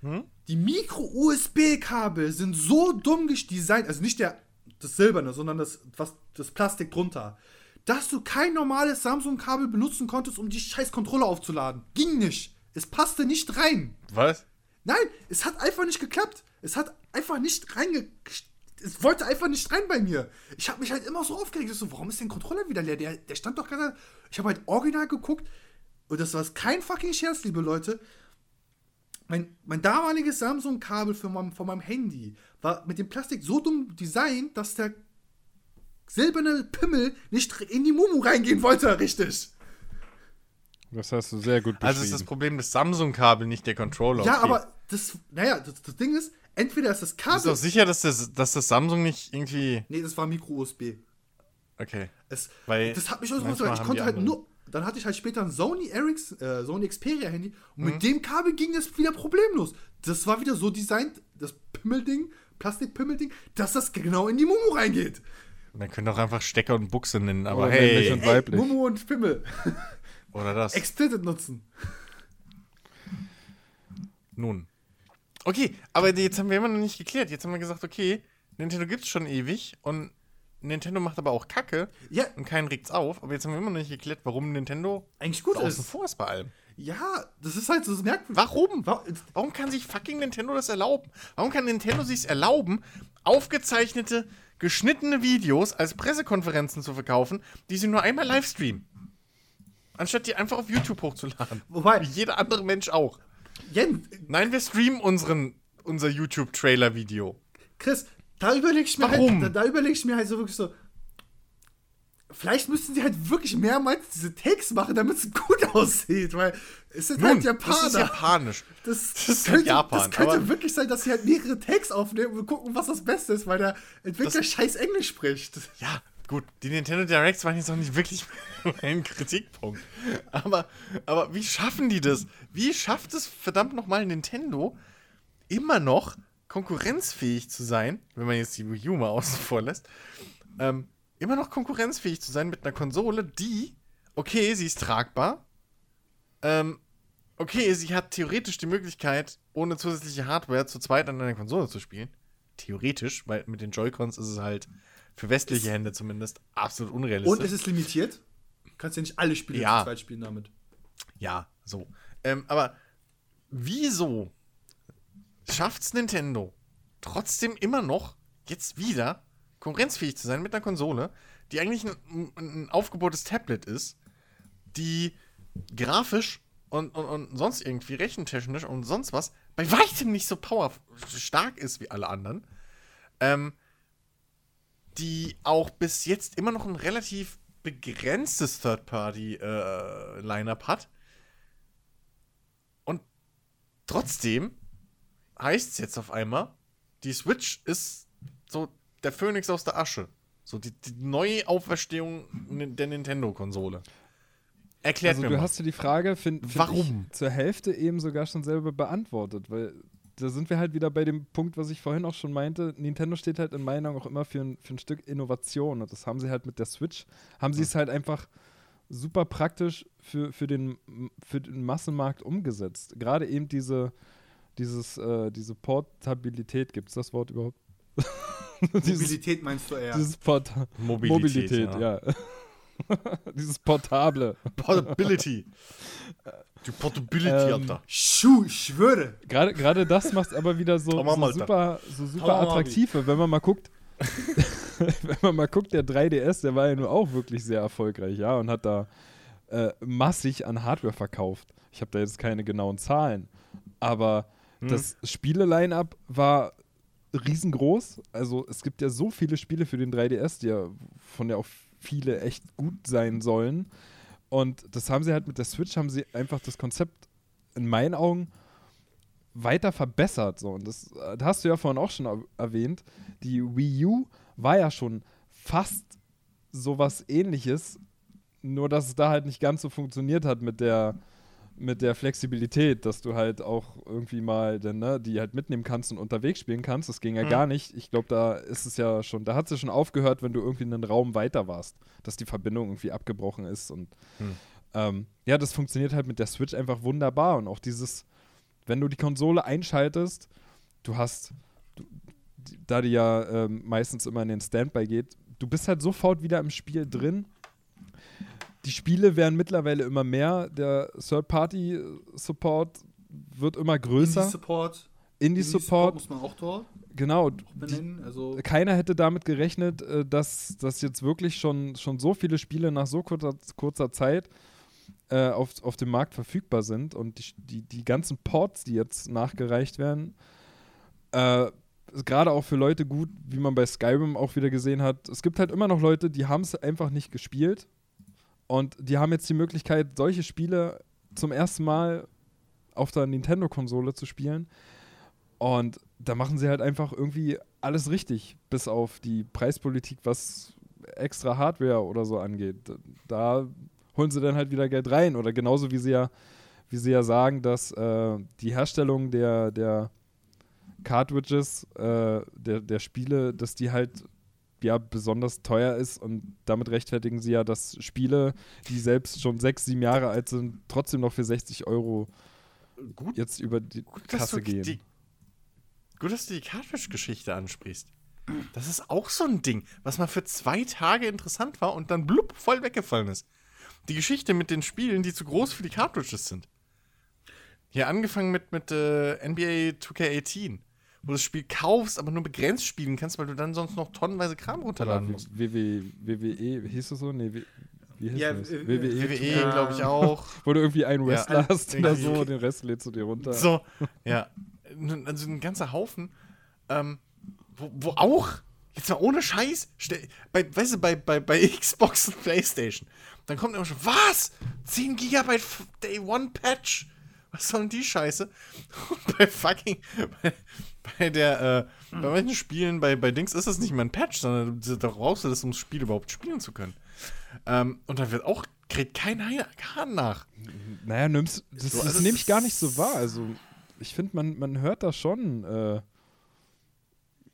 Hm? Die Micro-USB-Kabel sind so dumm designt, also nicht der, das Silberne, sondern das, was, das Plastik drunter, dass du kein normales Samsung-Kabel benutzen konntest, um die scheiß Controller aufzuladen. Ging nicht. Es passte nicht rein. was? Nein, es hat einfach nicht geklappt. Es hat einfach nicht reinge... Es wollte einfach nicht rein bei mir. Ich habe mich halt immer so aufgeregt. Ich So, warum ist der Controller wieder leer? Der, der stand doch gerade. Ich habe halt original geguckt. Und das war kein fucking Scherz, liebe Leute. Mein, mein damaliges Samsung-Kabel für mein, von meinem Handy war mit dem Plastik so dumm designt, dass der silberne Pimmel nicht in die Mumu reingehen wollte, richtig. Das hast du sehr gut beschrieben. Also ist das Problem das Samsung-Kabel, nicht der Controller. Ja, okay. aber das, naja, das, das Ding ist, entweder ist das Bist du auch Kabel. sicher, dass das, dass das Samsung nicht irgendwie. Nee, das war Micro-USB. Okay. Es, Weil das hat mich auch so Ich konnte halt nur. Dann hatte ich halt später ein Sony Ericsson, äh, Sony Xperia Handy und Mhm. mit dem Kabel ging das wieder problemlos. Das war wieder so designt, das Pimmelding, Plastikpimmelding, dass das genau in die Mumu reingeht. Man könnte auch einfach Stecker und Buchse nennen, aber Oder männlich hey. und weiblich. Mumu und Pimmel. Oder das. Explicit nutzen. Nun. Okay, aber jetzt haben wir immer noch nicht geklärt. Jetzt haben wir gesagt, okay, Nintendo gibt's schon ewig und Nintendo macht aber auch Kacke Ja, und keinen regt's auf. Aber jetzt haben wir immer noch nicht geklärt, warum Nintendo eigentlich gut außen ist. vor ist bei allem. Ja, das ist halt so merkwürdig. Warum? Wa- Warum kann sich fucking Nintendo das erlauben? Warum kann Nintendo sich's erlauben, aufgezeichnete, geschnittene Videos als Pressekonferenzen zu verkaufen, die sie nur einmal live streamen? Anstatt die einfach auf YouTube hochzuladen. Wobei- Wie jeder andere Mensch auch. Jen, Nein, wir streamen unseren, unser YouTube-Trailer-Video. Chris, da überleg ich mir Warum? halt, da, da überleg ich mir halt so wirklich so. Vielleicht müssten sie halt wirklich mehrmals diese Takes machen, damit es gut [LAUGHS] aussieht, weil es sind Nun, halt Japaner. das ist japanisch. Das, Das ist könnte, Japan, das könnte wirklich sein, dass sie halt mehrere Takes aufnehmen und gucken, was das Beste ist, weil der Entwickler Das- scheiß Englisch spricht. Ja, gut, die Nintendo Directs waren jetzt auch nicht wirklich [LAUGHS] mein Kritikpunkt. Aber, aber wie schaffen die das? Wie schafft es verdammt nochmal Nintendo immer noch konkurrenzfähig zu sein, wenn man jetzt die Wii U mal außen vor lässt, ähm, immer noch konkurrenzfähig zu sein mit einer Konsole, die, okay, sie ist tragbar, ähm, okay, sie hat theoretisch die Möglichkeit, ohne zusätzliche Hardware zu zweit an einer Konsole zu spielen. Theoretisch, weil mit den Joy-Cons ist es halt für westliche Hände zumindest absolut unrealistisch. Und es ist limitiert. Du kannst ja nicht alle Spiele Ja. zu zweit spielen damit. Ja, so. Ähm, aber wieso schafft's Nintendo trotzdem immer noch jetzt wieder konkurrenzfähig zu sein mit einer Konsole, die eigentlich ein, ein aufgebohrtes Tablet ist, die grafisch und, und, und sonst irgendwie rechentechnisch und sonst was bei weitem nicht so powerstark ist wie alle anderen, ähm, die auch bis jetzt immer noch ein relativ begrenztes Third-Party-Line-Up hat. Und trotzdem heißt es jetzt auf einmal, die Switch ist so der Phönix aus der Asche. So die, die neue Auferstehung nin- der Nintendo-Konsole. Erklärt Also mir du mal. hast dir die Frage, finde find Warum? zur Hälfte eben sogar schon selber beantwortet, weil da sind wir halt wieder bei dem Punkt, was ich vorhin auch schon meinte. Nintendo steht halt in meiner Meinung auch immer für ein, für ein Stück Innovation und das haben sie halt mit der Switch, haben sie es halt einfach super praktisch für, für, den, für den Massenmarkt umgesetzt. Gerade eben diese, dieses, äh, diese Portabilität, gibt es das Wort überhaupt? [LAUGHS] dieses, Mobilität meinst du eher. dieses Porta Mobilität, Mobilität, ja. [LAUGHS] dieses Portable. Portability. Die Portability, Ähm, Alter. Schuh, ich schwöre. Gerade, gerade das macht es aber wieder so, Tamam, so Alter. super, so super Tamam, attraktiv. Wenn man mal guckt, [LAUGHS] wenn man mal guckt, der 3DS, der war ja nur auch wirklich sehr erfolgreich, ja, und hat da äh, massig an Hardware verkauft. Ich habe da jetzt keine genauen Zahlen, aber Hm. das Spiele-Line-Up war riesengroß. Also es gibt ja so viele Spiele für den 3DS, die ja von der auch viele echt gut sein sollen. Und das haben sie halt mit der Switch, haben sie einfach das Konzept in meinen Augen weiter verbessert. So. Und das, äh, das hast du ja vorhin auch schon er erwähnt. Die Wii U war ja schon fast sowas ähnliches, nur dass es da halt nicht ganz so funktioniert hat mit der, mit der Flexibilität, dass du halt auch irgendwie mal denn, ne, die halt mitnehmen kannst und unterwegs spielen kannst. Das ging ja Mhm. gar nicht. Ich glaube, da ist es ja schon, da hat es ja schon aufgehört, wenn du irgendwie einen Raum weiter warst, dass die Verbindung irgendwie abgebrochen ist. Und Mhm. ähm, ja, das funktioniert halt mit der Switch einfach wunderbar. Und auch dieses, wenn du die Konsole einschaltest, du hast, du, da die ja ähm, meistens immer in den Standby geht, du bist halt sofort wieder im Spiel drin. Die Spiele werden mittlerweile immer mehr, der Third-Party-Support wird immer größer. Indie-Support. Indie-Support, muss man auch dort genau. Benennen. Also, keiner hätte damit gerechnet, äh, dass, dass jetzt wirklich schon, schon so viele Spiele nach so kurzer, kurzer Zeit äh, auf, auf dem Markt verfügbar sind und die, die, die ganzen Ports, die jetzt nachgereicht werden, äh, ist gerade auch für Leute gut, wie man bei Skyrim auch wieder gesehen hat. Es gibt halt immer noch Leute, die haben es einfach nicht gespielt und die haben jetzt die Möglichkeit, solche Spiele zum ersten Mal auf der Nintendo-Konsole zu spielen. Und da machen sie halt einfach irgendwie alles richtig, bis auf die Preispolitik, was extra Hardware oder so angeht. Da holen sie dann halt wieder Geld rein. Oder genauso wie sie ja, wie sie ja sagen, dass äh, die Herstellung der, der Cartridges, äh, der, der Spiele, dass die halt ja besonders teuer ist und damit rechtfertigen sie ja, dass Spiele, die selbst schon sechs, sieben Jahre alt sind, trotzdem noch für 60 Euro Gut, jetzt über die gut, Kasse gehen. die, gut, dass du die Cartridge-Geschichte ansprichst. Das ist auch so ein Ding, was mal für zwei Tage interessant war und dann blub voll weggefallen ist. Die Geschichte mit den Spielen, die zu groß für die Cartridges sind. Hier angefangen mit, mit äh, NBA 2K18, wo du das Spiel kaufst, aber nur begrenzt spielen kannst, weil du dann sonst noch tonnenweise Kram runterladen musst. WW, WWE, hieß es so? Nee, wie, wie hieß Ja, das? WWE, WWE, Ja. glaube ich auch. [LAUGHS] wo du irgendwie einen Ja. Wrestler hast oder so, [LAUGHS] den Rest lädst du dir runter. So, [LAUGHS] ja. Also ein ganzer Haufen, ähm, wo, wo auch Jetzt mal ohne Scheiß. Bei, weißt du, bei, bei, bei Xbox und Playstation. Dann kommt immer schon, was? 10 GB Day One Patch? Was soll denn die Scheiße? [LAUGHS] Und bei fucking, bei, bei der, äh, bei manchen Spielen, bei, bei Dings ist das nicht mal ein Patch, sondern du- da brauchst du das, um das Spiel überhaupt spielen zu können. Ähm, und dann wird auch, kriegt kein Hahn nach. Naja, nimmst, das, So, also nehme ich gar nicht so wahr. Also, ich finde, man, man hört da schon. Äh,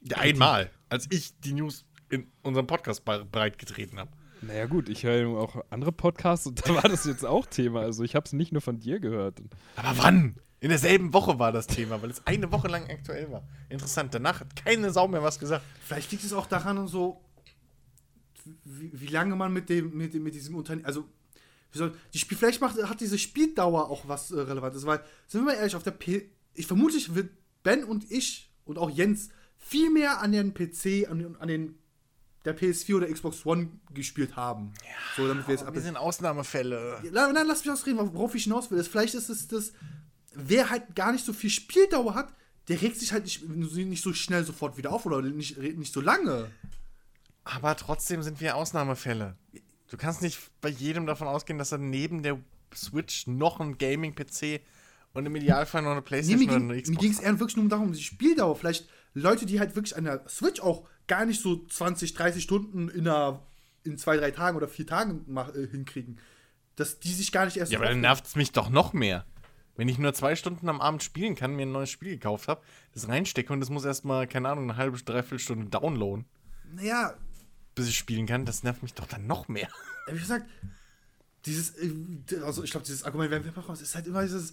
Ja, einmal, als ich die News in unserem Podcast be- breitgetreten habe. Naja, gut, ich höre ja auch andere Podcasts und [LAUGHS] da war das jetzt auch Thema. Also, ich habe es nicht nur von dir gehört. Aber wann? In derselben Woche war das Thema, weil es eine Woche lang aktuell war. Interessant. Danach hat keine Sau mehr was gesagt. Vielleicht liegt es auch daran und so, wie, wie lange man mit dem, mit dem, mit diesem Unternehmen, also wie soll, die Spiel, vielleicht macht, hat diese Spieldauer auch was äh, Relevantes, weil, sind wir mal ehrlich, auf der P ich vermutlich wird Ben und ich und auch Jens viel mehr an den PC, an, an den der PS4 oder Xbox One gespielt haben. so, damit wir jetzt ab Wir sind Ausnahmefälle. Nein, nein, lass mich ausreden, worauf ich hinaus will. ist, Vielleicht ist es das, wer halt gar nicht so viel Spieldauer hat, der regt sich halt nicht, nicht so schnell sofort wieder auf oder nicht, nicht so lange. Aber trotzdem sind wir Ausnahmefälle. Du kannst nicht bei jedem davon ausgehen, dass er neben der Switch noch ein Gaming-PC und im Idealfall noch eine Nee, Playstation mir oder eine mir Xbox ging es eher wirklich nur darum, die Spieldauer. Vielleicht Leute, die halt wirklich an der Switch auch gar nicht so 20, 30 Stunden in, einer, in zwei, drei Tagen oder vier Tagen mach, äh, hinkriegen. Dass die sich gar nicht erst Ja, aber dann nervt es mich doch noch mehr. Wenn ich nur zwei Stunden am Abend spielen kann, mir ein neues Spiel gekauft habe, das reinstecke und das muss erstmal, keine Ahnung, eine halbe, dreiviertel Stunde downloaden, Naja, bis ich spielen kann, das nervt mich doch dann noch mehr. wie gesagt, dieses, äh, also ich glaube, dieses Argument, wenn wir mal raus, ist halt immer dieses,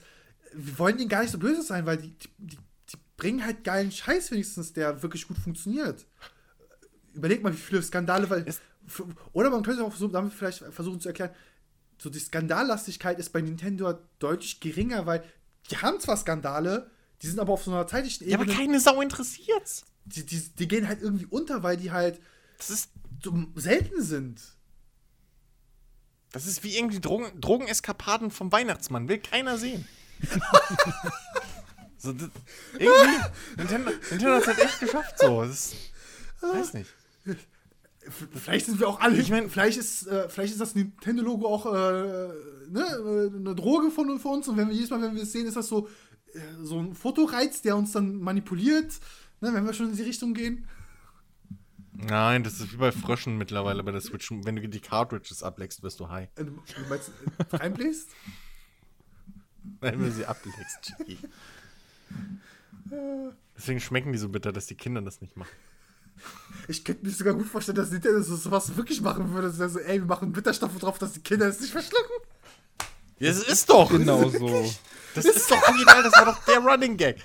wir wollen denen gar nicht so böse sein, weil die, die, die, die bringen halt geilen Scheiß wenigstens, der wirklich gut funktioniert. Überleg mal, wie viele Skandale, weil. Es- oder man könnte auch so damit vielleicht versuchen zu erklären, so die Skandallastigkeit ist bei Nintendo deutlich geringer, weil die haben zwar Skandale, die sind aber auf so einer zeitlichen Ja, aber Ebene, keine Sau interessiert's. die, die, die gehen halt irgendwie unter, weil die halt Das ist, so selten sind. das ist wie irgendwie Drogen, Drogeneskapaden vom Weihnachtsmann. Will keiner sehen. [LAUGHS] so, das, irgendwie, Nintendo, Nintendo hat es halt echt geschafft so. Das ist, weiß nicht. Vielleicht sind wir auch alle. Ich mein- vielleicht ist, äh, vielleicht ist das Nintendo-Logo auch äh, ne, äh, eine Droge von, von uns. Und wenn wir jedes Mal, wenn wir es sehen, ist das so, äh, so ein Fotoreiz, der uns dann manipuliert. Ne, wenn wir schon in die Richtung gehen. Nein, das ist wie bei Fröschen mittlerweile bei der Switch. Wenn du die Cartridges ablegst, wirst du high. Äh, du meinst, äh, reinbläst? [LAUGHS] Wenn du sie ablegst, Chicky. [LAUGHS] Deswegen schmecken die so bitter, dass die Kinder das nicht machen. Ich könnte mir sogar gut vorstellen, dass Nintendo so sowas wirklich machen würde. Das wäre so, ey, wir machen Bitterstoffe drauf, dass die Kinder es nicht verschlucken. Ja, das ist doch. Genau so. Das ist doch original, das war doch der Running Gag.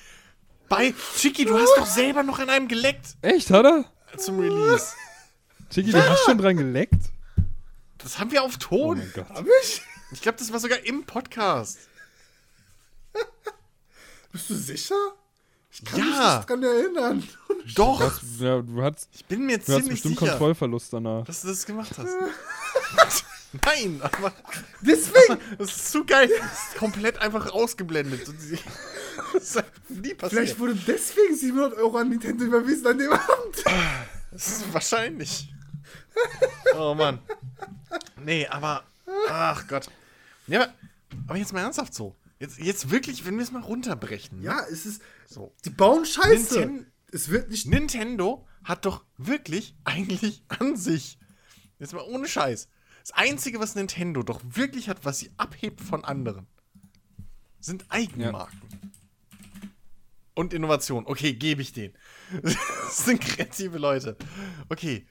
Bei Chicky, du hast doch selber noch an einem geleckt Echt, hat er? zum Release. Chicky, du hast schon dran geleckt? Das haben wir auf Oh Ton. mein Gott. Hab ich? ich glaube, das war sogar im Podcast. Bist du sicher? Ich kann Ja. mich nicht dran erinnern. [LAUGHS] Doch. Ja, du hast, Ich bin mir du hast ziemlich bestimmt sicher, Kontrollverlust danach. dass du das gemacht hast. [LAUGHS] Nein, aber Deswegen. [LAUGHS] das ist zu geil. Das ist komplett einfach ausgeblendet. Das ist nie passiert. Vielleicht wurde deswegen 700 Euro an Nintendo überwiesen an dem Abend. Das ist wahrscheinlich. Oh Mann. Nee, aber. Ach Gott. Ja, aber, aber jetzt mal ernsthaft so. Jetzt, jetzt wirklich, wenn wir es mal runterbrechen. ne? Ja, es ist. So. Die bauen Scheiße. Ninten- es wird nicht. Nintendo hat doch wirklich eigentlich an sich. Jetzt mal ohne Scheiß. Das Einzige, was Nintendo doch wirklich hat, was sie abhebt von anderen, sind Eigenmarken. Und Innovation. Okay, gebe ich denen. [LAUGHS] Das sind kreative Leute. Okay.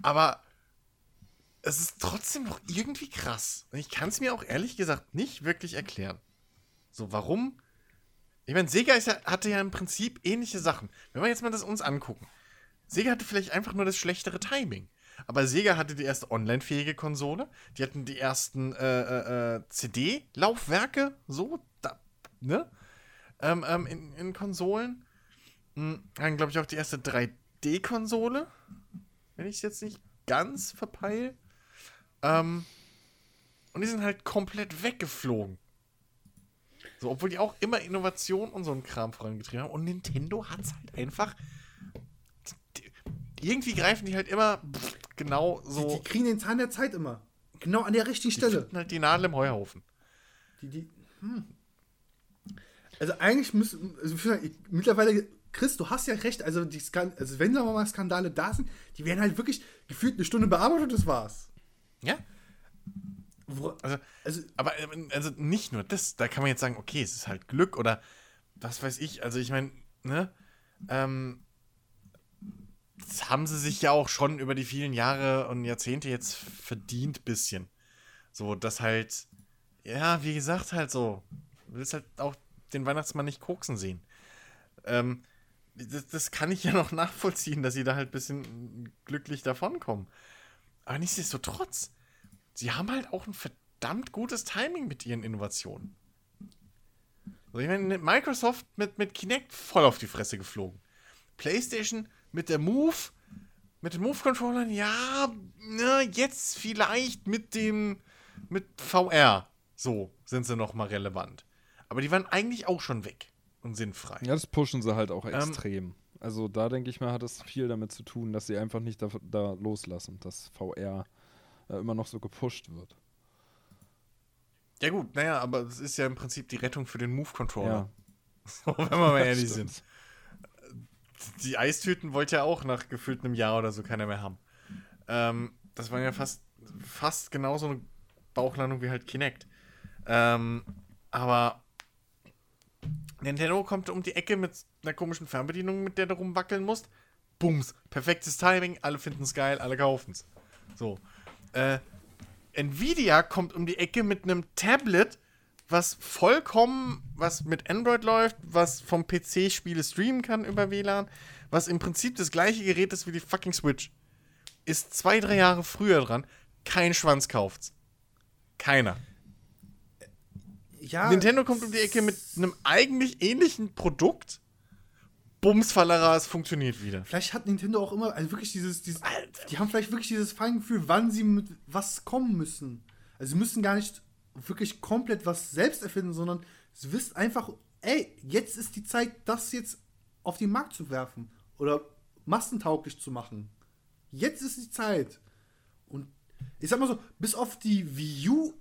Aber es ist trotzdem noch irgendwie krass. Und ich kann es mir auch ehrlich gesagt nicht wirklich erklären. So, warum? Ich meine, Sega ja, hatte ja im Prinzip ähnliche Sachen. Wenn wir jetzt mal das uns angucken. Sega hatte vielleicht einfach nur das schlechtere Timing. Aber Sega hatte die erste online-fähige Konsole. Die hatten die ersten äh, äh, äh, CD-Laufwerke, so, da, ne? Ähm, ähm, in, in Konsolen. Hm, Dann, glaube ich, auch die erste 3D-Konsole. Wenn ich es jetzt nicht ganz verpeil. Ähm, und die sind halt komplett weggeflogen. So, obwohl die auch immer Innovation und so einen Kram vorangetrieben haben. Und Nintendo hat es halt einfach. irgendwie greifen die halt immer pff, genau so. Die, die kriegen den Zahn der Zeit immer. Genau an der richtigen Die Stelle. finden halt die Nadel im Heuhaufen. Die, die, hm. Also eigentlich müssen, also mittlerweile, Chris, du hast ja recht, also, die Skan also wenn da mal Skandale da sind, die werden halt wirklich gefühlt eine Stunde bearbeitet und das war's. Ja. Wo, Also, also, aber ähm, also nicht nur das, da kann man jetzt sagen, okay, es ist halt Glück oder was weiß ich. Also ich meine, ne? Ähm, das haben sie sich ja auch schon über die vielen Jahre und Jahrzehnte jetzt verdient, bisschen. So, dass halt, ja, wie gesagt, halt so. Du willst halt auch den Weihnachtsmann nicht koksen sehen. Ähm, das, das kann ich ja noch [LAUGHS] nachvollziehen, dass sie da halt ein bisschen glücklich davonkommen. Aber nichtsdestotrotz, sie haben halt auch ein verdammt gutes Timing mit ihren Innovationen. Also ich meine, Microsoft mit, mit Kinect voll auf die Fresse geflogen. PlayStation mit der Move, mit den Move-Controllern, ja, na, jetzt vielleicht mit dem, mit VR. So sind sie noch mal relevant. Aber die waren eigentlich auch schon weg und sinnfrei. Ja, das pushen sie halt auch Ähm, extrem. also da denke ich mal, hat es viel damit zu tun, dass sie einfach nicht da, da loslassen, dass VR äh, immer noch so gepusht wird. Ja gut, naja, aber das ist ja im Prinzip die Rettung für den Move-Controller. Ja, [LAUGHS] Wenn wir mal [LAUGHS] ehrlich sind. Die Eistüten wollte ja auch nach gefühlt einem Jahr oder so keiner mehr haben. Ähm, das war ja fast, fast genauso eine Bauchlandung wie halt Kinect. Ähm, aber Nintendo kommt um die Ecke mit einer komischen Fernbedienung, mit der du rumwackeln musst. Bums, perfektes Timing, alle finden es geil, alle kaufen es. So. Äh, Nvidia kommt um die Ecke mit einem Tablet, was vollkommen, was mit Android läuft, was vom PC Spiele streamen kann über WLAN, was im Prinzip das gleiche Gerät ist wie die fucking Switch. Ist zwei, drei Jahre früher dran. Kein Schwanz kauft's. Keiner. ja. Nintendo kommt um die Ecke mit einem eigentlich ähnlichen Produkt. Bumsfallera, es funktioniert wieder. Vielleicht hat Nintendo auch immer, also wirklich dieses, dieses Alter. die haben vielleicht wirklich dieses Feingefühl, wann sie mit was kommen müssen. Also sie müssen gar nicht wirklich komplett was selbst erfinden, sondern sie wissen einfach, ey, jetzt ist die Zeit, das jetzt auf den Markt zu werfen oder massentauglich zu machen. Jetzt ist die Zeit. Und ich sag mal so, bis auf die Wii U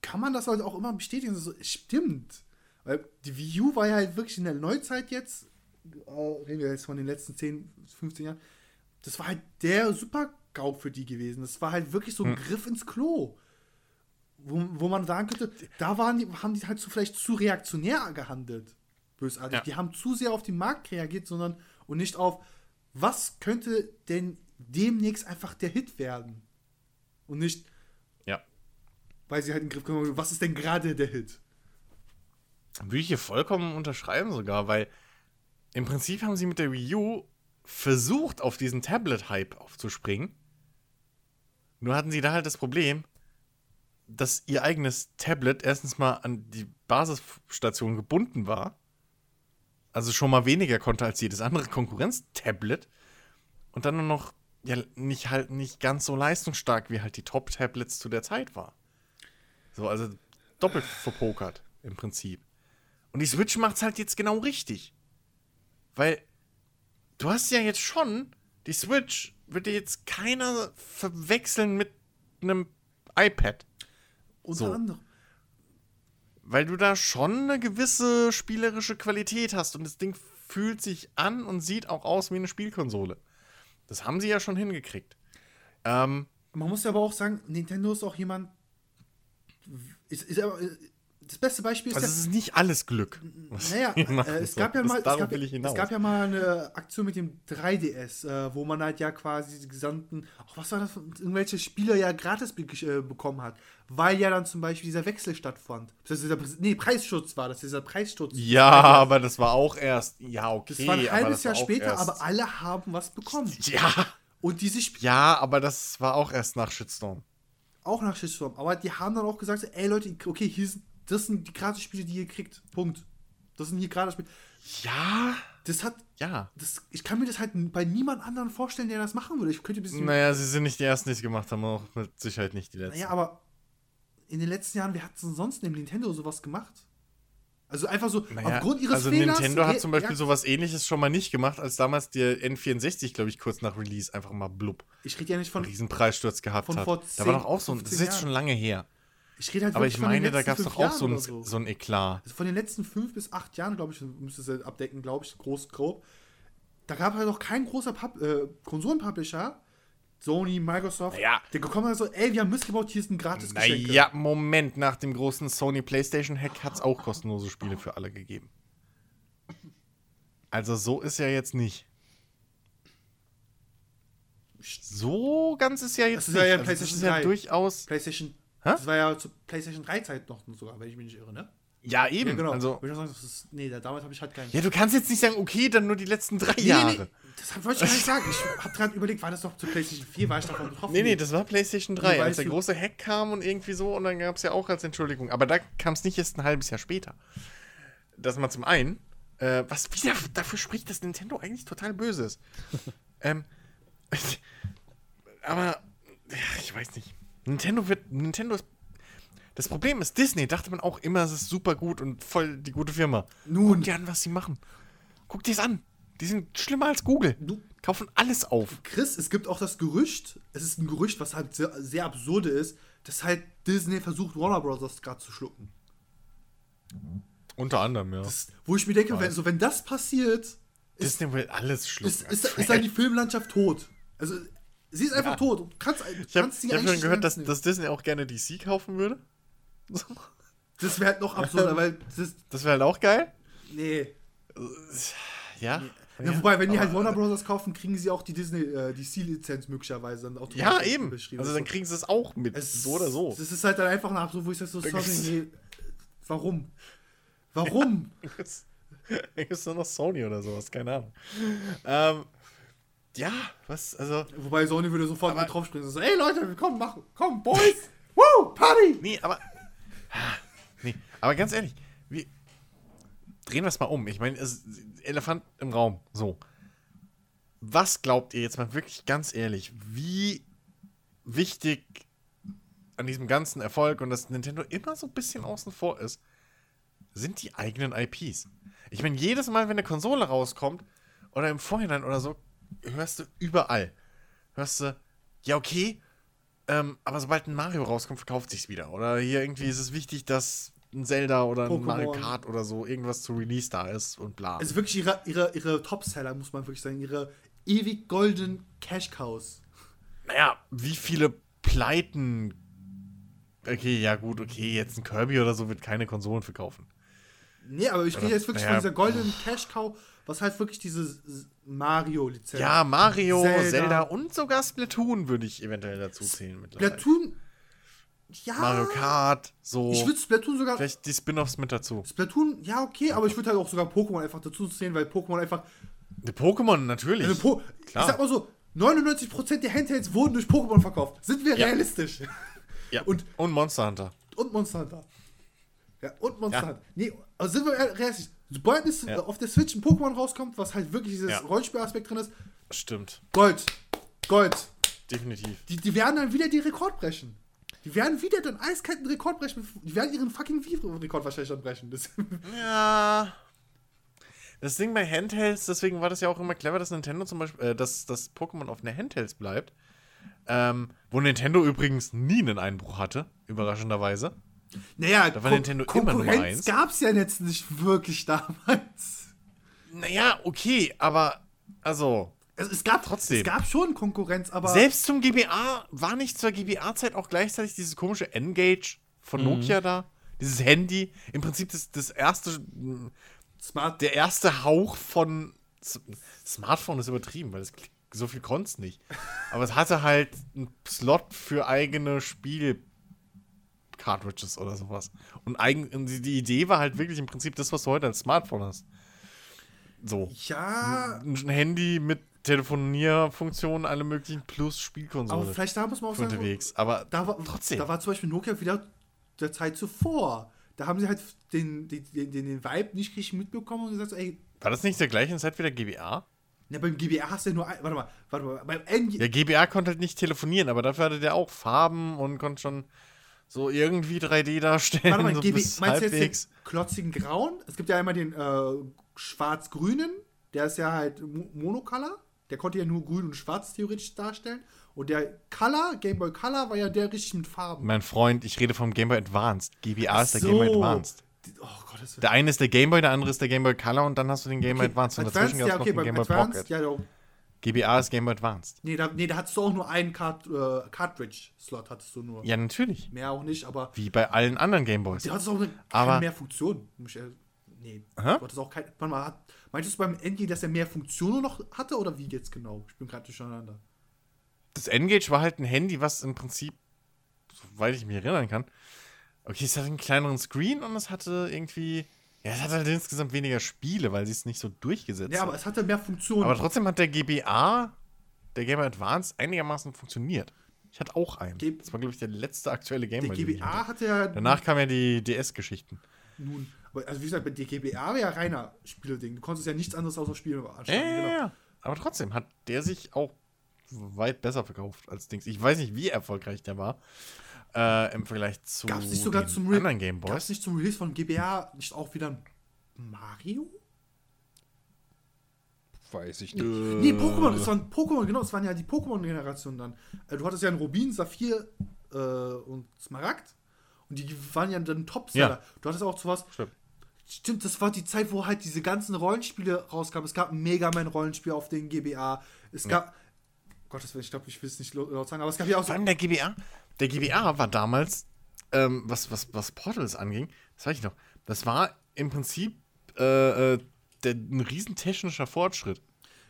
kann man das halt auch immer bestätigen. So, stimmt. Weil die Wii U war ja halt wirklich in der Neuzeit jetzt, reden wir jetzt von den letzten 10, 15 Jahren, das war halt der Super-GAU für die gewesen. Das war halt wirklich so ein Griff ins Klo. Wo, wo man sagen könnte, da waren die, haben die halt so vielleicht zu reaktionär gehandelt. Bösartig. Ja. Die haben zu sehr auf den Markt reagiert, sondern und nicht auf, was könnte denn demnächst einfach der Hit werden? Und nicht, Ja. weil sie halt in den Griff kommen, was ist denn gerade der Hit? Würde ich hier vollkommen unterschreiben sogar, weil im Prinzip haben sie mit der Wii U versucht, auf diesen Tablet-Hype aufzuspringen. Nur hatten sie da halt das Problem, dass ihr eigenes Tablet erstens mal an die Basisstation gebunden war. Also schon mal weniger konnte als jedes andere Konkurrenz-Tablet. Und dann nur noch ja, nicht halt nicht ganz so leistungsstark, wie halt die Top-Tablets zu der Zeit war. So, also doppelt verpokert im Prinzip. Und die Switch macht's halt jetzt genau richtig. Weil du hast ja jetzt schon, die Switch wird dir jetzt keiner verwechseln mit einem iPad. Unter So. anderem. Weil du da schon eine gewisse spielerische Qualität hast und das Ding fühlt sich an und sieht auch aus wie eine Spielkonsole. Das haben sie ja schon hingekriegt. Ähm, Man muss ja aber auch sagen, Nintendo ist auch jemand. Ist, ist das beste Beispiel ist also es ist nicht alles Glück. Naja, [LAUGHS] äh, es So, gab ja mal, es gab, es gab ja mal eine Aktion mit dem 3DS, äh, wo man halt ja quasi die gesamten, ach, was war das, irgendwelche Spiele ja gratis be äh, bekommen hat, weil ja dann zum Beispiel dieser Wechsel stattfand. Das dieser, nee, Preisschutz war das, dieser Preisschutz. ja, aber das war auch erst. Ja, okay. Das war ein halbes Jahr später, erst, aber alle haben was bekommen. Ja, Und diese Spiele ja, aber das war auch erst nach Shitstorm. auch nach Shitstorm, aber die haben dann auch gesagt, ey Leute, okay, hier sind, das sind die gratis Spiele, die ihr kriegt. Punkt. Das sind hier gratis Spiele. Ja, Das hat ja. das, ich kann mir das halt bei niemand anderem vorstellen, der das machen würde. Ich könnte ein bisschen. Naja, sie sind nicht die Ersten, die es gemacht haben, auch mit Sicherheit nicht die Letzten. Naja, aber in den letzten Jahren, wer hat denn sonst neben Nintendo sowas gemacht? Also einfach so Naja, aufgrund ihres also Fehlers. Nintendo hat zum Beispiel ja, sowas ähnliches schon mal nicht gemacht, als damals der N64, glaube ich, kurz nach Release einfach mal blub, Ich rede ja nicht von. Riesenpreissturz gehabt von hat. vor da war 10, doch auch so ein, das ist 15 jetzt schon lange her. Ich rede halt Aber ich meine, da gab es doch auch so ein, so. so ein Eklat. Also von den letzten fünf bis acht Jahren, glaube ich, müsste es abdecken, glaube ich, groß, grob. Da gab halt noch kein großer Pub äh, Konsolenpublisher, Sony, Microsoft, Naja. der gekommen hat so, ey, wir haben Mist gebaut, hier ist ein gratis Geschenk. Naja, Moment, nach dem großen Sony PlayStation Hack hat es auch kostenlose Spiele für alle gegeben. Also so ist ja jetzt nicht. So ganz ist ja jetzt Das ist ja ja nicht. also das PlayStation ist ja 3. durchaus. PlayStation, Hä? das war ja zur PlayStation 3 Zeit noch sogar, wenn ich mich nicht irre, ne? Ja, eben. Ja, genau. Also, ich sagen, ist, nee, da, damals habe ich halt keinen. ja, du kannst jetzt nicht sagen, okay, dann nur die letzten drei nee, Jahre. nee, das wollte ich gar nicht sagen. Ich habe gerade überlegt, war das doch zur PlayStation 4, war ich davon betroffen? Nee, nee, das war PlayStation 3, Nee, als der große Hack kam und irgendwie so und dann gab es ja auch als Entschuldigung. Aber da kam es nicht erst ein halbes Jahr später. Das mal zum einen, äh, was wieder dafür spricht, dass Nintendo eigentlich total böse ist. [LAUGHS] ähm, [LAUGHS] aber, ja, ich weiß nicht. Nintendo wird, Nintendo ist, das Problem ist, Disney dachte man auch immer, es ist super gut und voll die gute Firma. Nun. Guck dir an, was sie machen. Guck dir es an. Die sind schlimmer als Google. Du- Kaufen alles auf. Chris, es gibt auch das Gerücht, es ist ein Gerücht, was halt sehr, sehr absurde ist, dass halt Disney versucht, Warner Bros. gerade zu schlucken. Unter anderem, ja. Das, wo ich mir denke, wenn, so, wenn das passiert, ist, Disney will alles schlucken. ist, ist, ist dann die Filmlandschaft tot. Also, sie ist einfach tot. Du kannst, ich kannst sie hab schon gehört, dass, dass Disney auch gerne DC kaufen würde. Das wäre halt noch absurder, weil das. Das wäre halt auch geil. Nee. Ja. Ja, wobei, wenn die halt Warner Bros. kaufen, kriegen sie auch die Disney, äh, die C-Lizenz möglicherweise dann automatisch Ja, eben. beschrieben. Also dann kriegen sie es auch mit. Es- so oder so. Das ist halt dann einfach ein Absurd, wo ich sage so, sorry, nee, warum? Warum? [LAUGHS] Da gibt es nur noch Sony oder sowas, keine Ahnung. Ähm, ja, was, also. Wobei Sony würde sofort Aber- mit draufspringen und so, ey Leute, komm, mach, komm, Boys, [LAUGHS] woo, Party! Nee, aber. Nee, aber ganz ehrlich, wie, drehen wir es mal um. Ich meine, Elefant im Raum. So. Was glaubt ihr jetzt mal wirklich ganz ehrlich, wie wichtig an diesem ganzen Erfolg und dass Nintendo immer so ein bisschen außen vor ist, sind die eigenen IPs? Ich meine, jedes Mal, wenn eine Konsole rauskommt oder im Vorhinein oder so, hörst du überall. Hörst du, ja, okay, ähm, aber sobald ein Mario rauskommt, verkauft sich's wieder. Oder hier irgendwie ist es wichtig, dass ein Zelda oder ein Pokémon. Mario Kart oder so irgendwas zu Release da ist und bla. Also wirklich ihre, ihre, ihre Topseller, muss man wirklich sagen, ihre ewig goldenen Cash-Cows. naja, wie viele Pleiten. Okay, ja, gut, okay, jetzt ein Kirby oder so wird keine Konsolen verkaufen. Nee, aber ich rede jetzt wirklich naja. von dieser goldenen Cash-Cow, was halt wirklich diese Mario-Lizenz. Ja, Mario, Zelda. Zelda. und sogar Splatoon würde ich eventuell dazu zählen. Splatoon, ja. Mario Kart, so. Ich würde Splatoon sogar. Vielleicht die Spin-offs mit dazu. Splatoon, ja, okay, aber ich würde halt auch sogar Pokémon einfach dazu zählen, weil Pokémon einfach. Die Pokémon natürlich. Also po Klar. Ich sag mal so, 99% der Handhelds wurden durch Pokémon verkauft. Sind wir Ja. realistisch? ja. und- und Monster Hunter. Und Monster Hunter. Ja, und Monster Ja. Hunter. Nee, also sind wir realistisch. Sobald es Ja. auf der Switch ein Pokémon rauskommt, was halt wirklich dieses Ja. Rollenspielaspekt drin ist, Stimmt, Gold. Gold. definitiv. Die, die werden dann wieder die Rekord brechen. Die werden wieder dann eiskalten Rekord brechen. Die werden ihren fucking Wii-Rekord wahrscheinlich dann brechen. Das, [LAUGHS] Ja. Das Ding bei Handhelds, deswegen war das ja auch immer clever, dass Nintendo zum Beispiel, äh, dass das Pokémon auf einer Handhelds bleibt. Ähm, wo Nintendo übrigens nie einen Einbruch hatte, überraschenderweise. Naja, Da war Nintendo immer Nummer Konkurrenz eins. gab es ja jetzt nicht wirklich damals. Naja, okay, aber also, Also es gab Trotzdem. Es gab schon Konkurrenz, aber. selbst zum GBA war nicht zur GBA-Zeit auch gleichzeitig dieses komische N-Gage von Nokia da. Dieses Handy. Im Prinzip das, das erste, Smart. der erste Hauch von Smartphone ist übertrieben, weil es so viel konnte es nicht. Aber es hatte halt einen Slot für eigene Spiel-Cartridges oder sowas. Und, eigen, die, Idee war halt wirklich im Prinzip das, was du heute als Smartphone hast. So. Ja, Ein Handy mit Telefonierfunktionen, alle möglichen plus aber Spielkonsole vielleicht da muss man auch sagen, unterwegs. Aber da war, trotzdem. da war zum Beispiel Nokia wieder der Zeit zuvor. Da haben sie halt den, den, den, den Vibe nicht richtig mitbekommen und gesagt, so, ey, war das nicht der gleichen Zeit wie der GBA? ja, beim GBR hast du ja nur ein, warte mal, warte mal, beim N Der GBA konnte halt nicht telefonieren, aber dafür hatte der auch Farben und konnte schon so irgendwie 3D darstellen. Warte mal, so GB, meinst du jetzt den klotzigen Grauen? Es gibt ja einmal den äh, schwarz-grünen, der ist ja halt Mo- Monocolor. Der konnte ja nur grün und schwarz theoretisch darstellen. Und der Color, Game Boy Color, war ja der richtig mit Farben. Mein Freund, ich rede vom Game Boy Advanced. GBA ist der. Game Boy Advanced. Oh Gott, Der eine ist der Game Boy, der andere ist der Game Boy Color und dann hast du den Game Boy okay, Advanced. Und dazwischen gab es ja, noch den Game Boy Advanced, Pocket. ja, GBA ist Game Boy Advanced. nee, da, nee, da hattest du auch nur einen Card, äh, Cartridge-Slot, hattest du nur. Ja, natürlich. Mehr auch nicht, aber Wie bei allen anderen Game Boys. du hattest auch eine, Aber- mehr Funktion. Muss ich, äh, Nee, du hattest auch kein. Warte mal, hat, meintest du beim Endgame, dass er mehr Funktionen noch hatte oder wie jetzt genau? Ich bin gerade durcheinander. Das N-Gage war halt ein Handy, was im Prinzip, soweit ich mich erinnern kann, okay, es hatte einen kleineren Screen und es hatte irgendwie, ja, es hatte halt insgesamt weniger Spiele, weil sie es nicht so durchgesetzt Ja, aber hat. es hatte mehr Funktionen. Aber trotzdem hat der GBA, der Game Advance, einigermaßen funktioniert. Ich hatte auch einen. Ge- das war, glaube ich, der letzte aktuelle Game der GBA hatte. ja Danach kamen ja die DS-Geschichten. nun. aber Also wie gesagt, bei der GBA war ja reiner Spieleding. Du konntest ja nichts anderes außer Spiele Ja, anschauen. ja, genau. ja. Aber trotzdem hat der sich auch weit besser verkauft als Dings. Ich weiß nicht, wie erfolgreich der war äh, im Vergleich zu Gab es nicht sogar den zum Re anderen Game Gab's Boys. nicht zum Release von GBA nicht auch wieder ein Mario? Weiß ich nicht. Nee, Pokémon, das waren Pokémon, genau, das waren ja die Pokémon-Generationen dann. Äh, Du hattest ja einen Rubin, Saphir äh, und Smaragd. Und die waren ja dann Topseller. Ja. Du hattest auch sowas. Stimmt. Stimmt, das war die Zeit, wo halt diese ganzen Rollenspiele rauskamen. Es gab ein Mega Man-Rollenspiel auf den GBA. Es gab. Gottes Willen, ich glaube, ich will es nicht laut laut sagen, aber es gab ja auch so. Vor allem der GBA. Der GBA war damals, ähm, was, was, was Portals anging, das weiß ich noch, das war im Prinzip äh, äh, der, ein riesen technischer Fortschritt.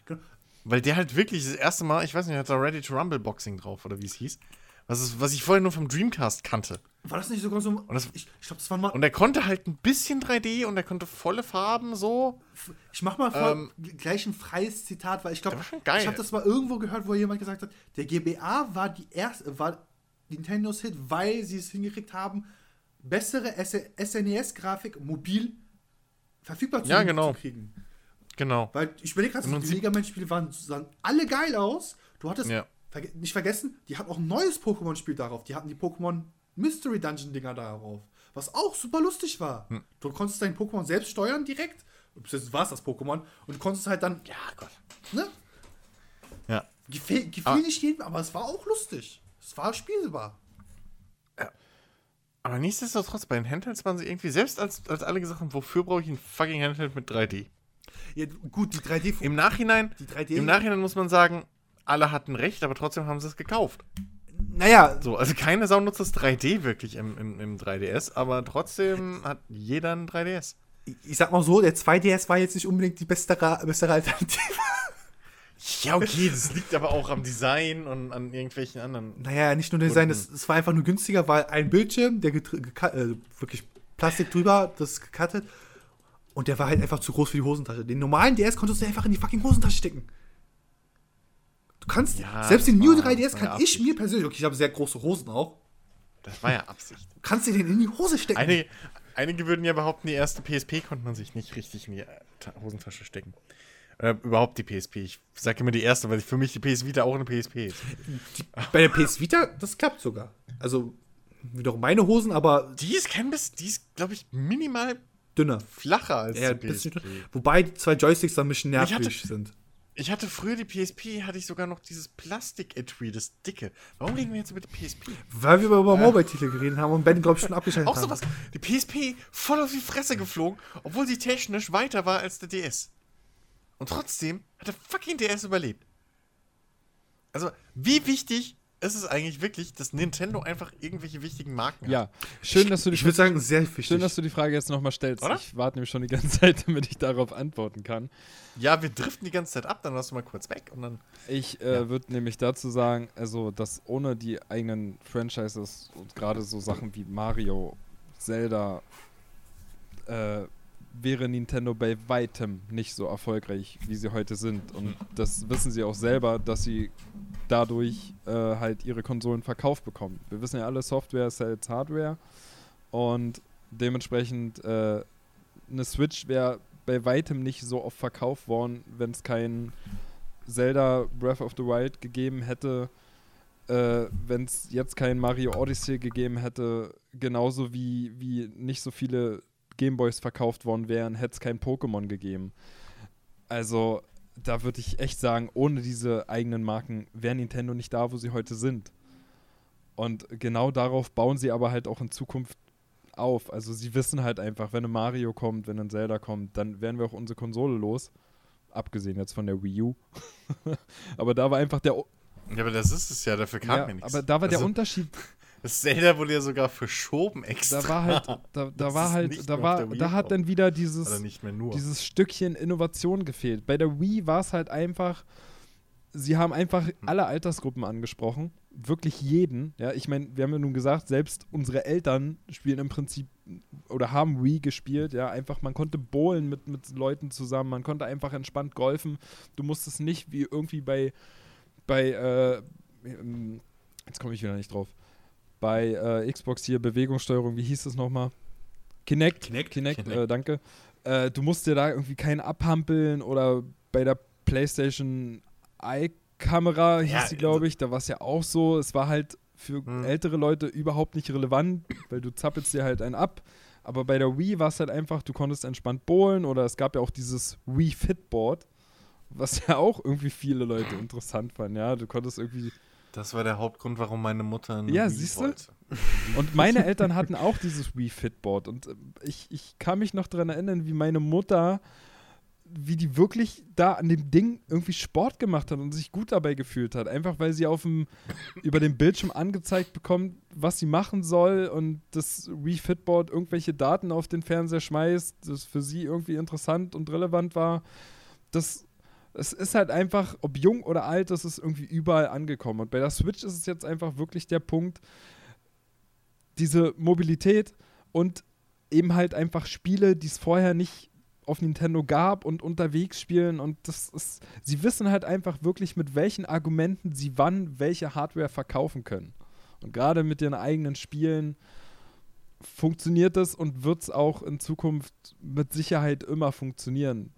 Genau. Weil der halt wirklich das erste Mal, ich weiß nicht, hat da Ready to Rumble Boxing drauf oder wie es hieß. Was, ist, was ich vorher nur vom Dreamcast kannte. War das nicht sogar so. das- ich ich glaube, das war mal. Und er konnte halt ein bisschen 3D und er konnte volle Farben so. Ich mach mal vor, Ähm, gleich ein freies Zitat, weil ich glaube, ich habe das mal irgendwo gehört, wo jemand gesagt hat, der GBA war die erste, war Nintendos Hit, weil sie es hingekriegt haben, bessere SNES-Grafik mobil verfügbar zu, Ja, genau. zu kriegen. Genau. Weil ich überlege gerade, die Mega Man-Spiele waren sahen alle geil aus. Du hattest, Ja. verge nicht vergessen, die hatten auch ein neues Pokémon-Spiel darauf. Die hatten die Pokémon Mystery Dungeon-Dinger darauf. Was auch super lustig war. Hm. Du konntest dein Pokémon selbst steuern direkt. Bis war es das Pokémon. Und du konntest halt dann, Ja, Gott. ne? Ja. Gefiel, gefiel Aber- nicht jedem, aber es war auch lustig. Es war spielbar. Aber nichtsdestotrotz, bei den Handhelds waren sie irgendwie, selbst als, als alle gesagt haben, wofür brauche ich ein fucking Handheld mit 3D? Ja, gut, die 3D. Im Nachhinein, Die 3D im Nachhinein muss man sagen, alle hatten recht, aber trotzdem haben sie es gekauft. naja, So, also keine Sau nutzt das 3D wirklich im, im, im 3DS, aber trotzdem hat jeder ein 3DS. ich sag mal so, der 2DS war jetzt nicht unbedingt die bessere, bessere Alternative. Ja, okay, [LAUGHS] das liegt aber auch am Design und an irgendwelchen anderen. Naja, nicht nur Design, es, war einfach nur günstiger, weil ein Bildschirm, der äh, wirklich Plastik drüber, das gecuttet. Und der war halt einfach zu groß für die Hosentasche. Den normalen DS konntest du einfach in die fucking Hosentasche stecken. Du kannst, Ja, selbst den New war- 3DS das war kann ja ich mir persönlich, okay, ich habe sehr große Hosen auch, Das war ja Absicht. [LAUGHS] kannst du den in die Hose stecken. Einige, einige würden ja behaupten, die erste PSP konnte man sich nicht richtig in die Ta- Hosentasche stecken. Oder überhaupt die PSP. Ich sage immer die erste, weil für mich die PS Vita auch eine PSP ist. Bei der PS Vita, das klappt sogar. Also, wiederum meine Hosen, aber Die ist kein bisschen, die ist, glaube ich, minimal dünner. flacher als Ja, die PSP. Wobei die zwei Joysticks dann ein bisschen Ich hatte- nervig sind. Ich hatte früher die PSP, hatte ich sogar noch dieses Plastik-Etui, das dicke. Warum reden wir jetzt über die PSP? Weil wir über Mobile-Titel geredet haben und Ben, glaube ich, schon abgeschaltet Auch haben. sowas. Die PSP voll auf die Fresse geflogen, obwohl sie technisch weiter war als der DS. Und trotzdem hat der fucking DS überlebt. Also, wie wichtig ist es eigentlich wirklich, dass Nintendo einfach irgendwelche wichtigen Marken hat? Ja, schön, dass du die Ich würde sagen, sehr wichtig. Schön, dass du die Frage jetzt nochmal stellst. Oder? Ich warte nämlich schon die ganze Zeit, [LAUGHS] damit ich darauf antworten kann. Ja, wir driften die ganze Zeit ab, dann warst du mal kurz weg und dann. Ich äh, würde nämlich dazu sagen, also, dass ohne die eigenen Franchises und gerade so Sachen wie Mario, Zelda, äh, wäre Nintendo bei weitem nicht so erfolgreich, wie sie heute sind. Und das wissen sie auch selber, dass sie dadurch äh, halt ihre Konsolen verkauft bekommen. Wir wissen ja alle, Software sells Hardware und dementsprechend äh, eine Switch wäre bei weitem nicht so oft verkauft worden, wenn es kein Zelda Breath of the Wild gegeben hätte, äh, wenn es jetzt kein Mario Odyssey gegeben hätte, genauso wie, wie nicht so viele Gameboys verkauft worden wären, hätte es kein Pokémon gegeben. Also, da würde ich echt sagen, ohne diese eigenen Marken wäre Nintendo nicht da, wo sie heute sind. Und genau darauf bauen sie aber halt auch in Zukunft auf. Also sie wissen halt einfach, wenn ein Mario kommt, wenn ein Zelda kommt, dann werden wir auch unsere Konsole los. Abgesehen jetzt von der Wii U. [LAUGHS] aber da war einfach der. O Ja, aber das ist es ja, dafür kam ja, mir nichts. aber da war der Also, Unterschied. Das Zelda wurde ja sogar verschoben extra. Da war halt, [LAUGHS] da, da war halt, da war, da hat dann wieder dieses, dieses Stückchen Innovation gefehlt. Bei der Wii war es halt einfach, sie haben einfach Hm. alle Altersgruppen angesprochen. Wirklich jeden. Ja, ich meine, wir haben ja nun gesagt, selbst unsere Eltern spielen im Prinzip oder haben Wii gespielt. Ja, einfach, man konnte bowlen mit, mit Leuten zusammen, man konnte einfach entspannt golfen. Du musstest nicht wie irgendwie bei, bei, äh, ähm, jetzt komme ich wieder nicht drauf. Bei äh, Xbox hier Bewegungssteuerung, wie hieß es nochmal? Kinect. Kinect? Kinect, Kinect. Äh, danke. Äh, du musst dir da irgendwie keinen abhampeln oder bei der PlayStation Eye-Kamera hieß Ja, sie, glaube ich, da war es ja auch so. Es war halt für Hm. ältere Leute überhaupt nicht relevant, weil du zappelst dir halt einen ab. Aber bei der Wii war es halt einfach, du konntest entspannt bowlen oder es gab ja auch dieses Wii Fitboard, was [LAUGHS] ja auch irgendwie viele Leute interessant fanden. Ja, du konntest irgendwie das war der Hauptgrund, warum meine Mutter eine Ja, siehste? wollte. [LAUGHS] Und meine Eltern hatten auch dieses Wii Fitboard. Und äh, ich, ich kann mich noch daran erinnern, wie meine Mutter, wie die wirklich da an dem Ding irgendwie Sport gemacht hat und sich gut dabei gefühlt hat. Einfach weil sie auf dem, über den Bildschirm angezeigt bekommt, was sie machen soll und das Wii Fitboard irgendwelche Daten auf den Fernseher schmeißt, das für sie irgendwie interessant und relevant war. Das es ist halt einfach, ob jung oder alt, das ist irgendwie überall angekommen. Und bei der Switch ist es jetzt einfach wirklich der Punkt, diese Mobilität und eben halt einfach Spiele, die es vorher nicht auf Nintendo gab und unterwegs spielen und das ist, sie wissen halt einfach wirklich, mit welchen Argumenten sie wann welche Hardware verkaufen können. Und gerade mit ihren eigenen Spielen funktioniert es und wird es auch in Zukunft mit Sicherheit immer funktionieren.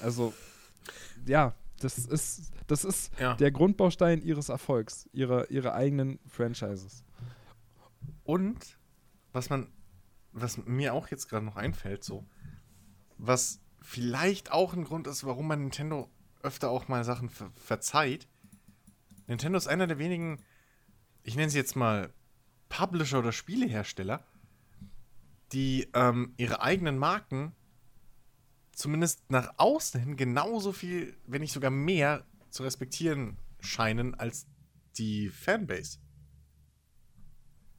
Also, ja, das ist, das ist Ja. der Grundbaustein ihres Erfolgs, ihrer, ihrer eigenen Franchises. Und was man, was mir auch jetzt gerade noch einfällt, so, was vielleicht auch ein Grund ist, warum man Nintendo öfter auch mal Sachen ver verzeiht. Nintendo ist einer der wenigen, ich nenne sie jetzt mal Publisher oder Spielehersteller, die ähm, ihre eigenen Marken zumindest nach außen hin genauso viel, wenn nicht sogar mehr, zu respektieren scheinen als die Fanbase.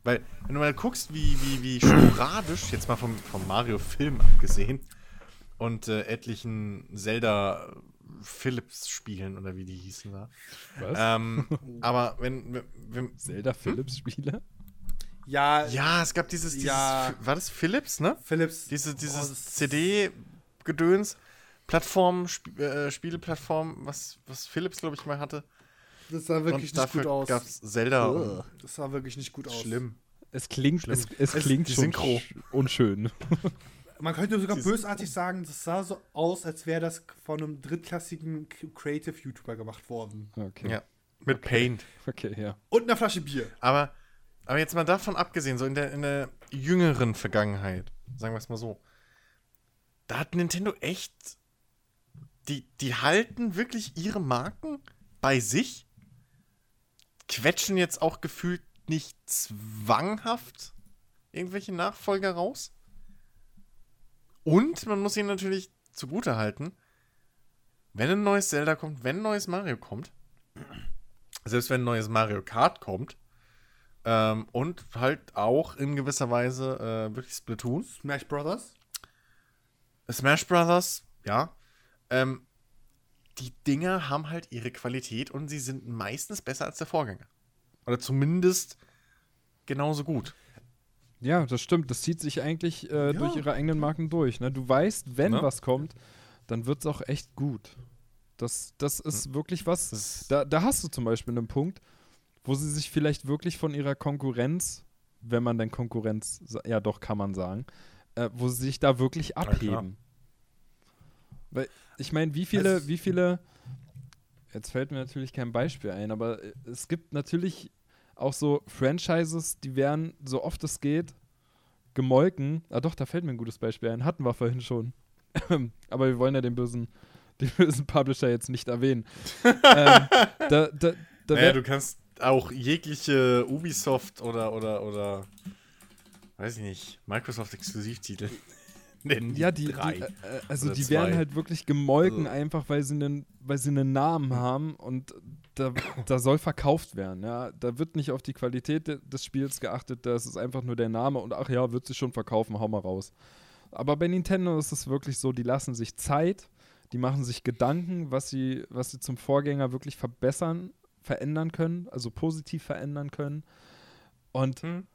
Weil, wenn du mal guckst, wie, wie, wie sporadisch, jetzt mal vom, vom Mario-Film abgesehen, und äh, etlichen Zelda Philips-Spielen oder wie die hießen da. Was? Ähm, [LAUGHS] aber wenn, wenn, wenn Zelda Philips Spiele? Ja, ja, es gab dieses, dieses Ja. war das Philips, ne? Philips. Diese, Oh, dieses CD-Gedöns, Plattform, Sp äh, Spieleplattform, was, was Philips, glaube ich, mal hatte. Das sah wirklich und nicht dafür gut aus. gab es Zelda. und Das sah wirklich nicht gut aus. Schlimm. Es klingt, Schlimm. es, es Es- klingt die schon Synchro. sch- unschön. [LAUGHS] Man könnte sogar Dieses- bösartig sagen, das sah so aus, als wäre das von einem drittklassigen Creative-YouTuber gemacht worden. Okay. Ja. Mit Paint. Okay, ja. Und einer Flasche Bier. Aber, aber jetzt mal davon abgesehen, so in der, in der jüngeren Vergangenheit, sagen wir es mal so, da hat Nintendo echt. Die, die halten wirklich ihre Marken bei sich, quetschen jetzt auch gefühlt nicht zwanghaft irgendwelche Nachfolger raus. Und man muss ihnen natürlich zugute halten, wenn ein neues Zelda kommt, wenn ein neues Mario kommt, selbst wenn ein neues Mario Kart kommt, ähm, und halt auch in gewisser Weise äh, wirklich Splatoon. Smash Brothers. Smash Brothers, ja. Ähm, die Dinger haben halt ihre Qualität und sie sind meistens besser als der Vorgänger. Oder zumindest genauso gut. Ja, das stimmt. Das zieht sich eigentlich äh, Ja. durch ihre eigenen Marken durch. Ne? Du weißt, wenn Ne? was kommt, dann wird es auch echt gut. Das, das ist wirklich was. Da, da hast du zum Beispiel einen Punkt, wo sie sich vielleicht wirklich von ihrer Konkurrenz, wenn man denn Konkurrenz, ja doch kann man sagen, äh, wo sie sich da wirklich abheben. Weil ich meine, wie viele, Also- wie viele Jetzt fällt mir natürlich kein Beispiel ein, aber äh, es gibt natürlich auch so Franchises, die werden, so oft es geht, gemolken. Ah doch, da fällt mir ein gutes Beispiel ein. Hatten wir vorhin schon. [LAUGHS] aber wir wollen ja den bösen, [LAUGHS] den bösen Publisher jetzt nicht erwähnen. [LAUGHS] ähm, da, da, da Naja, du kannst auch jegliche Ubisoft oder, oder, oder, weiß ich nicht, Microsoft-Exklusivtitel [LAUGHS] nennen. Ja, die, drei. die äh, also die zwei. werden halt wirklich gemolken, Also- einfach weil sie einen, weil sie einen Namen haben und da, da soll verkauft werden. Ja, da wird nicht auf die Qualität de, des Spiels geachtet, das ist einfach nur der Name und ach ja, wird sich schon verkaufen, hau mal raus. Aber bei Nintendo ist es wirklich so, die lassen sich Zeit, die machen sich Gedanken, was sie, was sie zum Vorgänger wirklich verbessern, verändern können, also positiv verändern können. Und Hm?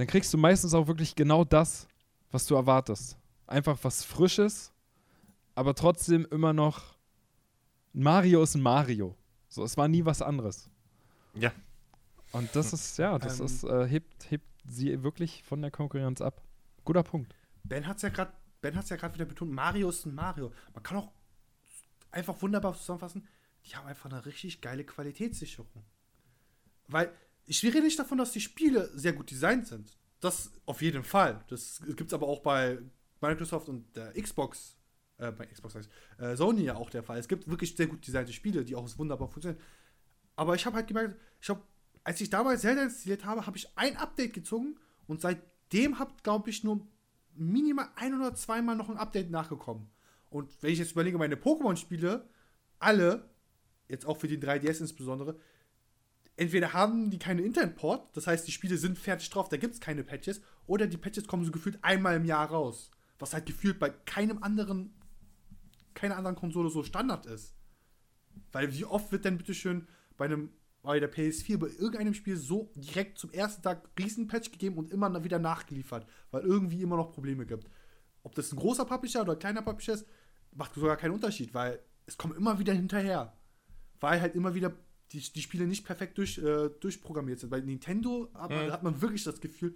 Dann kriegst du meistens auch wirklich genau das, was du erwartest. Einfach was Frisches, aber trotzdem immer noch. Mario ist ein Mario. So, es war nie was anderes. Ja. Und das ist, ja, das Ähm. ist, äh, hebt, hebt sie wirklich von der Konkurrenz ab. Guter Punkt. Ben hat es ja gerade Ben hat's ja gerade wieder betont, Mario ist ein Mario. Man kann auch einfach wunderbar zusammenfassen, die haben einfach eine richtig geile Qualitätssicherung. Weil ich rede nicht davon, dass die Spiele sehr gut designt sind. Das auf jeden Fall. Das gibt es aber auch bei Microsoft und der Xbox, äh, bei Xbox heißt, äh, Sony ja auch der Fall. Es gibt wirklich sehr gut designte Spiele, die auch wunderbar funktionieren. Aber ich habe halt gemerkt, ich habe, als ich damals Zelda installiert habe, habe ich ein Update gezogen und seitdem habe, glaube ich, nur minimal ein oder zweimal noch ein Update nachgekommen. Und wenn ich jetzt überlege, meine Pokémon-Spiele, alle, jetzt auch für den 3DS insbesondere, entweder haben die keine Internetport, das heißt, die Spiele sind fertig drauf, da gibt es keine Patches, oder die Patches kommen so gefühlt einmal im Jahr raus. Was halt gefühlt bei keinem anderen, keiner anderen Konsole so Standard ist. Weil wie oft wird denn bitteschön bei einem bei der PS4 bei irgendeinem Spiel so direkt zum ersten Tag Riesenpatch gegeben und immer wieder nachgeliefert, weil irgendwie immer noch Probleme gibt. Ob das ein großer Publisher oder ein kleiner Publisher ist, macht sogar keinen Unterschied, weil es kommt immer wieder hinterher. Weil halt immer wieder die, die Spiele nicht perfekt durch, äh, durchprogrammiert sind. Bei Nintendo hat man, Mhm. hat man wirklich das Gefühl,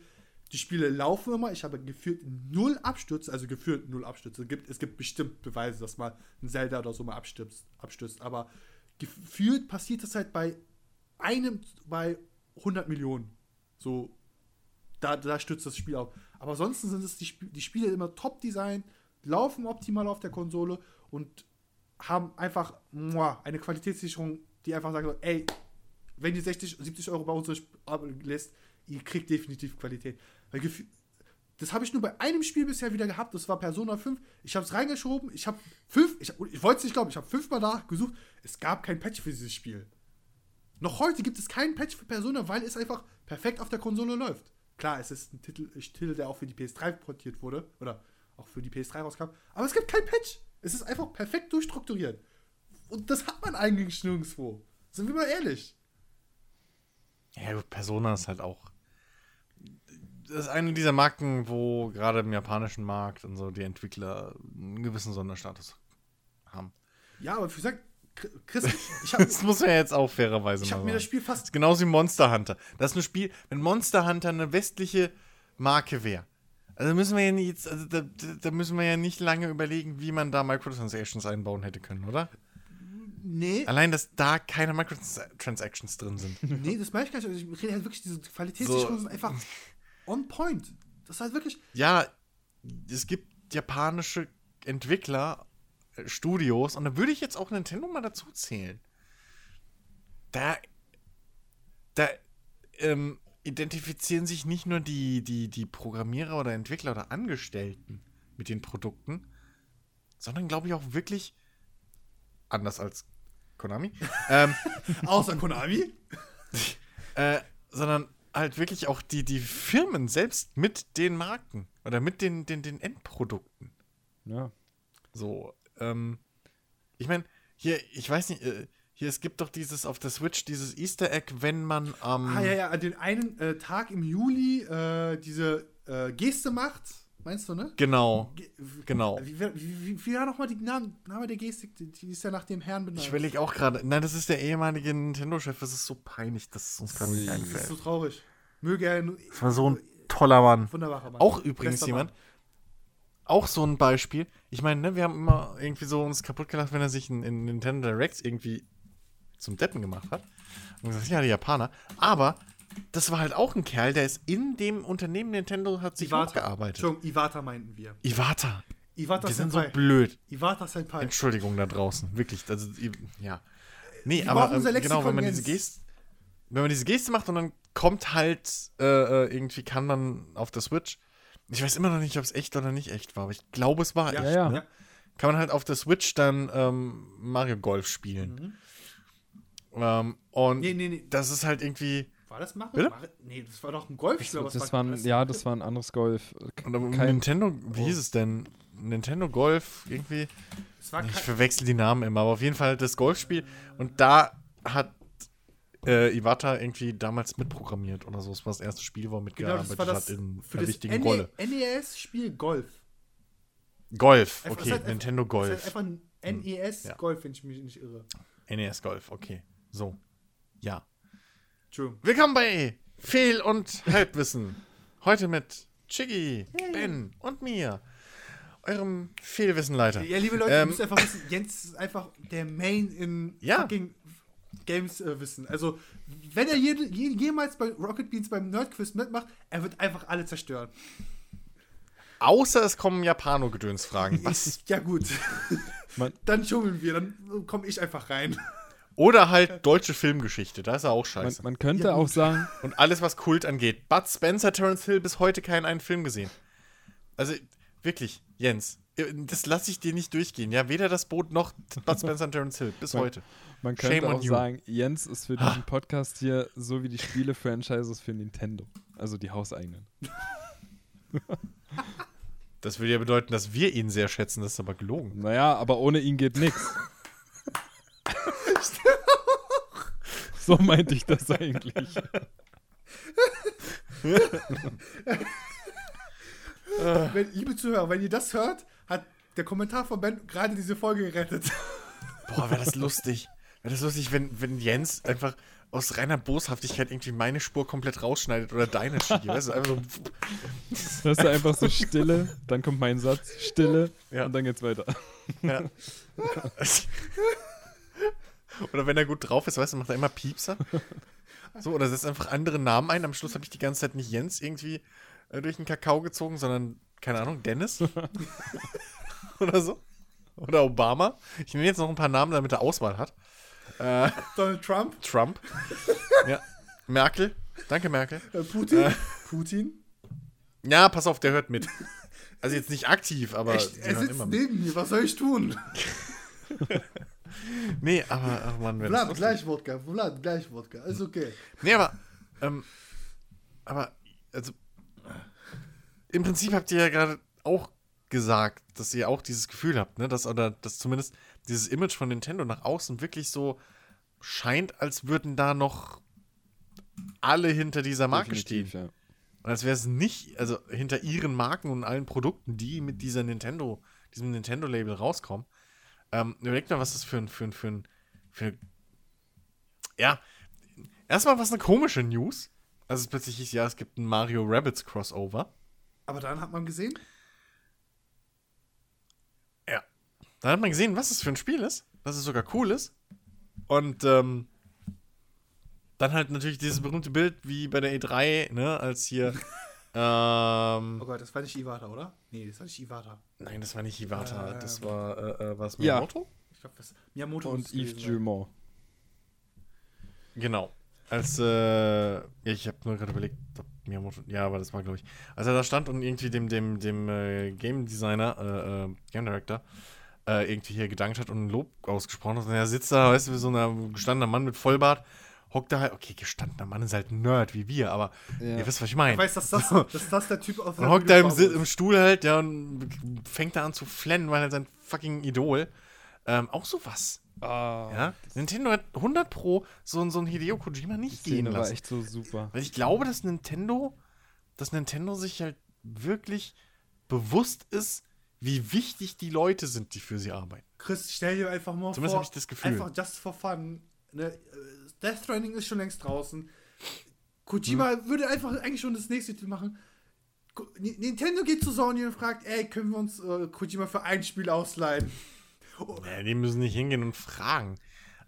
die Spiele laufen immer. Ich habe gefühlt null Abstürze, also gefühlt null Abstürze. Es gibt, es gibt bestimmt Beweise, dass mal ein Zelda oder so mal abstürzt, abstürzt. Aber gefühlt passiert das halt bei einem, bei 100 Millionen. So, da, da stürzt das Spiel auf. Aber ansonsten sind es die, Sp die Spiele immer top design, laufen optimal auf der Konsole und haben einfach muah, eine Qualitätssicherung, die einfach sagt, so, ey, wenn ihr 60, 70 Euro bei uns lässt, ihr kriegt definitiv Qualität. Das habe ich nur bei einem Spiel bisher wieder gehabt, das war Persona 5. Ich habe es reingeschoben, ich habe fünf, ich, ich wollte es nicht glauben, ich habe fünfmal nachgesucht, es gab kein Patch für dieses Spiel. Noch heute gibt es keinen Patch für Persona, weil es einfach perfekt auf der Konsole läuft. Klar, es ist ein Titel, ein Titel, der auch für die PS3 portiert wurde, oder auch für die PS3 rauskam, aber es gibt kein Patch. Es ist einfach perfekt durchstrukturiert. Und das hat man eigentlich nirgendwo. Sind wir mal ehrlich. Ja, Persona ist halt auch. Das ist eine dieser Marken, wo gerade im japanischen Markt und so die Entwickler einen gewissen Sonderstatus haben. Ja, aber wie gesagt, Chris, ich [LAUGHS] habe Das muss man ja jetzt auch fairerweise ich mal hab mir das. Spiel fast genauso wie Monster Hunter. Das ist ein Spiel, wenn Monster Hunter eine westliche Marke wäre. Also müssen wir ja nicht, also da, da da müssen wir ja nicht lange überlegen, wie man da Microtransactions einbauen hätte können, oder? Nee, Allein, dass da keine Microtransactions drin sind. [LAUGHS] nee, das meine ich gar nicht. Also Ich rede halt wirklich, diese Qualitätssicherungen So. sind einfach on point. Das ist halt wirklich. Ja, es gibt japanische Entwickler, äh, Studios, und da würde ich jetzt auch Nintendo mal dazu zählen. Da, da ähm, identifizieren sich nicht nur die, die, die Programmierer oder Entwickler oder Angestellten mit den Produkten, sondern glaube ich auch wirklich, anders als Konami, [LAUGHS] ähm, Außer Konami. [LAUGHS] äh, sondern halt wirklich auch die, die Firmen selbst mit den Marken oder mit den, den, den Endprodukten. Ja. So, ähm, ich meine, hier, ich weiß nicht, äh, hier, es gibt doch dieses auf der Switch, dieses Easter Egg, wenn man am. Ah, ja, ja, an den einen äh, Tag im Juli äh, diese äh, Geste macht. Meinst du, ne? Genau, Ge genau. Wie, wie, wie, wie war nochmal die Name, Name der Gestik? Die, die ist ja nach dem Herrn benannt. Ich überlege auch gerade, nein, das ist der ehemalige Nintendo-Chef, das ist so peinlich, dass es uns gerade nicht Das ist einfällt. so traurig. Möge er. Das war so ein toller Mann. Wunderbarer Mann. Auch übrigens Bester jemand, Mann. auch so ein Beispiel. Ich meine, ne, wir haben immer irgendwie so uns kaputt gelacht, wenn er sich in, in Nintendo Directs irgendwie zum Deppen gemacht hat. Und gesagt, ja, die Japaner. Aber das war halt auch ein Kerl, der ist in dem Unternehmen Nintendo, hat sich hochgearbeitet. Entschuldigung, Iwata meinten wir. Iwata. Iwata Wir sind so blöd. Iwata Senpai. Entschuldigung da draußen. Wirklich. Also, ja. Nee, Wir aber unser genau, wenn man diese. Geste, wenn man diese Geste macht und dann kommt halt äh, äh, irgendwie kann man auf der Switch. Ich weiß immer noch nicht, ob es echt oder nicht echt war, aber ich glaube, es war Ja, echt. ja. Ne? Kann man halt auf der Switch dann ähm, Mario Golf spielen. Ähm, und Mhm. Nee, nee, nee. das ist halt irgendwie. War das Mario? Bitte? Mario? Nee, das war doch ein Golfspiel. aber es Das war ein, ja, das war ein anderes Golf. Und aber Kein, Nintendo, wie hieß es denn? Nintendo Golf irgendwie. Ich verwechsel die Namen immer, aber auf jeden Fall das Golfspiel. Und da hat äh, Iwata irgendwie damals mitprogrammiert oder so. Das war das erste Spiel, wo er genau, mitgearbeitet das war das hat in für einer das wichtigen Rolle. NES-Spiel Golf. Golf, okay, es hat einfach- Nintendo Es ist Golf. halt einfach ein NES Ja. Golf, wenn ich mich nicht irre. NES Golf, okay. So. Ja. Entschuldigung. Willkommen bei Fehl- und Halbwissen. Heute mit Chiggy, Ben und mir, eurem Fehlwissenleiter. Ja, liebe Leute, ihr Ähm, müsst einfach wissen, Jens ist einfach der Main in Ja. fucking Games äh, wissen. Also, wenn er je, je, jemals bei Rocket Beans beim Nerdquiz mitmacht, er wird einfach alle zerstören. Außer es kommen Japano-Gedöns-Fragen. Was? [LAUGHS] Ja, gut. Man- dann schummeln wir, dann komme ich einfach rein. Oder halt deutsche Filmgeschichte, da ist er auch man, scheiße. man könnte Ja, auch sagen, Und alles, was Kult angeht. Bud Spencer, Terence Hill, bis heute keinen einen Film gesehen. Also, wirklich, Jens, das lasse ich dir nicht durchgehen. Ja, weder das Boot noch Bud Spencer und Terence Hill, bis Man- heute. man Shame könnte on auch sagen, Jens ist für diesen Podcast hier so wie die Spiele-Franchises für Nintendo. Also die hauseigenen. Das würde ja bedeuten, dass wir ihn sehr schätzen, das ist aber gelogen. Naja, aber ohne ihn geht [LAUGHS] nix. [LAUGHS] so meinte ich das eigentlich. [LAUGHS] Wenn, liebe Zuhörer, wenn ihr das hört, hat der Kommentar von Ben gerade diese Folge gerettet. [LAUGHS] Boah, wäre das lustig. Wäre das lustig, wenn, wenn Jens einfach aus reiner Boshaftigkeit irgendwie meine Spur komplett rausschneidet oder deine Schicki. Weißt du, einfach so. Das ist einfach so Stille, dann kommt mein Satz, Stille Ja. und dann geht's weiter. Ja. Oder wenn er gut drauf ist, weißt du, macht er immer Piepser. [LAUGHS] So, oder setzt einfach andere Namen ein. Am Schluss habe ich die ganze Zeit nicht Jens irgendwie äh, durch den Kakao gezogen, sondern, keine Ahnung, Dennis. [LAUGHS] oder so. Oder Obama. Ich nenne jetzt noch ein paar Namen, damit er Auswahl hat. Äh, Donald Trump, Trump. [LAUGHS] ja. Merkel. Danke, Merkel. äh, Putin, Putin. Ja, pass auf, der hört mit. Also jetzt nicht aktiv, aber Echt, er sitzt neben mir, was soll ich tun? Nee, aber, ach Mann, wenn Vlad, gleich Wodka, Vlad, gleich Wodka, ist okay. Nee, aber, ähm, aber, also, im Prinzip habt ihr ja gerade auch gesagt, dass ihr auch dieses Gefühl habt, ne, dass, oder, dass zumindest dieses Image von Nintendo nach außen wirklich so scheint, als würden da noch alle hinter dieser Marke stehen. Definitiv, ja. Und als wäre es nicht, also hinter ihren Marken und allen Produkten, die mit dieser Nintendo, diesem Nintendo-Label rauskommen. Ähm, überlegt mal, was das für ein, für ein, für ein, für ein ja, erstmal was eine komische News. Also es plötzlich hieß, ja, es gibt ein Mario Rabbits Crossover. Aber dann hat man gesehen, Ja. Dann hat man gesehen, was es für ein Spiel ist, dass es sogar cool ist. Und ähm, dann halt natürlich dieses berühmte Bild wie bei der E3, ne, als hier [LAUGHS] ähm, oh Gott, das war nicht Iwata, oder? Nee, das war nicht Iwata. Nein, das war nicht Iwata, Ähm. das war, äh, äh, was, Ja. Miyamoto? Ich glaube, das Miyamoto Und es Yves. Gilmore. Genau. Als, äh, ja, ich habe nur gerade überlegt, ob Miyamoto, ja, aber das war, glaube ich, als er da stand und irgendwie dem, dem, dem äh, Game Designer, äh, äh, Game Director, äh, irgendwie hier gedankt hat und ein Lob ausgesprochen hat. Und er sitzt da, weißt du, wie so ein gestandener Mann mit Vollbart, hockt da halt, okay, gestandener Mann ist halt ein Nerd wie wir, aber Ja. ihr wisst, was ich Ich meine. weiß, dass das, [LAUGHS] dass das der Typ aus Und hockt da im, im Stuhl halt, ja, und fängt da an zu flennen, weil er sein fucking Idol. Ähm, auch sowas. Ah, Ja? Nintendo hat 100 Pro so, ein- so ein Hideo Kojima die nicht gehen Szene war lassen. echt so super. Weil ich glaube, dass Nintendo, dass Nintendo sich halt wirklich bewusst ist, wie wichtig die Leute sind, die für sie arbeiten. Chris, stell dir einfach mal Zumindest vor, hab ich das Gefühl. einfach just for fun. Ne? Death Stranding ist schon längst draußen. Kojima Hm. würde einfach eigentlich schon das nächste Titel machen. Ko- Nintendo geht zu Sony und fragt, ey, können wir uns äh, Kojima für ein Spiel ausleihen? Oh, Ja, die müssen nicht hingehen und fragen.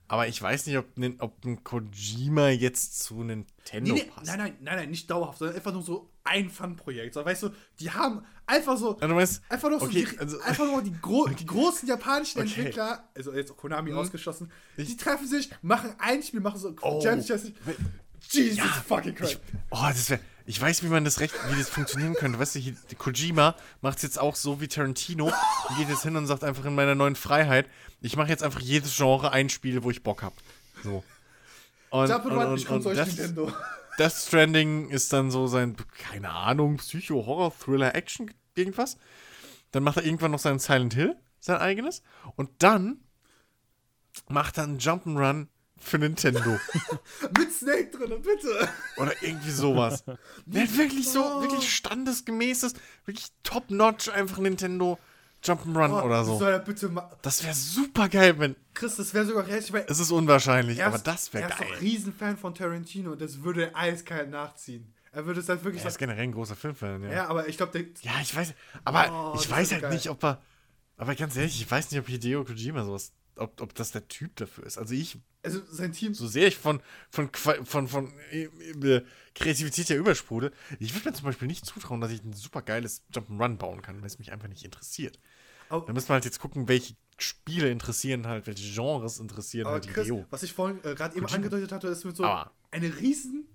Aber ich weiß nicht, ob, ob ein Kojima jetzt zu Nintendo Nee, nee, passt. nein, nein, nein, nein, nicht dauerhaft, sondern einfach nur so ein Fun-Projekt. So, weißt du, die haben einfach so. Ja, meinst, Einfach nur, okay, so die, also- einfach nur die, gro die großen japanischen Okay. Mhm. Entwickler, also jetzt auch Konami ausgeschlossen, die treffen sich, machen ein Spiel, machen so Oh. Jesus Ja, fucking Christ. Oh, das wäre. Ich weiß, wie man das recht, wie das funktionieren könnte. Weißt du, hier, Kojima macht es jetzt auch so wie Tarantino und geht jetzt hin und sagt einfach in meiner neuen Freiheit, ich mache jetzt einfach jedes Genre ein Spiel, wo ich Bock hab. So. Und, Jump and und, und, ich und euch Death, Nintendo. Death Stranding ist dann so sein, keine Ahnung, Psycho, Horror, Thriller, Action, irgendwas. Dann macht er irgendwann noch sein Silent Hill, sein eigenes. Und dann macht er einen Jump'n'Run für Nintendo. [LAUGHS] Mit Snake drin, bitte. Oder irgendwie sowas. [LAUGHS] Der hat wirklich so, wirklich standesgemäßes, wirklich top-notch einfach Nintendo Jump'n'Run oder so. Oh, Soll er bitte mal. Das wäre super geil, wenn. Chris, das wäre sogar recht, Es ist unwahrscheinlich, er aber ist- das wäre Er ist geil. doch Riesenfan von Tarantino und das würde er eiskalt nachziehen. Er würde es dann wirklich Er ist generell ein großer Filmfan, ja. Ja, aber ich glaube, der. Ja, ich weiß. Aber Oh, ich weiß ist halt geil. nicht, ob er. Aber ganz ehrlich, ich weiß nicht, ob Hideo Kojima sowas. Ob, ob das der Typ dafür ist. Also ich, Also sein Team. so sehr ich von, von, Qua- von, von, äh, äh, Kreativität ja übersprudel, ich würde mir zum Beispiel nicht zutrauen, dass ich ein super geiles Jump'n'Run bauen kann, weil es mich einfach nicht interessiert. Aber- Da müssen wir halt jetzt gucken, welche Spiele interessieren halt, welche Genres interessieren Aber halt Chris, Hideo. was ich vorhin äh, gerade eben angedeutet hatte, ist mit so Aber- eine riesen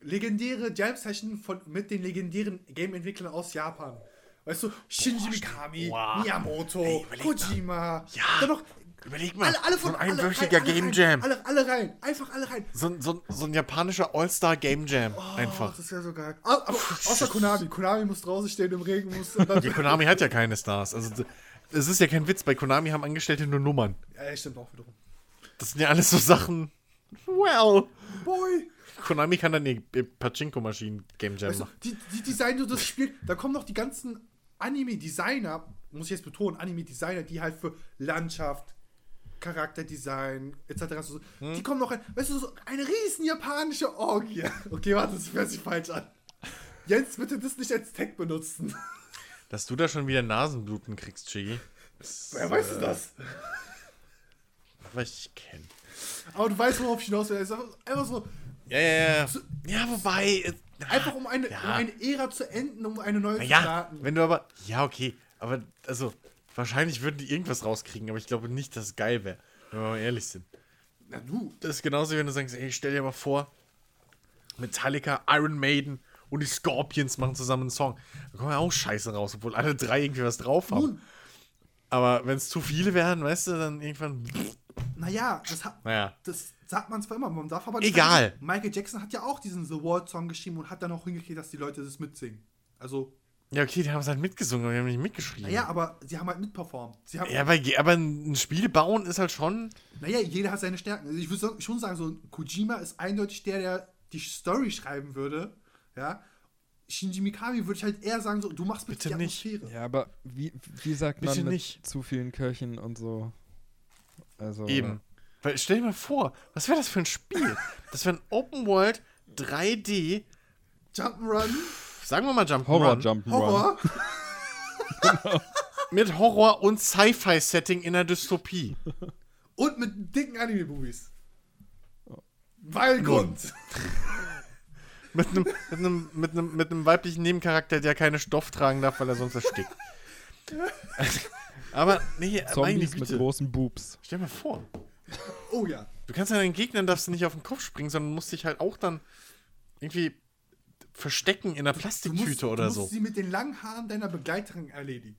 legendäre Jam-Session von mit den legendären Game-Entwicklern aus Japan. Weißt du, Shinji Mikami, Wow. Miyamoto, Ey. Kojima, Ja. dann noch Überleg mal, alle, alle von so ein einwöchiger alle, alle Game rein, Jam. Alle, alle rein, einfach alle rein. So, ein- so, so ein japanischer All-Star Game Jam. einfach. Oh, das wäre so geil. Ah, Aber außer Konami. Konami muss draußen stehen im Regen. Muss [LAUGHS] Ja, Konami hat ja keine Stars. Also, es ist ja kein Witz. Bei Konami haben Angestellte nur Nummern. ja, stimmt auch wiederum. Das sind ja alles so Sachen. Well. Boy. Konami kann dann die Pachinko-Maschinen Game Jam Weißt du, machen. die, die Designer das Spiel, da kommen noch die ganzen Anime-Designer, muss ich jetzt betonen, Anime-Designer, die halt für Landschaft, Charakterdesign etc. So, Hm. Die kommen noch rein. Weißt du, so eine riesen japanische Orgie. [LAUGHS] Okay, warte, das hört sich falsch an. Jens, bitte das nicht als Tag benutzen. Dass du da schon wieder Nasenbluten kriegst, Chigi. Woher weißt du das? Weil ich kenne. Aber du weißt, worauf ich hinaus will. Es ist einfach- so, Ja, ja, ja. Ja, wobei. äh, einfach um eine, Ja. um eine Ära zu enden, um eine neue zu Ja, starten. wenn du aber. Ja, okay. Aber, also, wahrscheinlich würden die irgendwas rauskriegen, aber ich glaube nicht, dass es geil wäre. Wenn wir mal ehrlich sind. Na du, Das ist genauso, wie wenn du sagst, ey, stell dir mal vor, Metallica, Iron Maiden und die Scorpions machen zusammen einen Song. Da kommen ja auch Scheiße raus, obwohl alle drei irgendwie was drauf haben. nun, Aber wenn es zu viele wären, weißt du, dann irgendwann. naja, das hat, Naja. Das sagt man zwar immer, man darf aber nicht Egal. vergessen, Michael Jackson hat ja auch diesen The World Song geschrieben und hat dann auch hingekriegt, dass die Leute das mitsingen. Also, Ja, okay, die haben es halt mitgesungen, aber die haben nicht mitgeschrieben. naja, aber sie haben halt mitperformt. Sie haben, Ja, aber, aber ein Spiel bauen ist halt schon. naja, jeder hat seine Stärken. Also ich würde schon sagen, so ein Kojima ist eindeutig der, der die Story schreiben würde. Ja. Shinji Mikami würde ich halt eher sagen, so, du machst bitte, Bitte die nicht. Atmosphäre. Ja, aber wie, wie sagt Bitte man mit nicht. zu vielen Kirchen und so? Also, Eben. Weil stell dir mal vor, was wäre das für ein Spiel? [LAUGHS] Das wäre ein Open World 3D, Jump'n'Run, sagen wir mal Jump'n'Run. Horror Jump'n'Run. Horror. [LAUGHS] Mit Horror und Sci-Fi-Setting in der Dystopie. und mit dicken Anime-Movies. Weil Grund. [LAUGHS] Mit einem, mit, einem, mit, einem, mit einem weiblichen Nebencharakter, der keine Stoff tragen darf, weil er sonst erstickt. Aber, nee, Zombies mit großen Boobs. Stell dir mal vor. Oh ja. Du kannst ja deinen Gegnern darfst du nicht auf den Kopf springen, sondern musst dich halt auch dann irgendwie verstecken in einer Du Plastiktüte musst, oder du so. musst sie mit den langen Haaren deiner Begleiterin erledigen.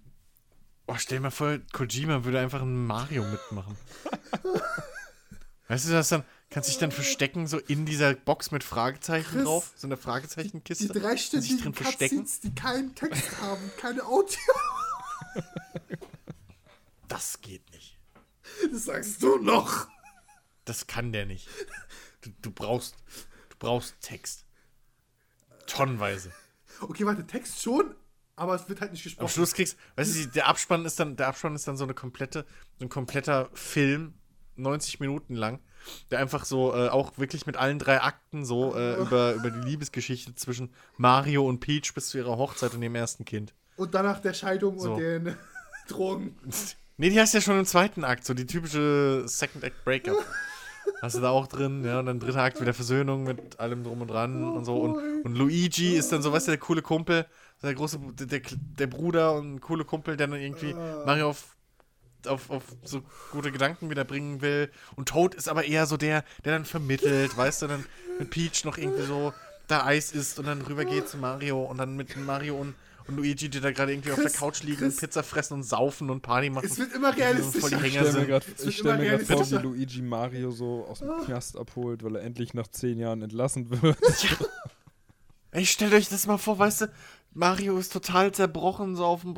Oh, stell dir mal vor, Kojima würde einfach ein Mario mitmachen. weißt du, das dann kannst dich dann verstecken, so in dieser Box mit Fragezeichen Chris, drauf, so eine Die Fragezeichenkiste. Kannst dich dreistündigen drin verstecken. Cutscenes, die keinen Text [LAUGHS] haben, keine Audio. Das geht nicht. Das sagst du noch. Das kann der nicht. Du, du brauchst, du brauchst Text. Tonnenweise. Okay, warte, Text schon, aber es wird halt nicht Am gesprochen. Schluss kriegst, weißt du, der Abspann ist dann, der Abspann ist dann so eine komplette, so ein kompletter Film, 90 Minuten lang, der einfach so äh, auch wirklich mit allen drei Akten so äh, über, über die Liebesgeschichte zwischen Mario und Peach bis zu ihrer Hochzeit und ihrem ersten Kind. Und danach der Scheidung So. und den [LAUGHS] Drogen. Nee, die heißt ja schon im zweiten Akt, so die typische Second Act Breakup. Hast du da auch drin, ja, und dann dritter Akt wieder Versöhnung mit allem drum und dran und so. Und, und Luigi ist dann so, weißt du, der coole Kumpel, der große, der, der, der Bruder und ein cooler Kumpel, der dann irgendwie Mario auf, auf, auf so gute Gedanken wieder bringen will. Und Toad ist aber eher so der, der dann vermittelt, weißt du, dann mit Peach noch irgendwie so da Eis isst und dann rüber geht zu Mario und dann mit Mario und, und Luigi, die da gerade irgendwie auf der Chris, Couch liegen, Chris. Pizza fressen und saufen und Party machen. Es wird immer Die so voll die Ich stelle mir ich stell gerade vor, wie. Luigi Mario so aus dem Knast abholt, weil er endlich nach zehn Jahren entlassen wird. Ey, stellt euch das mal vor, weißt du, Mario ist total zerbrochen, so auf dem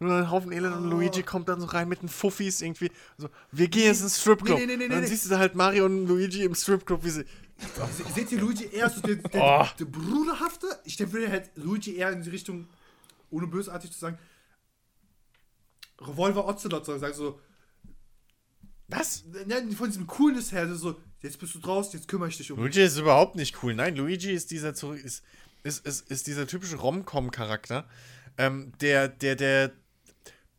und ein Haufen Elend und Luigi kommt dann so rein mit den Fuffis irgendwie. So, wir gehen jetzt ins Stripclub. Nee, nee, nee, und dann nee, siehst du da halt Mario und Luigi im Stripclub, wie sie. Se- Seht ihr Luigi eher so der, der, Oh. der Bruderhafte? Ich denke, würde halt Luigi eher in die Richtung, ohne bösartig zu sagen, Revolver Ocelot soll sagen, so, Was? ne, von diesem Coolness her, so, jetzt bist du draußen, jetzt kümmere ich dich um. Luigi ist überhaupt nicht cool. Nein, Luigi ist dieser zurück ist, ist, ist, ist dieser typische Rom-Com-Charakter, ähm, der, der, der,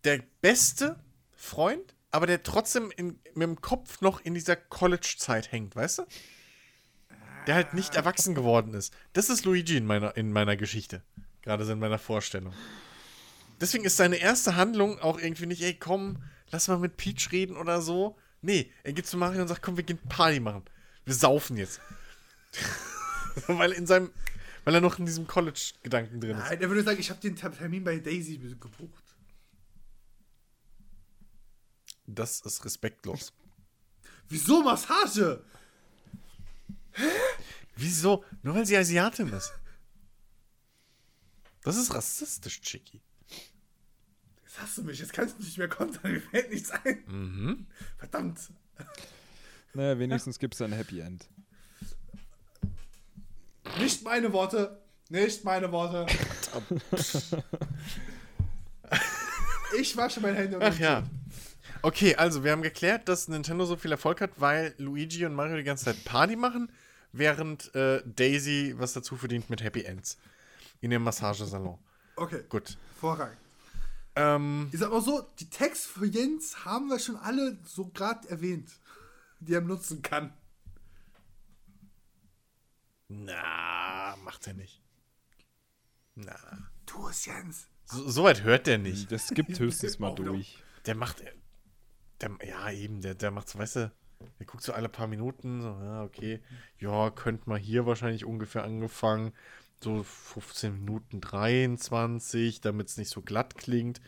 der beste Freund, aber der trotzdem in, mit dem Kopf noch in dieser College-Zeit hängt, weißt du? Der halt nicht erwachsen geworden ist. Das ist Luigi in meiner, in meiner Geschichte. Gerade so in meiner Vorstellung. Deswegen ist seine erste Handlung auch irgendwie nicht, ey, komm, lass mal mit Peach reden oder so. Nee, er geht zu Mario und sagt, komm, wir gehen Party machen. Wir saufen jetzt. [LAUGHS] weil in seinem, weil er noch in diesem College-Gedanken drin ist. Nein, er würde sagen, ich habe den Ter- Termin bei Daisy gebucht. Das ist respektlos. Wieso Massage? Wieso? Nur weil sie Asiatin ist. Das ist rassistisch, Chicky. Jetzt hast du mich, jetzt kannst du nicht mehr kontern, mir fällt nichts ein. Mhm. Verdammt. naja, wenigstens gibt es ein Happy End. Nicht meine Worte. Nicht meine Worte. [LAUGHS] ich wasche meine Hände und Ach ja. Okay, also wir haben geklärt, dass Nintendo so viel Erfolg hat, weil Luigi und Mario die ganze Zeit Party machen, während äh, Daisy was dazu verdient mit Happy Ends. In ihrem Massagesalon. Okay, Gut. hervorragend. Ähm, Ich sag mal so, die Tags für Jens haben wir schon alle so gerade erwähnt, die er nutzen kann. na, macht er nicht. Na. Tu es, Jens. So, so weit hört der nicht. Das gibt höchstens mal wieder. [LAUGHS] durch. Der macht. Der, ja, eben, der, der macht so, weißt du, der guckt so alle paar Minuten, so, ja, okay. Ja, könnte mal hier wahrscheinlich ungefähr angefangen. So 15 Minuten 23, damit es nicht so glatt klingt.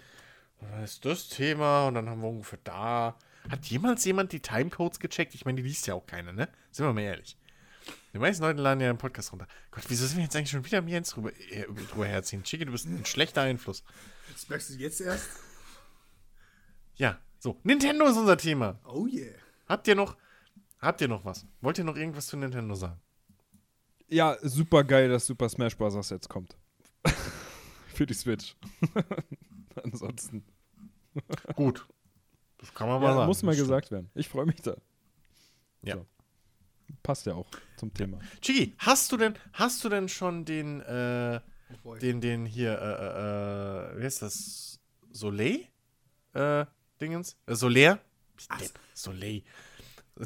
Und dann ist das Thema und dann haben wir ungefähr da. Hat jemals jemand die Timecodes gecheckt? Ich meine, die liest ja auch keiner, ne? Sind wir mal ehrlich. Die meisten Leute laden ja einen Podcast runter. Gott, wieso sind wir jetzt eigentlich schon wieder am Jens drüber, äh, drüber herziehen? Chicky, du bist ein schlechter Einfluss. Das merkst du jetzt erst. Ja, so. Nintendo ist unser Thema. Oh yeah. Habt ihr noch, habt ihr noch was? Wollt ihr noch irgendwas zu Nintendo sagen? Ja, super geil, dass Super Smash Bros. jetzt kommt. [LAUGHS] Für die Switch. [LAUGHS] Ansonsten. Gut. Das kann man mal Ja, sagen. muss mal gesagt werden. Ich freue mich da. Ja. So. Passt ja auch zum Thema. Chigi, hast du denn, hast du denn schon den, äh, Oh den, den hier, äh, äh, wie heißt das? Soleil? Äh, Dingens? Äh. Depp. Soleil.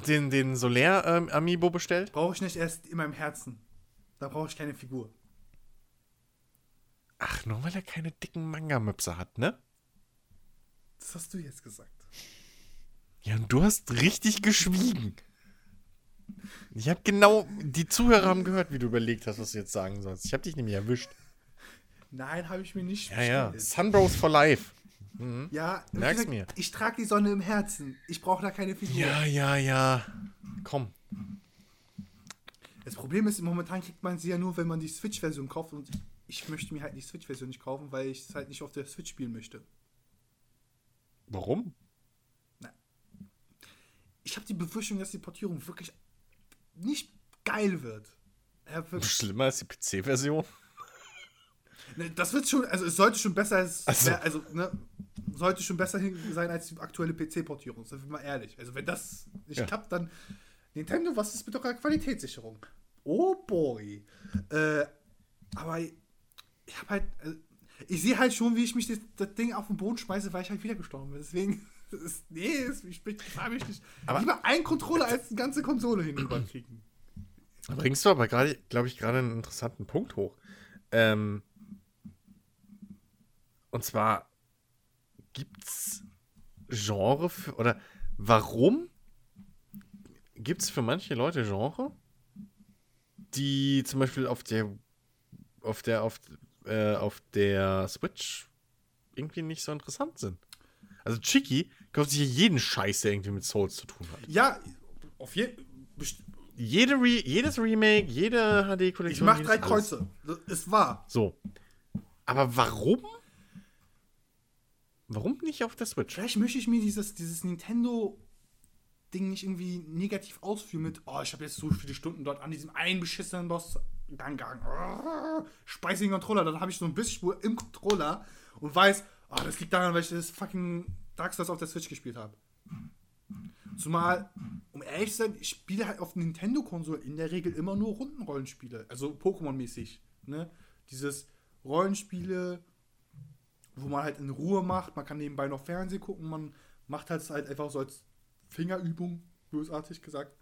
Den, den Solaire ähm, Amiibo bestellt? Brauche ich nicht erst in meinem Herzen. Da brauche ich keine Figur. Ach, nur weil er keine dicken Manga-Möpse hat, ne? Das hast du jetzt gesagt. Ja, und du hast richtig geschwiegen. Ich habe genau, die Zuhörer haben gehört, wie du überlegt hast, was du jetzt sagen sollst. Ich habe dich nämlich erwischt. Nein, habe ich mir nicht Ja, ja. bestellt. Sunbros for life. Ja, wie Merk's gesagt, mir. Ich trage die Sonne im Herzen. Ich brauche da keine Figur. Ja, ja, ja. Komm. Das Problem ist, momentan kriegt man sie ja nur, wenn man die Switch-Version kauft. Und ich möchte mir halt die Switch-Version nicht kaufen, weil ich es halt nicht auf der Switch spielen möchte. Warum? Ich habe die Befürchtung, dass die Portierung wirklich nicht geil wird. Ja. Schlimmer als die PC-Version? Ne, Das wird schon, also es sollte schon besser als, Ach so. also, ne, sollte schon besser sein als die aktuelle PC-Portierung. Sind wir mal ehrlich. Also wenn das nicht Ja. klappt, dann Nintendo, was ist mit eurer Qualitätssicherung? Oh boy. Äh, aber ich habe halt, äh, ich sehe halt schon, wie ich mich das, das Ding auf den Boden schmeiße, weil ich halt wieder gestorben bin. Deswegen, [LAUGHS] ist, nee, das, ich, frage mich nicht. Aber- Lieber einen Controller als eine ganze Konsole hinüberkriegen. Da bringst du aber gerade, glaube ich, gerade einen interessanten Punkt hoch. Ähm, und zwar gibt's Genre für, oder warum gibt's für manche Leute Genre, die zum Beispiel auf der auf der auf, äh, auf der Switch irgendwie nicht so interessant sind. Also Chiki kauft sich hier jeden Scheiß, der irgendwie mit Souls zu tun hat. Ja, auf jeden Jede Re jedes Remake, jede HD-Kollektion. Ich mach drei alles. Kreuze. Das ist wahr. So. Aber warum? Warum nicht auf der Switch? Vielleicht möchte ich mir dieses, dieses Nintendo-Ding nicht irgendwie negativ ausführen mit, oh, ich habe jetzt so viele Stunden dort an diesem einen beschissenen Boss gegangen. Oh, Speise den Controller, dann habe ich so ein Bissspur im Controller und weiß, oh, das liegt daran, weil ich das fucking Dark Souls auf der Switch gespielt habe. Zumal, um ehrlich zu sein, ich spiele halt auf Nintendo-Konsole in der Regel immer nur Rundenrollenspiele. Also Pokémon-mäßig. Ne? Dieses Rollenspiele, wo man halt in Ruhe macht, man kann nebenbei noch Fernsehen gucken, man macht halt halt einfach so als Fingerübung, bösartig gesagt.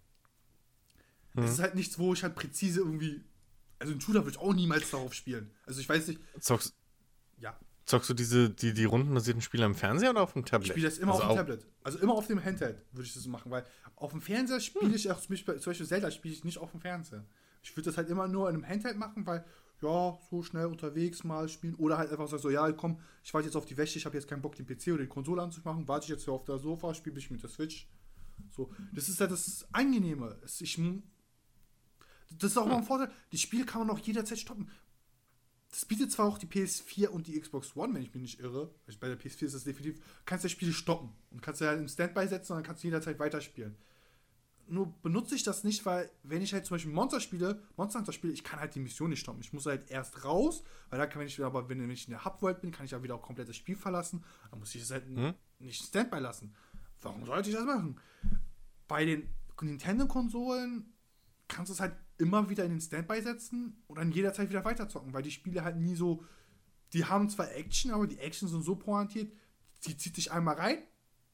Es ist halt nichts, wo ich halt präzise irgendwie. Also ein Shooter würde ich auch niemals darauf spielen. Also ich weiß nicht, Zockst, ja. zockst du diese, die, die rundenbasierten Spiele am Fernseher oder auf dem Tablet? Ich spiele das immer also auf dem Tablet. Also immer auf dem Handheld würde ich das so machen, weil auf dem Fernseher spiele ich auch zum Beispiel, zum Beispiel Zelda spiele ich nicht auf dem Fernseher. Ich würde das halt immer nur in einem Handheld machen, weil ja, so schnell unterwegs mal spielen oder halt einfach so, ja, komm, ich warte jetzt auf die Wäsche, ich habe jetzt keinen Bock, den PC oder die Konsole anzumachen, warte ich jetzt hier auf der Sofa, spiele ich mit der Switch. So, das ist halt das Angenehme. Ich, das ist auch mal ein Vorteil, die Spiele kann man auch jederzeit stoppen. Das bietet zwar auch die PS4 und die Xbox One, wenn ich mich nicht irre. Bei der PS4 ist das definitiv, kannst du das Spiel stoppen und kannst du halt im Standby setzen und dann kannst du jederzeit weiterspielen. Nur benutze ich das nicht, weil wenn ich halt zum Beispiel Monster spiele, Monster Hunter spiele, ich kann halt die Mission nicht stoppen. Ich muss halt erst raus, weil dann kann ich wieder, aber wenn ich in der Hubworld bin, kann ich ja wieder auch komplett das Spiel verlassen. Dann muss ich es halt Mhm. nicht Standby lassen. Warum sollte ich das machen? Bei den Nintendo-Konsolen kannst du es halt immer wieder in den Standby setzen und dann jederzeit wieder weiterzocken, weil die Spiele halt nie so. Die haben zwar Action, aber die Action sind so pointiert, die zieht dich einmal rein,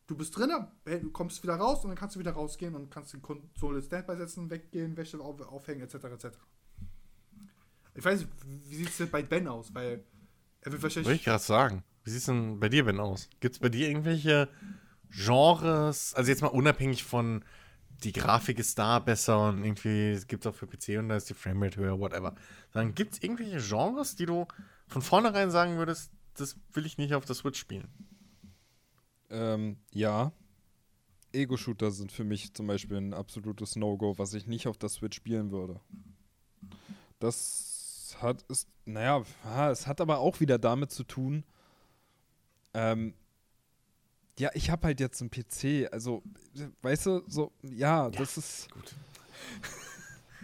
du bist drin, du kommst wieder raus und dann kannst du wieder rausgehen und kannst die Konsole Standby setzen, weggehen, Wäsche auf, aufhängen, etc. etc. Ich weiß nicht, wie sieht es denn bei Ben aus? Weil er wird Wollte ich wahrscheinlich. gerade sagen. Wie sieht es denn bei dir, Ben, aus? Gibt es bei dir irgendwelche Genres, also jetzt mal unabhängig von die Grafik ist da besser und irgendwie gibt es auch für PC und da ist die Framerate höher, whatever. Dann gibt es irgendwelche Genres, die du von vornherein sagen würdest, das will ich nicht auf der Switch spielen. Ähm, ja. Ego-Shooter sind für mich zum Beispiel ein absolutes No-Go, was ich nicht auf der Switch spielen würde. Das hat, ist, naja, es hat aber auch wieder damit zu tun, ähm, ja, ich habe halt jetzt einen PC, also, weißt du, so, ja, das ist, [LAUGHS]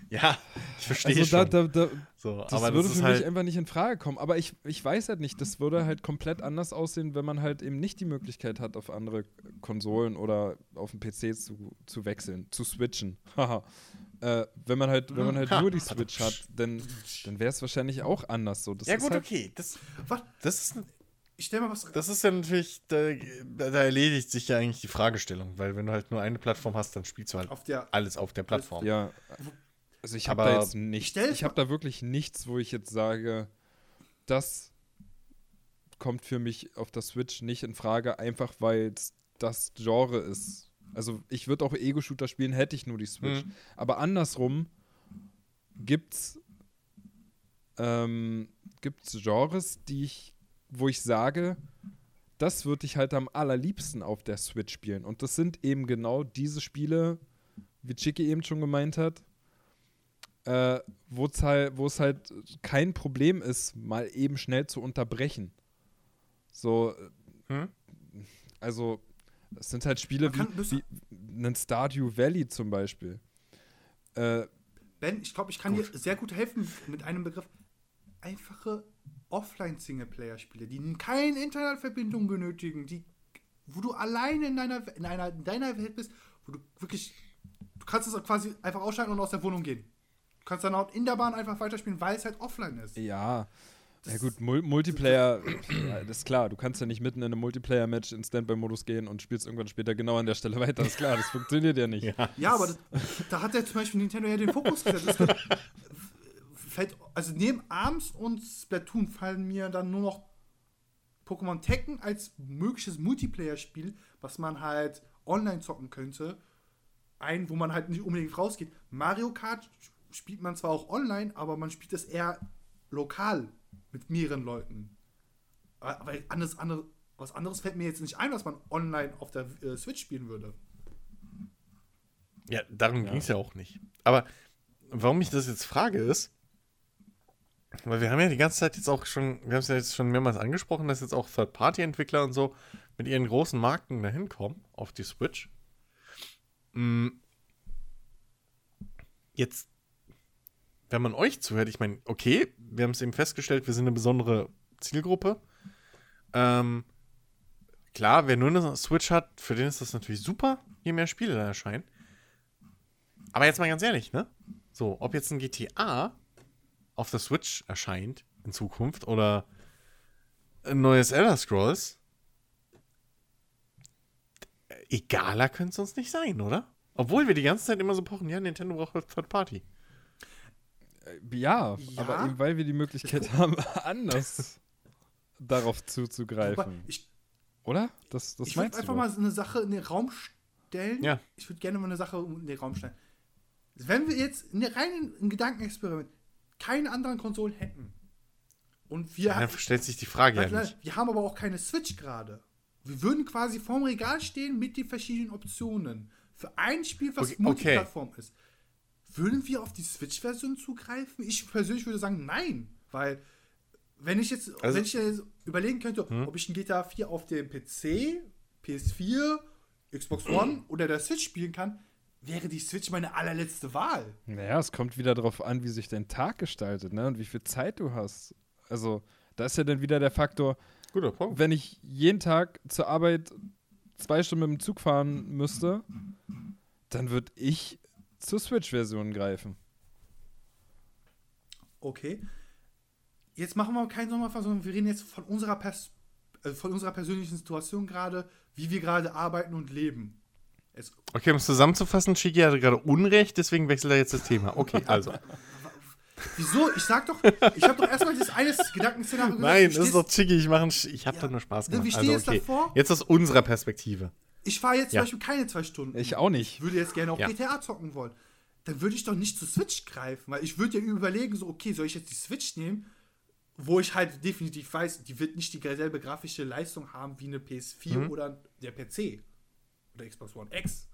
Ja, ich verstehe also da, schon. da, da, so, das aber würde das für mich halt, einfach nicht in Frage kommen. Aber ich, ich weiß halt nicht, das würde halt komplett anders aussehen, wenn man halt eben nicht die Möglichkeit hat, auf andere Konsolen oder auf den PC zu, zu wechseln, zu switchen. [LAUGHS] Haha. äh, wenn man halt, wenn man halt Ha. [LAUGHS] nur die Switch hat, dann, dann wäre es wahrscheinlich auch anders so. Das ja ist gut, halt, okay. Das, Was? das, ist, Ich stell mal was. das ist ja natürlich, da, da erledigt sich ja eigentlich die Fragestellung, weil wenn du halt nur eine Plattform hast, dann spielst du halt auf der. alles auf der Plattform. Ja. Also ich habe da jetzt nichts. Ich habe da wirklich nichts, wo ich jetzt sage, das kommt für mich auf der Switch nicht in Frage, einfach weil es das Genre ist. Also ich würde auch Ego-Shooter spielen, hätte ich nur die Switch. Mhm. Aber andersrum gibt's ähm, gibt's Genres, die ich, wo ich sage, das würde ich halt am allerliebsten auf der Switch spielen. Und das sind eben genau diese Spiele, wie Chicky eben schon gemeint hat, äh, wo es halt, halt kein Problem ist, mal eben schnell zu unterbrechen. So, Hm? also es sind halt Spiele wie, bis- wie einen Stardew Valley zum Beispiel. Äh, Ben, ich glaube, ich kann dir sehr gut helfen mit einem Begriff. Einfache Offline-Singleplayer-Spiele, die keine Internetverbindung benötigen, die, wo du alleine in deiner, in, einer, in deiner Welt bist, wo du wirklich, du kannst es quasi einfach ausschalten und aus der Wohnung gehen. Du kannst dann auch in der Bahn einfach weiterspielen, weil es halt offline ist. ja, Ja gut, Mul Multiplayer, [CLEARS THROAT] das ist klar. Du kannst ja nicht mitten in einem Multiplayer-Match in Standby-Modus gehen und spielst irgendwann später genau an der Stelle weiter. Das ist klar, das funktioniert ja nicht. Ja. Ja, aber das, da hat ja zum Beispiel Nintendo ja den Fokus gesetzt. Wird- [LAUGHS] fällt, also neben ARMS und Splatoon fallen mir dann nur noch Pokémon Tekken als mögliches Multiplayer-Spiel, was man halt online zocken könnte, ein, wo man halt nicht unbedingt rausgeht. Mario Kart spielt man zwar auch online, aber man spielt das eher lokal mit mehreren Leuten. Aber anders, andere, was anderes fällt mir jetzt nicht ein, was man online auf der äh, Switch spielen würde. Ja, darum Ja. ging es ja auch nicht. Aber warum ich das jetzt frage ist, weil wir haben ja die ganze Zeit jetzt auch schon, wir haben es ja jetzt schon mehrmals angesprochen, dass jetzt auch Third-Party-Entwickler und so mit ihren großen Marken dahin kommen auf die Switch. Mm. Jetzt, wenn man euch zuhört, ich meine, okay, wir haben es eben festgestellt, wir sind eine besondere Zielgruppe. Ähm, klar, wer nur eine Switch hat, für den ist das natürlich super, je mehr Spiele da erscheinen. Aber jetzt mal ganz ehrlich, ne? So, ob jetzt ein GTA auf der Switch erscheint in Zukunft oder ein neues Elder Scrolls, egaler könnte es uns nicht sein, oder? Obwohl wir die ganze Zeit immer so pochen, ja, Nintendo braucht halt Third Party. Ja, Ja. aber eben weil wir die Möglichkeit haben, [LAUGHS] anders darauf zuzugreifen. ich Oder? Das, das ich würde einfach du mal eine Sache in den Raum stellen. Ja. Ich würde gerne mal eine Sache in den Raum stellen. Wenn wir jetzt in der reinen ein Gedankenexperiment keine anderen Konsolen hätten und wir, Ja, dann stellt sich die Frage ja nicht. wir haben aber auch keine Switch gerade. Wir würden quasi vorm Regal stehen mit den verschiedenen Optionen. Für ein Spiel, was Okay, okay. Multiplattform ist. Würden wir auf die Switch-Version zugreifen? Ich persönlich würde sagen, nein. Weil, wenn ich jetzt, Also- wenn ich jetzt überlegen könnte, ob ich ein GTA 4 auf dem PC, PS4, Xbox [CLEARS THROAT] One oder der Switch spielen kann, wäre die Switch meine allerletzte Wahl. Naja, es kommt wieder darauf an, wie sich dein Tag gestaltet, ne? Und wie viel Zeit du hast. Also, da ist ja dann wieder der Faktor, Guter Punkt. wenn ich jeden Tag zur Arbeit zwei Stunden mit dem Zug fahren müsste, dann würde ich zur Switch-Version greifen. Okay. Jetzt machen wir keinen Sommerfall, sondern wir reden jetzt von unserer, Pers äh, von unserer persönlichen Situation gerade, wie wir gerade arbeiten und leben. Es, Okay, um es zusammenzufassen, Shiki hatte gerade Unrecht, deswegen wechselt er jetzt das Thema. Okay, also. [LAUGHS] wieso? Ich sag doch, ich habe doch erstmal das eine Gedankenszenario gesagt. Nein, das ist doch Chiki, ich, mach ein Sch- ich habe Ja. da nur Spaß gemacht. stehen Also, okay. davor. Jetzt aus unserer Perspektive. Ich fahre jetzt Ja. zum Beispiel keine zwei Stunden. Ich auch nicht. Ich würde jetzt gerne auch Ja. GTA zocken wollen. Dann würde ich doch nicht zur Switch greifen, weil ich würde ja überlegen, so, okay, soll ich jetzt die Switch nehmen, wo ich halt definitiv weiß, die wird nicht dieselbe grafische Leistung haben wie eine PS4 Mhm. oder der PC oder Xbox One X.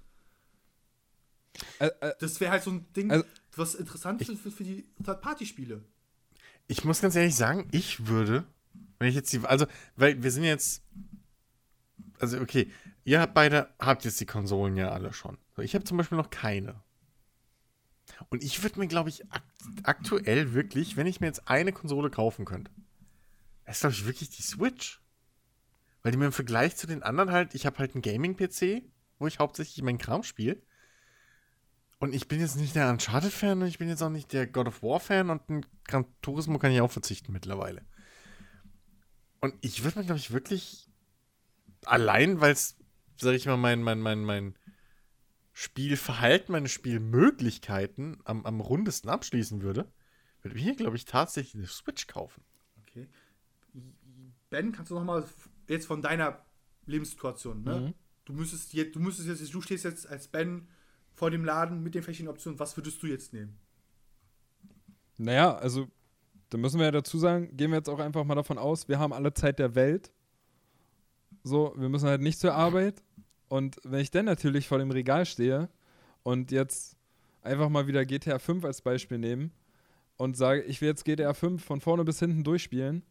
Äh, äh, Das wäre halt so ein Ding, Also- was interessant ist für, für die Third-Party-Spiele. Ich muss ganz ehrlich sagen, ich würde, wenn ich jetzt die, also, weil wir sind jetzt, also okay, ihr habt beide, habt jetzt die Konsolen ja alle schon. Ich habe zum Beispiel noch keine. Und ich würde mir, glaube ich, ak aktuell wirklich, wenn ich mir jetzt eine Konsole kaufen könnte, ist, glaube ich, wirklich die Switch. Weil die mir im Vergleich zu den anderen halt, ich habe halt einen Gaming-PC, wo ich hauptsächlich meinen Kram spiele. Und ich bin jetzt nicht der Uncharted-Fan und ich bin jetzt auch nicht der God of War-Fan und ein Gran Turismo kann ich auch verzichten mittlerweile. Und ich würde mir, glaube ich, wirklich allein, weil es, sag ich mal, mein, mein, mein, mein Spielverhalten, meine Spielmöglichkeiten am, am rundesten abschließen würde, würde ich mir, glaube ich, tatsächlich eine Switch kaufen. Okay. Ben, kannst du noch mal f- jetzt von deiner Lebenssituation, ne? Mhm. Du müsstest jetzt, du müsstest jetzt, du stehst jetzt als Ben vor dem Laden mit den verschiedenen Optionen. Was würdest du jetzt nehmen? naja, also, da müssen wir ja dazu sagen, gehen wir jetzt auch einfach mal davon aus, wir haben alle Zeit der Welt. So, wir müssen halt nicht zur Arbeit. Und wenn ich dann natürlich vor dem Regal stehe und jetzt einfach mal wieder GTA 5 als Beispiel nehmen und sage, ich will jetzt GTA 5 von vorne bis hinten durchspielen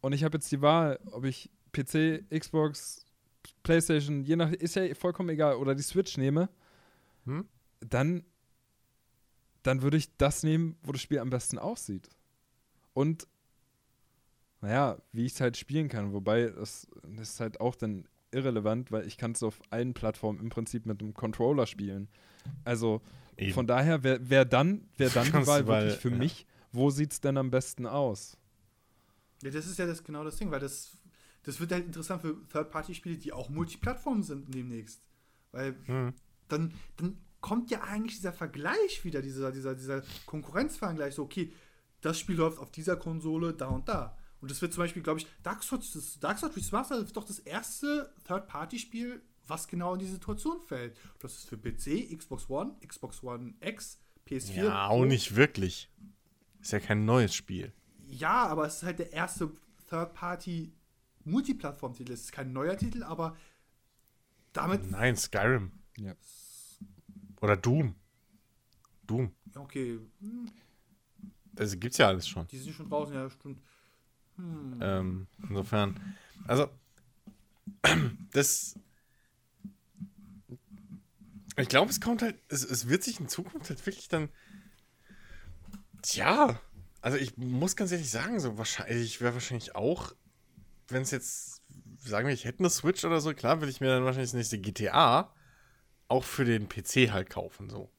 und ich habe jetzt die Wahl, ob ich PC, Xbox, PlayStation, je nach, ist ja vollkommen egal, oder die Switch nehme, Hm? dann, dann würde ich das nehmen, wo das Spiel am besten aussieht. Und, naja, wie ich es halt spielen kann. Wobei, das, das ist halt auch dann irrelevant, weil ich kann es auf allen Plattformen im Prinzip mit einem Controller spielen. Also, Eben. von daher wäre wär dann, wär dann die Wahl wirklich für ja. mich, wo sieht es denn am besten aus? Ja, das ist ja das, genau das Ding, weil das, das wird halt interessant für Third-Party-Spiele, die auch Multiplattform sind demnächst. Weil Hm. dann, dann kommt ja eigentlich dieser Vergleich wieder, dieser, dieser, dieser Konkurrenzvergleich, so, okay, das Spiel läuft auf dieser Konsole da und da. Und das wird zum Beispiel, glaube ich, Dark Souls, das Dark Souls Remastered ist doch das erste Third-Party-Spiel, was genau in die Situation fällt. Das ist für PC, Xbox One, Xbox One X, PS4. Ja, auch nicht wirklich. Ist ja kein neues Spiel. Ja, aber es ist halt der erste Third-Party-Multiplattform-Titel. Es ist kein neuer Titel, aber damit. Nein, Skyrim. Ja. Oder Doom. Doom. Okay, hm, Also gibt's ja alles schon. die sind schon draußen, ja, stimmt. Ähm, insofern, also, [CLEARS THROAT] das. Ich glaube, es kommt halt, es, es wird sich in Zukunft halt wirklich dann. Tja, also ich muss ganz ehrlich sagen, so wahrscheinlich, ich wäre wahrscheinlich auch, wenn es jetzt, sagen wir, ich hätte eine Switch oder so, klar, will ich mir dann wahrscheinlich das nächste GTA auch für den PC halt kaufen, so.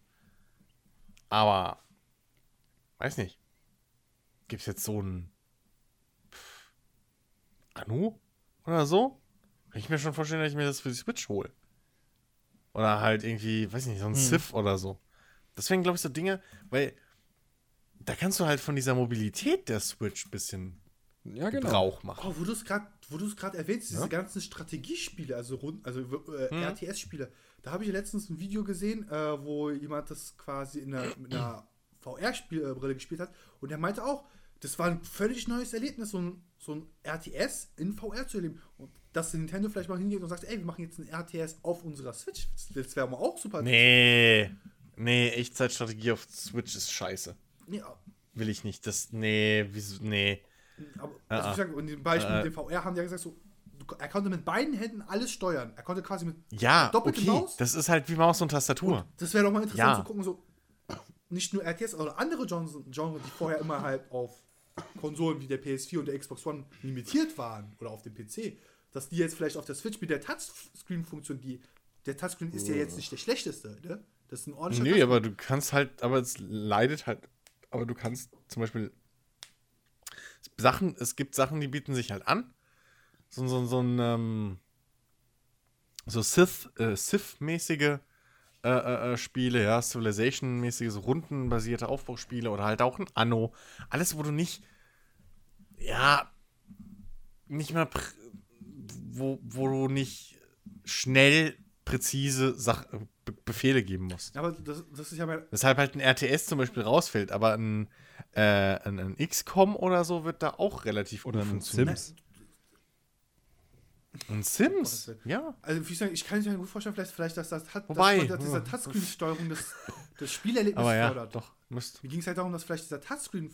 Aber, weiß nicht. Gibt es jetzt so ein Anu oder so? Kann ich mir schon vorstellen, dass ich mir das für die Switch hole. Oder halt irgendwie, weiß ich nicht, so ein Civ oder so. Deswegen glaube ich so Dinge, weil da kannst du halt von dieser Mobilität der Switch ein bisschen Ja, genau. Gebrauch machen. Oh, wo du es gerade, wo du es gerade erwähnst, diese Ja? ganzen Strategiespiele, also rund, also äh, Hm. RTS-Spiele. Da habe ich ja letztens ein Video gesehen, äh, wo jemand das quasi in einer, mit einer VR-Brille gespielt hat und der meinte auch, das war ein völlig neues Erlebnis, so ein, so ein RTS in VR zu erleben. Und dass Nintendo vielleicht mal hingeht und sagt, ey, wir machen jetzt ein RTS auf unserer Switch. Das, wäre mal auch super. Nee. Nee, Echtzeitstrategie auf Switch ist scheiße. Nee, Will ich nicht. Das, nee, wieso, nee. Aber Ah, also ah. ich sag, in dem Beispiel Äh, mit dem VR haben die ja gesagt, so, er konnte mit beiden Händen alles steuern. Er konnte quasi mit Ja, Doppelte okay. Maus? Das ist halt wie Maus und Tastatur. Das wäre doch mal interessant Ja. zu gucken, so nicht nur RTS oder andere Genres, Genres, die vorher immer halt auf Konsolen wie der PS4 und der Xbox One limitiert waren oder auf dem PC, dass die jetzt vielleicht auf der Switch mit der Touchscreen-Funktion, die der Touchscreen ist ja jetzt nicht der schlechteste, ne? Das ist ein ordentlicher Nee, Touchscreen. aber du kannst halt, aber es leidet halt, aber du kannst zum Beispiel Sachen, es gibt Sachen, die bieten sich halt an. So, so, so ein, ähm, so Sith, äh, Sith-mäßige äh, äh, äh, Spiele, ja, Civilization-mäßige, so rundenbasierte Aufbauspiele oder halt auch ein Anno. Alles, wo du nicht, ja, nicht pr- wo, wo du nicht schnell präzise Sach Be Befehle geben musst. aber das, das ist ja mein, Weshalb halt ein RTS zum Beispiel rausfällt, aber ein, äh, ein, ein XCOM oder so wird da auch relativ Oder gut ein. Sims. Ein Sims? Ja. also wie ich, sagen, ich kann mir gut vorstellen, vielleicht, vielleicht dass das hat, Wobei, dass, dass dieser Touchscreen-Steuerung das, [LAUGHS] das Spielerlebnis Aber ja, fördert. doch. Müsst. Mir ging es halt darum, dass vielleicht dieser Touchscreen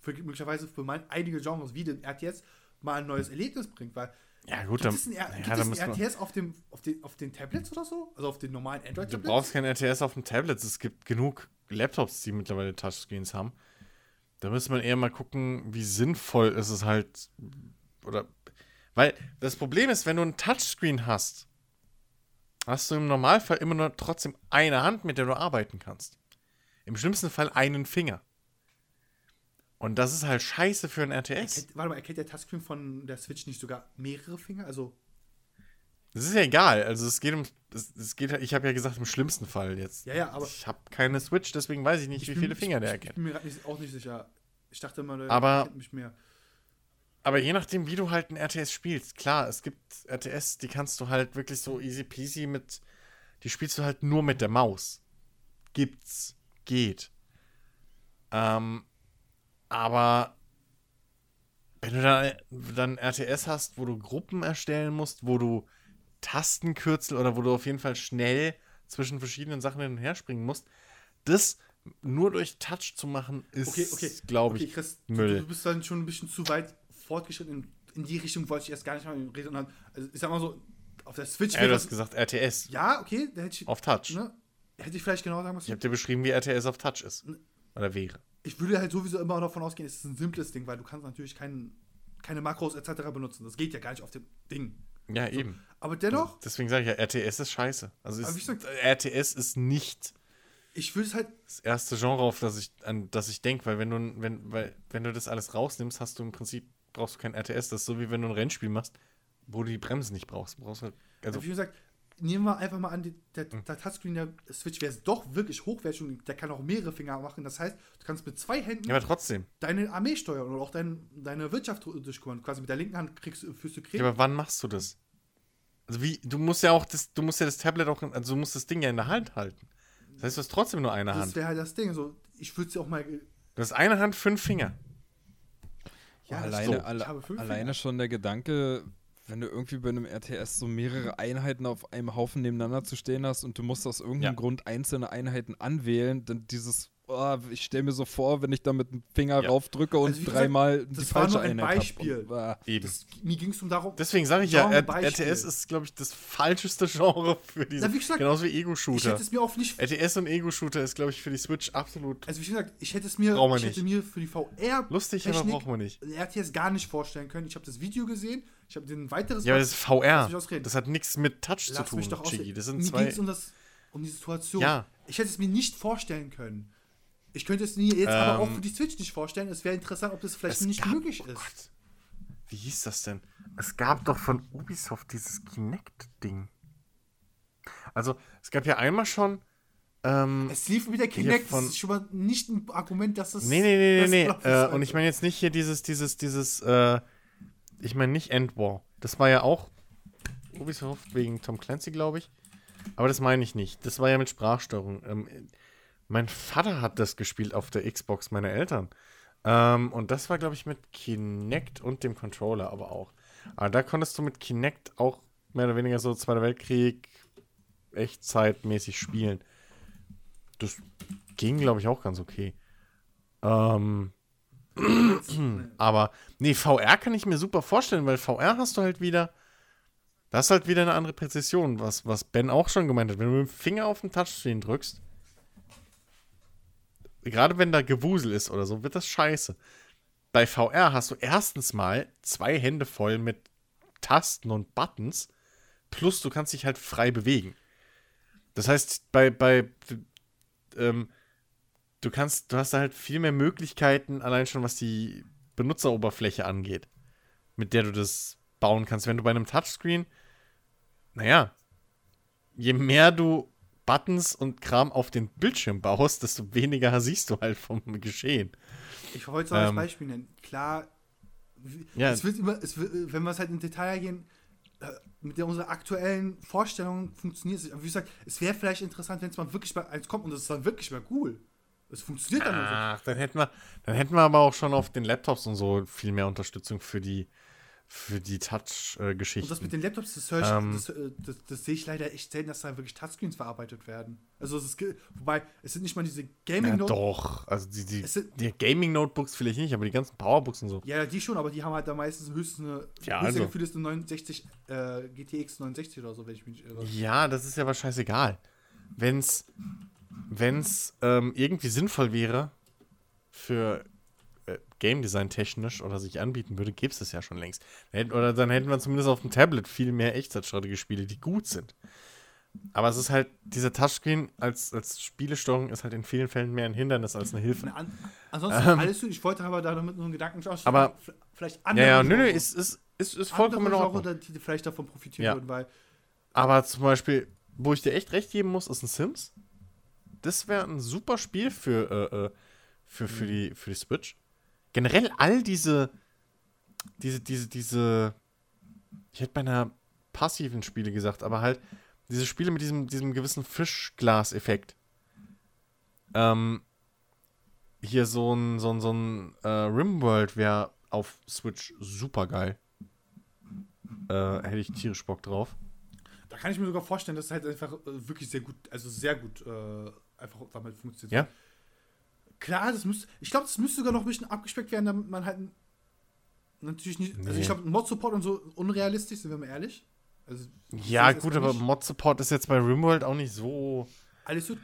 für, möglicherweise für mein, einige Genres wie den RTS mal ein neues Erlebnis bringt, weil Ja, gut, gibt dann. es ein, R- ja, gibt es ein man, RTS auf, dem, auf, den, auf den Tablets oder so? Also auf den normalen du Android-Tablets? brauchst kein RTS auf dem Tablet. Es gibt genug Laptops, die mittlerweile Touchscreens haben. Da müsste man eher mal gucken, wie sinnvoll ist es halt. Oder. Weil das Problem ist, wenn du ein Touchscreen hast, hast du im Normalfall immer nur trotzdem eine Hand, mit der du arbeiten kannst. Im schlimmsten Fall einen Finger. Und das ist halt scheiße für ein RTS. Erkennt, warte mal, erkennt der Touchscreen von der Switch nicht sogar mehrere Finger? Also, Das ist ja egal. Also es geht um. Es, es geht, ich habe ja gesagt, im schlimmsten Fall jetzt. ja, ja, aber. ich habe keine Switch, deswegen weiß ich nicht, ich wie bin- viele Finger der ich, ich erkennt. bin mir auch nicht sicher. Ich dachte immer, der Aber- erkennt mich mehr. Aber je nachdem, wie du halt ein RTS spielst, klar, es gibt RTS, die kannst du halt wirklich so easy peasy mit. Die spielst du halt nur mit der Maus. Gibt's. Geht. Ähm, aber wenn du dann, dann RTS hast, wo du Gruppen erstellen musst, wo du Tastenkürzel oder wo du auf jeden Fall schnell zwischen verschiedenen Sachen hin und her springen musst, das nur durch Touch zu machen, ist, Okay, okay. glaube okay, ich, Chris, Müll. Du, du bist dann schon ein bisschen zu weit fortgeschritten. In, in die Richtung wollte ich erst gar nicht mal reden. Und also, ich sag mal so, auf der Switch Ja, du hast gesagt RTS. Ja, okay, da hätte ich. Auf Touch. Ne, hätte ich vielleicht genau sagen Ich müssen. habe dir beschrieben, wie RTS auf Touch ist. Oder wäre. Ich würde halt sowieso immer davon ausgehen, es ist ein simples Ding, weil du kannst natürlich kein, keine Makros etc. benutzen. Das geht ja gar nicht auf dem Ding. Ja, eben. Aber dennoch, Deswegen sage ich ja, RTS ist scheiße. Also ist, gesagt- RTS ist nicht ich würde es halt. das erste Genre, auf das ich, an das ich denke, weil wenn du, wenn, weil, wenn du das alles rausnimmst, hast du im Prinzip brauchst du kein RTS. Das ist so wie wenn du ein Rennspiel machst, wo du die Bremsen nicht brauchst. Brauchst halt, also, wie gesagt, nehmen wir einfach mal an, der, Hm. der Touchscreen der Switch wäre doch wirklich hochwertig und der kann auch mehrere Finger machen. Das heißt, du kannst mit zwei Händen ja, aber trotzdem. deine Armee steuern oder auch dein, deine Wirtschaft durchkommen. Quasi mit der linken Hand kriegst, du- führst du Krieg. Ja, aber wann machst du das? Also wie, du musst ja auch das, du musst ja das Tablet auch, also du musst das Ding ja in der Hand halten. Das heißt, du hast trotzdem nur eine das Hand. wäre halt das Ding. So, ich würde sie auch mal. Du hast eine Hand, fünf Finger. Ja, alleine, so. Alle, alleine schon der Gedanke, wenn du irgendwie bei einem RTS so mehrere Einheiten auf einem Haufen nebeneinander zu stehen hast und du musst aus irgendeinem Ja. Grund einzelne Einheiten anwählen, dann dieses, oh, ich stelle mir so vor, wenn ich da mit dem Finger Ja. raufdrücke und Also dreimal die das war falsche nur ein Einheit Beispiel. Hab und. Eben. Das, mir ging es um darum. Deswegen sage ich ja. RTS ist, glaube ich, das falscheste Genre für diese. Na, wie gesagt, genauso wie ich Ego-Shooter. hätte es mir auch nicht. RTS und Ego-Shooter ist, glaube ich, für die Switch absolut Also wie gesagt, ich hätte es mir, ich hätte mir für die VR lustig, aber brauchen wir nicht. RTS gar nicht vorstellen können. Ich habe das Video gesehen, ich habe den weiteres. Ja, aber das ist VR. Das hat nichts mit Touch Lass zu mich tun, doch Chigi. Das sind Mir zwei. ging's um das, um die Situation. Ja. Ich hätte es mir nicht vorstellen können. Ich könnte es mir jetzt aber auch Ähm, für die Switch nicht vorstellen. Es wäre interessant, ob das vielleicht nicht gab- möglich oh ist. Gott. Wie hieß das denn? Es gab doch von Ubisoft dieses Kinect-Ding. Also, es gab ja einmal schon. Ähm, Es lief wieder Kinect, von- das ist schon mal nicht ein Argument, dass es. nee, nee, nee, nee, nee. [LAUGHS] Äh, und ich meine jetzt nicht hier dieses, dieses, dieses, äh, ich meine nicht Endwar. Das war ja auch Ubisoft wegen Tom Clancy, glaube ich. Aber das meine ich nicht. Das war ja mit Sprachsteuerung. Ähm, mein Vater hat das gespielt auf der Xbox meiner Eltern. Ähm, und das war, glaube ich, mit Kinect und dem Controller aber auch. Aber da konntest du mit Kinect auch mehr oder weniger so Zweiter Weltkrieg echtzeitmäßig spielen. Das ging, glaube ich, auch ganz okay. Ähm, [CLEARS THROAT] aber, nee, VR kann ich mir super vorstellen, weil VR hast du halt wieder, das ist halt wieder eine andere Präzision, was, was Ben auch schon gemeint hat. Wenn du mit dem Finger auf den Touchscreen drückst, gerade wenn da Gewusel ist oder so, wird das scheiße. Bei VR hast du erstens mal zwei Hände voll mit Tasten und Buttons, plus du kannst dich halt frei bewegen. Das heißt, bei, bei ähm, du kannst, du hast da halt viel mehr Möglichkeiten, allein schon was die Benutzeroberfläche angeht, mit der du das bauen kannst. Wenn du bei einem Touchscreen, naja, je mehr du Buttons und Kram auf den Bildschirm baust, desto weniger siehst du halt vom Geschehen. Ich wollte es auch als Ähm, Beispiel nennen. Klar, Ja. es wird immer, es wird, wenn wir es halt in Detail gehen, äh, mit der unserer aktuellen Vorstellung funktioniert es nicht. Aber wie gesagt, es wäre vielleicht interessant, wenn es mal wirklich mal eins kommt und es ist dann wirklich mal cool. Es funktioniert dann. Ach, dann hätten wir, dann hätten wir aber auch schon auf den Laptops und so viel mehr Unterstützung für die, für die Und das mit den Laptops, das, ich, Ähm. das, äh, das, das sehe ich leider echt selten, dass da wirklich Touchscreens verarbeitet werden. Also es ist, wobei, es sind nicht mal diese gaming ja, doch. Also die, die, Es die Gaming-Notebooks vielleicht nicht, aber die ganzen Powerbooks und so. Ja, die schon, aber die haben halt da meistens höchstens eine, Ja, höchste also. Gefühl ist eine 69, äh, GTX 69 oder so, wenn ich mich nicht irre. Ja, das ist ja aber scheißegal. Wenn's, wenn's ähm, irgendwie sinnvoll wäre für Game Design technisch oder sich anbieten würde, gäbe es das ja schon längst. Oder dann hätten wir zumindest auf dem Tablet viel mehr Echtzeitstrategiespiele, die gut sind. Aber es ist halt, dieser Touchscreen als, als Spielesteuerung ist halt in vielen Fällen mehr ein Hindernis als eine Hilfe. Na, an, ansonsten alles gut. Ich wollte aber da damit nur einen Gedanken aus. Ähm. Aber- vielleicht andere ja, nö, nö, ist, ist, ist, ist vollkommen in Ordnung. Die vielleicht davon profitieren Ja. würden, weil Aber zum Beispiel, wo ich dir echt recht geben muss, ist ein Sims. Das wäre ein super Spiel für, äh, äh, für, für, die, für die Switch. Generell all diese, diese, diese, diese, ich hätte bei einer passiven Spiele gesagt, aber halt diese Spiele mit diesem, diesem gewissen Fischglas-Effekt. Ähm, hier so ein, so ein, so ein äh, Rimworld wäre auf Switch super geil. Äh, hätte ich tierisch Bock drauf. da kann ich mir sogar vorstellen, dass es halt einfach äh, wirklich sehr gut, also sehr gut äh, einfach damit funktioniert. Ja. Klar, das müsste, ich glaube, das müsste sogar noch ein bisschen abgespeckt werden, damit man halt natürlich nicht, also Nee. ich glaube, Mod-Support und so unrealistisch, sind wir mal ehrlich. Also, Ja, gut, aber. Mod-Support ist jetzt bei Rimworld auch nicht so, Alles gut.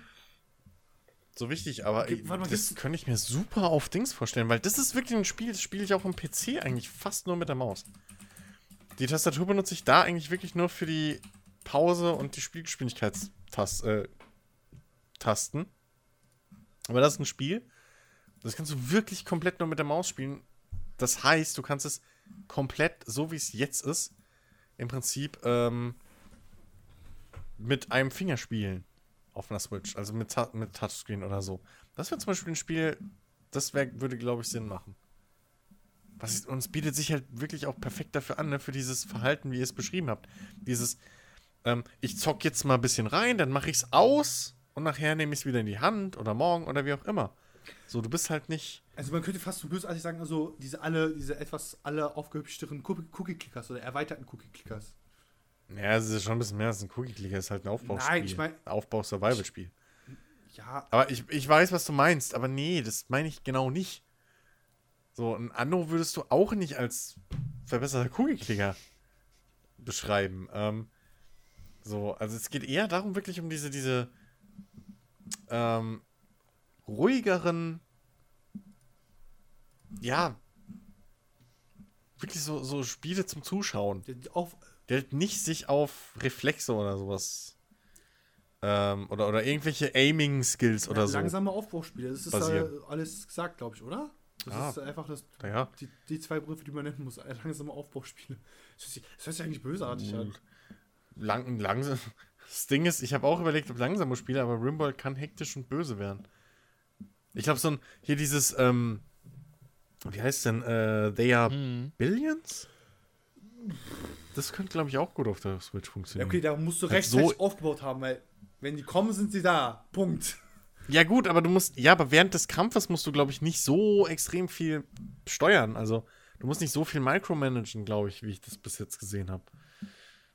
so wichtig, aber warte mal, das könnte ich mir super auf Dings vorstellen, weil das ist wirklich ein Spiel, das spiele ich auch am PC eigentlich fast nur mit der Maus. Die Tastatur benutze ich da eigentlich wirklich nur für die Pause und die Spielgeschwindigkeitstasten. Äh. Aber das ist ein Spiel, das kannst du wirklich komplett nur mit der Maus spielen. Das heißt, du kannst es komplett so, wie es jetzt ist, im Prinzip ähm, mit einem Finger spielen auf einer Switch, also mit, mit Touchscreen oder so. Das wäre zum Beispiel ein Spiel, das wär, würde, glaube ich, Sinn machen. Was ist, und es bietet sich halt wirklich auch perfekt dafür an, ne, für dieses Verhalten, wie ihr es beschrieben habt. Dieses, ähm, ich zock jetzt mal ein bisschen rein, dann mache ich es aus und nachher nehme ich es wieder in die Hand oder morgen oder wie auch immer. So, du bist halt nicht. Also man könnte fast so bösartig sagen, also diese alle, diese etwas alle aufgehübschteren Cookie-Clickers oder erweiterten Cookie-Clickers. Ja, es ist schon ein bisschen mehr als ein Cookie-Clicker, es ist halt ein Aufbauspiel. Nein, ich mein- Aufbau-Survival-Spiel. Ja, Aber ich, ich weiß, was du meinst, aber nee, das meine ich genau nicht. So, ein Anno würdest du auch nicht als verbesserter Kugelklicker beschreiben. Ähm, so, also es geht eher darum, wirklich um diese, diese ähm, ruhigeren, ja, wirklich so, so Spiele zum Zuschauen. auf, Der nicht sich auf Reflexe oder sowas ähm, oder, oder irgendwelche Aiming-Skills oder so. langsame Aufbauspiele. Das ist äh, alles gesagt, glaube ich, oder? Das Ja. ist einfach das, Naja, die, die zwei Begriffe, die man nennen muss. [LAUGHS] Langsame Aufbauspiele. Das hört sich eigentlich bösartig an. lang, langsam. Das Ding ist, ich habe auch überlegt, ob langsame Spiele, aber Rimworld kann hektisch und böse werden. Ich glaube, so ein, hier dieses, ähm, wie heißt denn, äh, They Are Hm. Billions? Das könnte, glaube ich, auch gut auf der Switch Ja, funktionieren. okay, da musst du Halt rechtzeitig so- aufgebaut haben, weil wenn die kommen, sind sie da. Punkt. Ja, gut, aber du musst, ja, aber während des Kampfes musst du, glaube ich, nicht so extrem viel steuern. Also, du musst nicht so viel micromanagen, glaube ich, wie ich das bis jetzt gesehen habe.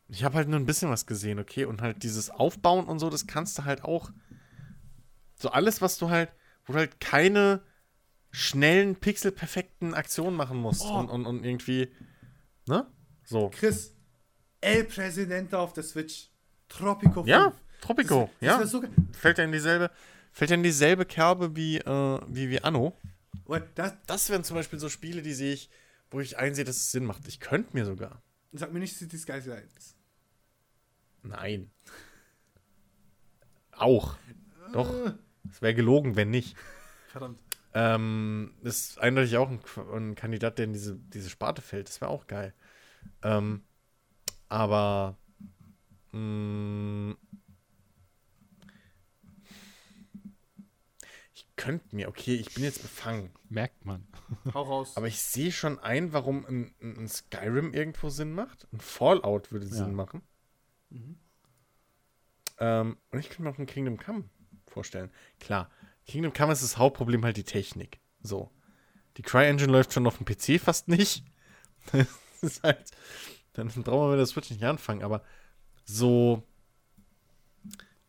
Ich habe halt nur ein bisschen was gesehen, okay? Und halt dieses Aufbauen und so, das kannst du halt auch. So alles, was du halt, wo du halt keine schnellen, pixelperfekten Aktionen machen musst Oh. und, und, und irgendwie, ne? So. Chris, El Presidente auf der Switch. Tropico 5. Ja, Tropico, das, ja. Das so, Fällt ja in dieselbe, fällt ja in dieselbe Kerbe wie, äh, wie, wie Anno. das, Das wären zum Beispiel so Spiele, die sehe ich, wo ich einsehe, dass es Sinn macht. Ich könnte mir sogar. sag mir nicht City Skylines. Nein. Auch. Doch. Es wäre gelogen, wenn nicht. Verdammt. Ähm, ist eindeutig auch ein, ein Kandidat, der in diese, diese Sparte fällt. Das wäre auch geil. Ähm, aber. Mh, ich könnte mir, okay, ich bin jetzt befangen. Merkt man. Hau raus. Aber ich sehe schon ein, warum ein, ein ein Skyrim irgendwo Sinn macht. Ein Fallout würde Ja. Sinn machen. Mhm. Ähm, und ich könnte mir auch ein Kingdom Come vorstellen. Klar, Kingdom Come ist das Hauptproblem halt die Technik. So. Die CryEngine läuft schon auf dem PC fast nicht. [LAUGHS] das ist halt, dann brauchen wir mit der Switch nicht anfangen. Aber so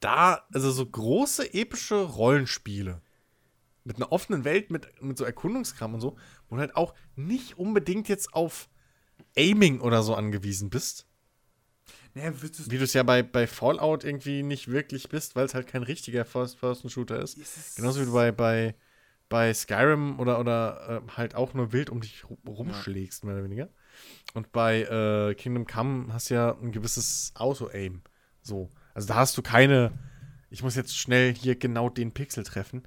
da, also so große epische Rollenspiele mit einer offenen Welt, mit, mit so Erkundungskram und so, wo du halt auch nicht unbedingt jetzt auf Aiming oder so angewiesen bist. Naja, Wie du es ja bei, bei Fallout irgendwie nicht wirklich bist, weil es halt kein richtiger First-Person-Shooter ist. Genauso wie du bei, bei, bei Skyrim oder, oder äh, halt auch nur wild um dich ru- rumschlägst, mehr oder weniger. Und bei äh, Kingdom Come hast du ja ein gewisses Auto-Aim. So. Also da hast du keine, ich muss jetzt schnell hier genau den Pixel treffen.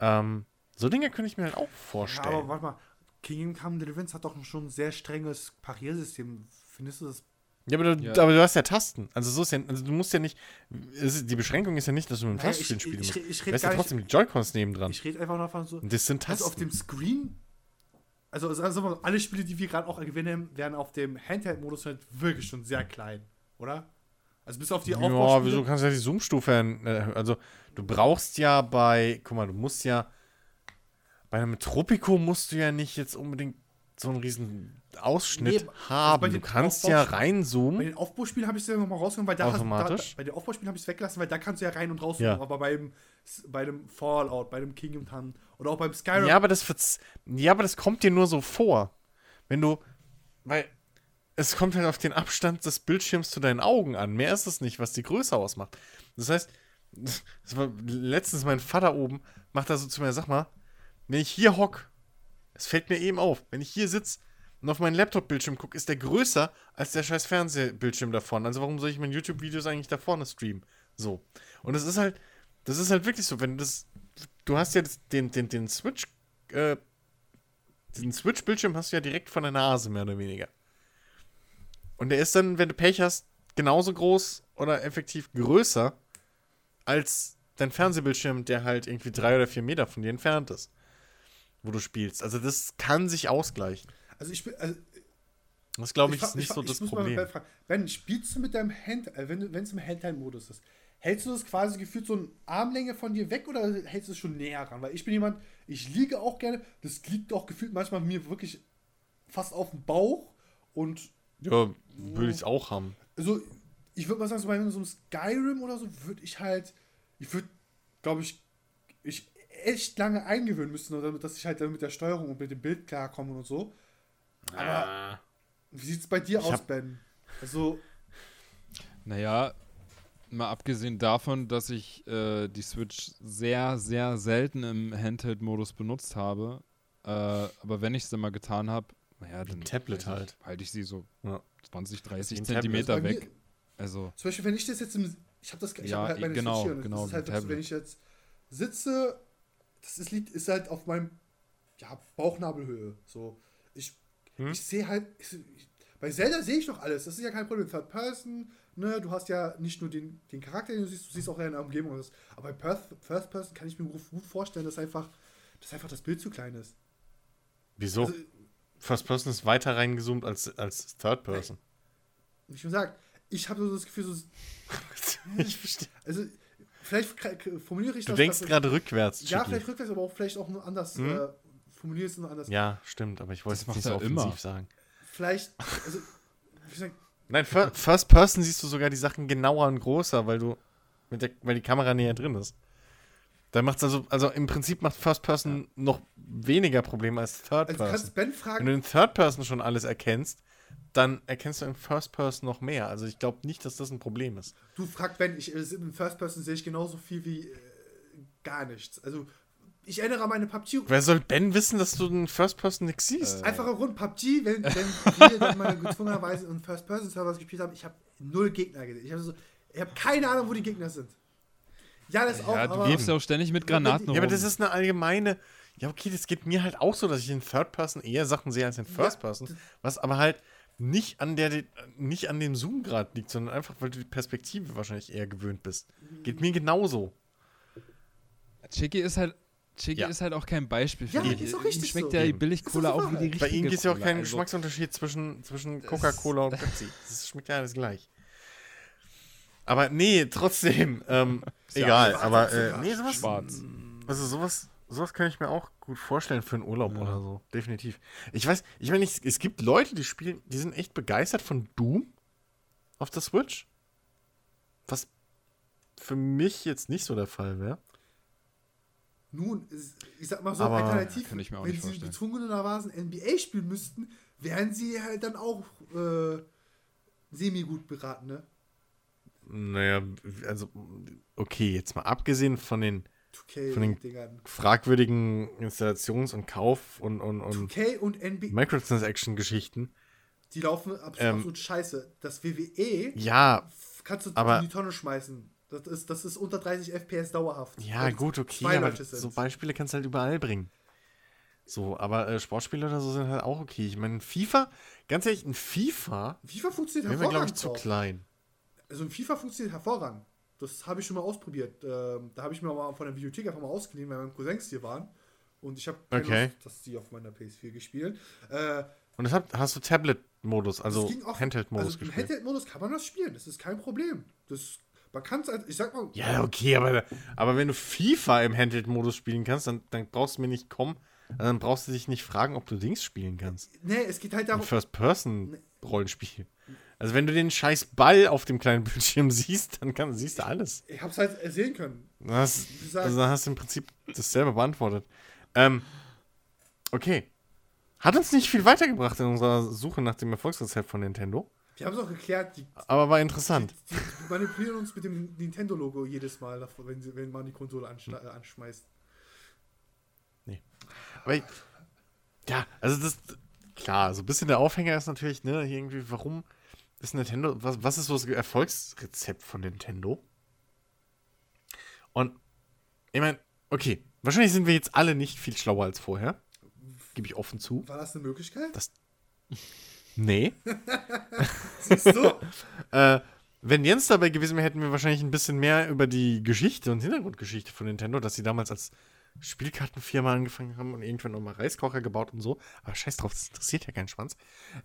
Ähm, so Dinge könnte ich mir halt auch Ja, vorstellen. aber warte mal. Kingdom Come Deliverance hat doch schon ein sehr strenges Pariersystem. Findest du das? Ja, aber du, Ja. aber du hast ja Tasten. Also so ist ja, also du musst ja nicht, ist, die Beschränkung ist ja nicht, dass du mit dem Naja, Tasten ich- spielen ich- musst. ich- ich du red hast ja trotzdem die Joy-Cons nebendran. Ich rede einfach nur davon so. Und das sind Also Tasten. auf dem Screen. Also, also, also alle Spiele, die wir gerade auch gewinnen, werden auf dem Handheld-Modus halt wirklich schon sehr klein, oder? Also bis auf die Ja, Aufbauspiele. wieso kannst du ja die Zoom-Stufe? Äh, Also, du brauchst ja bei, guck mal, du musst ja, bei einem Tropico musst du ja nicht jetzt unbedingt so einen riesen Ausschnitt Nee, also haben. bei du kannst ja Aufbauspielen- Bei reinzoomen. den Aufbauspielen habe ich es ja nochmal rausgenommen, weil da hast- Automatisch? Da, bei den Aufbauspielen habe ich es weggelassen, weil da kannst du ja rein und raus. Ja. Aber beim, bei dem Fallout, bei dem Kingdom Come oder auch beim Skyrim. Ja, aber das ja, aber das kommt dir nur so vor. Wenn du, weil es kommt halt auf den Abstand des Bildschirms zu deinen Augen an. Mehr ist es nicht, was die Größe ausmacht. Das heißt, [LAUGHS] das letztens mein Vater oben, macht da so zu mir, sag mal, wenn ich hier hock, es fällt mir eben auf, wenn ich hier sitze und auf meinen Laptop-Bildschirm gucke, ist der größer als der scheiß Fernsehbildschirm da vorne. Also warum soll ich meine YouTube-Videos eigentlich da vorne streamen? So. Und das ist halt, das ist halt wirklich so, wenn du das, du hast jetzt den, den, den Switch, äh, diesen Switch-Bildschirm hast du ja direkt vor der Nase, mehr oder weniger. Und der ist dann, wenn du Pech hast, genauso groß oder effektiv größer als dein Fernsehbildschirm, der halt irgendwie drei oder vier Meter von dir entfernt ist, wo du spielst. Also das kann sich ausgleichen. Also ich bin, also Das glaube ich, fra- ist nicht fra- so das muss mal Problem. Ben fragen. Ben, spielst du mit deinem Hand, äh, wenn es im Handheld-Modus ist, hältst du das quasi gefühlt so eine Armlänge von dir weg oder hältst du es schon näher ran? Weil ich bin jemand, ich liege auch gerne, das liegt auch gefühlt manchmal mir wirklich fast auf dem Bauch und Ja, würde ich auch haben. also ich würde mal sagen, so bei so einem Skyrim oder so würde ich halt, ich würde, glaube ich, ich echt lange eingewöhnen müssen, nur damit, dass ich halt dann mit der Steuerung und mit dem Bild klarkomme und so. Aber wie sieht es bei dir Ich aus, Ben? Also, Naja, mal abgesehen davon, dass ich äh, die Switch sehr, sehr selten im Handheld-Modus benutzt habe. Äh, aber wenn ich es dann mal getan habe, naja, dann Tablet halt. halte ich sie so Ja. 20, Wie 30 ein Zentimeter Tablet. weg. Also, Zum Beispiel, wenn ich das jetzt im. Ich habe das. Ich Ja, hab halt meine genau, Switch hier und genau, Das ist halt, so, wenn ich jetzt sitze, das ist, liegt, ist halt auf meinem ja, Bauchnabelhöhe. So. Ich, Hm? ich sehe halt. Ich, ich, bei Zelda sehe ich doch alles. Das ist ja kein Problem. Third Person, ne, du hast ja nicht nur den, den Charakter, den du siehst, du siehst auch deine Umgebung. das- Aber bei First, Person kann ich mir gut vorstellen, dass einfach, dass einfach das Bild zu klein ist. Wieso? Also, First Person ist weiter reingezoomt als, als Third Person. wie ich schon sage, ich habe so das Gefühl, so, [LAUGHS] ich verstehe. also vielleicht formuliere ich Du das. denkst dass- gerade rückwärts. Ja, vielleicht rückwärts, aber auch vielleicht auch nur anders. Hm? Äh, formuliert es nur anders. Ja, stimmt, aber ich wollte es nicht so offensiv immer. sagen. Vielleicht, also, wie gesagt, Nein, Fir- First Person siehst du sogar die Sachen genauer und größer, weil du mit der, weil die Kamera näher drin ist. Da macht's also, also im Prinzip macht First Person noch weniger Probleme als Third also Person. kannst Ben Wenn fragen, du in Third Person schon alles erkennst, dann erkennst du in First Person noch mehr. Also ich glaube nicht, dass das ein Problem ist. du fragst Ben, ich, äh, im First Person sehe ich genauso viel wie äh, gar nichts. Also, ich erinnere an meine PUBG. Wer soll Ben wissen, dass du in First Person nichts siehst? Einfacher Grund, PUBG, wenn, [LAUGHS] wenn wir dann mal gezwungenerweise in First-Person-Servers gespielt haben, ich habe null Gegner gesehen. Ich habe so, ich habe keine Ahnung, wo die Gegner sind. Ja, das auch, ja, du wirfst ja auch ständig mit Granaten ja, rum. aber das ist eine allgemeine. Ja, okay, das geht mir halt auch so, dass ich in Third Person eher Sachen sehe als in First Ja, Person. Was aber halt nicht an der nicht an dem Zoom-Grad liegt, sondern einfach, weil du die Perspektive wahrscheinlich eher gewöhnt bist. Geht mir genauso. Chicky ist halt. Chicky Ja. ist halt auch kein Beispiel für Ja, ihn. ist auch Ihm richtig schmeckt so. ja die. Billig-Cola auch wie die richtige Bei ihnen gibt es ja auch keinen Also, Geschmacksunterschied zwischen, zwischen Coca-Cola und [LAUGHS] Pepsi. Das schmeckt ja alles gleich. Aber nee, trotzdem, ähm, egal. Aber äh, nee, sowas, Schwarz. Also sowas, sowas kann ich mir auch gut vorstellen für einen Urlaub oder so. Definitiv. Ich weiß, ich meine, es gibt Leute, die spielen, die sind echt begeistert von Doom auf der Switch. Was für mich jetzt nicht so der Fall wäre. Nun, ich sag mal so, Aber- alternativ, Kann ich mir auch wenn nicht sie gezwungenermaßen NBA spielen müssten, wären sie halt dann auch äh, semi-gut beraten, ne? Naja, also, okay, jetzt mal abgesehen von den 2K Von den- Dingern. fragwürdigen Installations- und Kauf- und, und, und 2K und NBA, Microtransaction-Geschichten. die laufen absolut, Ähm, absolut scheiße. Das WWE Ja, kannst du aber- in die Tonne schmeißen. Das ist, das ist unter 30 FPS dauerhaft. Ja, gut, okay, aber so Beispiele kannst du halt überall bringen. So, aber äh, Sportspiele oder so sind halt auch okay. Ich meine, FIFA, ganz ehrlich, ein FIFA FIFA funktioniert mir, glaube ich, hervorragend. zu klein. Also ein FIFA funktioniert hervorragend. Das habe ich schon mal ausprobiert. Ähm, da habe ich mir mal von der Videothek einfach mal ausgeliehen, weil meine Cousins hier waren. Und ich habe Okay. Lust, dass die auf meiner PS4 gespielt. Äh, Und das hat, hast du Tablet-Modus, also Handheld-Modus also Im gespielt. Handheld-Modus kann man das spielen. Das ist kein Problem. Das, man kann es, ich sag mal, ja, okay, aber, aber wenn du FIFA im Handheld-Modus spielen kannst, dann, dann brauchst du mir nicht kommen, dann brauchst du dich nicht fragen, ob du Dings spielen kannst. nee, es geht halt darum, First-Person-Rollenspiel. Also wenn du den scheiß Ball auf dem kleinen Bildschirm [LAUGHS] siehst, dann kann, siehst du alles. ich habe es halt sehen können. Gesagt- also dann hast du im Prinzip das selber beantwortet. Ähm, okay. Hat uns nicht viel weitergebracht in unserer Suche nach dem Erfolgsrezept von Nintendo. Wir haben es auch geklärt, die, Aber war interessant. die, die manipulieren uns mit dem Nintendo-Logo jedes Mal, wenn, sie, wenn man die Konsole anschla- äh, anschmeißt. Aber ich, ja, also das, klar, so ein bisschen der Aufhänger ist natürlich, ne, irgendwie, warum ist Nintendo, was, was ist so das Erfolgsrezept von Nintendo? Und ich meine, okay, wahrscheinlich sind wir jetzt alle nicht viel schlauer als vorher. Gebe ich offen zu. War das eine Möglichkeit? Das- Nee. [LAUGHS] Siehst du? [LAUGHS] Äh, wenn Jens dabei gewesen wäre, hätten wir wahrscheinlich ein bisschen mehr über die Geschichte und Hintergrundgeschichte von Nintendo, dass sie damals als Spielkartenfirma angefangen haben und irgendwann nochmal Reiskocher gebaut und so. Aber scheiß drauf, das interessiert ja keinen Schwanz.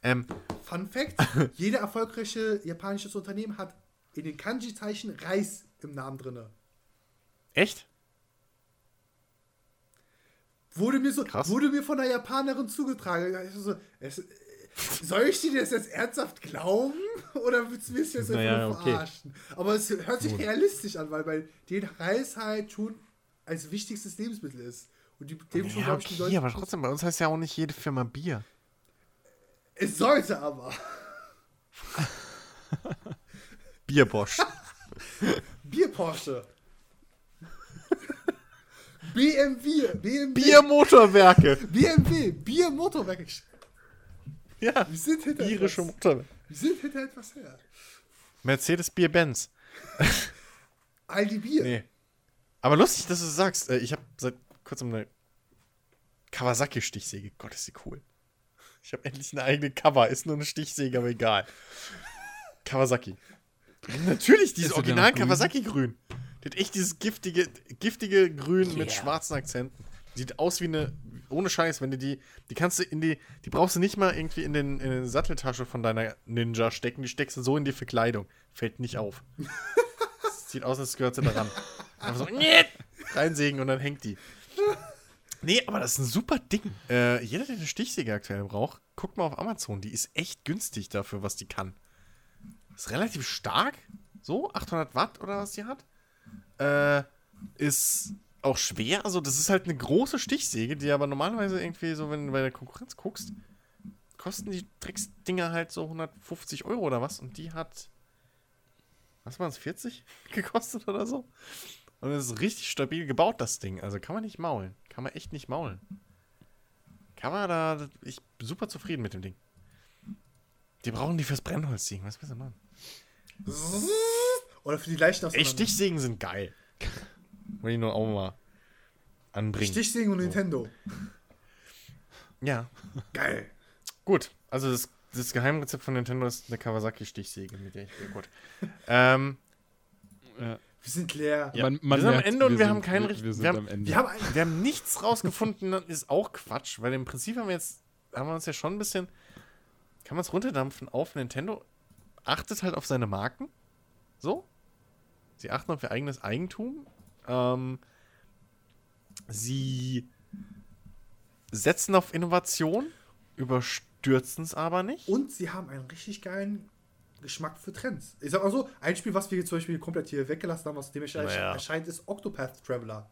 Ähm, Fun Fact: [LAUGHS] Jeder erfolgreiche japanisches Unternehmen hat in den Kanji-Zeichen Reis im Namen drin. echt? Wurde mir so, Krass. wurde mir von einer Japanerin zugetragen. Ich so, es, soll ich dir das jetzt ernsthaft glauben? Oder willst du mich jetzt einfach Naja, nur okay. verarschen? Aber es hört sich realistisch an, weil bei denen Reis halt schon als wichtigstes Lebensmittel ist. Und die dem schon, Ja, glaub ich, die okay, Leute- aber trotzdem, bei uns heißt ja auch nicht jede Firma Bier. Es sollte aber. [LAUGHS] Bierbosch. [LAUGHS] Bier Porsche. BMW, BMW, Biermotorwerke. BMW, Bier Motorwerke. Ja, Wir sind hinter irische etwas. Motorwerke. Wir sind hinter etwas her. Mercedes Bier Benz. Aldi Bier. Nee. Aber lustig, dass du es sagst. Äh, Ich habe seit kurzem eine Kawasaki-Stichsäge. Gott, ist sie cool. Ich habe endlich eine eigene Cover. Ist nur eine Stichsäge, aber egal. Kawasaki. Natürlich, dieses Original? Kawasaki-Grün. Die hat echt dieses giftige, giftige Grün mit Yeah. schwarzen Akzenten. Sieht aus wie eine, ohne Scheiß, wenn du die, die kannst du in die, die brauchst du nicht mal irgendwie in den, in den Satteltasche von deiner Ninja stecken, die steckst du so in die Verkleidung. Fällt nicht auf. [LAUGHS] Sieht aus, als gehört sie daran. Einfach so, [LAUGHS] "Niet!" reinsägen und dann hängt die. Nee, aber das ist ein super Ding. Äh, jeder, der eine Stichsäge aktuell braucht, guckt mal auf Amazon. Die ist echt günstig dafür, was die kann. Ist relativ stark. So, 800 Watt oder was die hat. Äh, ist auch schwer. Also, das ist halt eine große Stichsäge, die aber normalerweise irgendwie so, wenn du bei der Konkurrenz guckst, kosten die Drecksdinger halt so 150 Euro oder was. Und die hat, was waren es, 40 gekostet oder so? Und es ist richtig stabil gebaut, das Ding. Also kann man nicht maulen. Kann man echt nicht maulen. Kann man da, ich bin super zufrieden mit dem Ding. Die brauchen die fürs Brennholz ziehen. Was willst du machen? Oder für die leichten Ey, Stichsägen sind geil. Wollte ich nur auch mal anbringen. Stichsägen und Nintendo. ja. Geil. Gut. Also das, das Geheimrezept von Nintendo ist eine Kawasaki-Stichsäge, mit der ich bin gut. ähm, Ja. Wir sind leer. Ja. Man, man Wir sind am Ende und wir sind- haben keinen wir, richt- wir sind wir haben- am Ende. Wir haben wir haben nichts rausgefunden, das ist auch Quatsch, weil im Prinzip haben wir jetzt, haben wir uns ja schon ein bisschen, kann man es runterdampfen auf Nintendo, achtet halt auf seine Marken. So. Sie achten auf ihr eigenes Eigentum. Ähm, sie setzen auf Innovation, überstürzen es aber nicht. und sie haben einen richtig geilen Geschmack für Trends. Ich sag mal so, ein Spiel, was wir zum Beispiel komplett hier weggelassen haben, was dem erscheint, Naja. erscheint ist Octopath Traveler.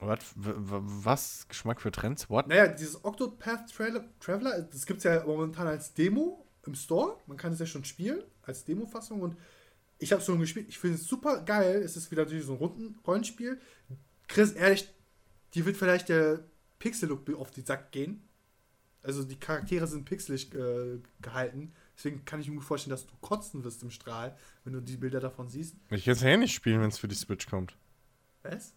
Was, w- w- was? Geschmack für Trends? What? Naja, dieses Octopath Tra Traveler, das gibt es ja momentan als Demo im Store. Man kann es ja schon spielen, als Demo-Fassung. Und ich habe es schon gespielt. Ich finde es super geil. Es ist wieder natürlich so ein runden Rollenspiel. Chris, ehrlich, dir wird vielleicht der Pixel-Look auf den Sack gehen. Also die Charaktere sind pixelig äh, gehalten. Deswegen kann ich mir gut vorstellen, dass du kotzen wirst im Strahl, wenn du die Bilder davon siehst. Ich kann es ja eh nicht spielen, wenn es für die Switch kommt. Was?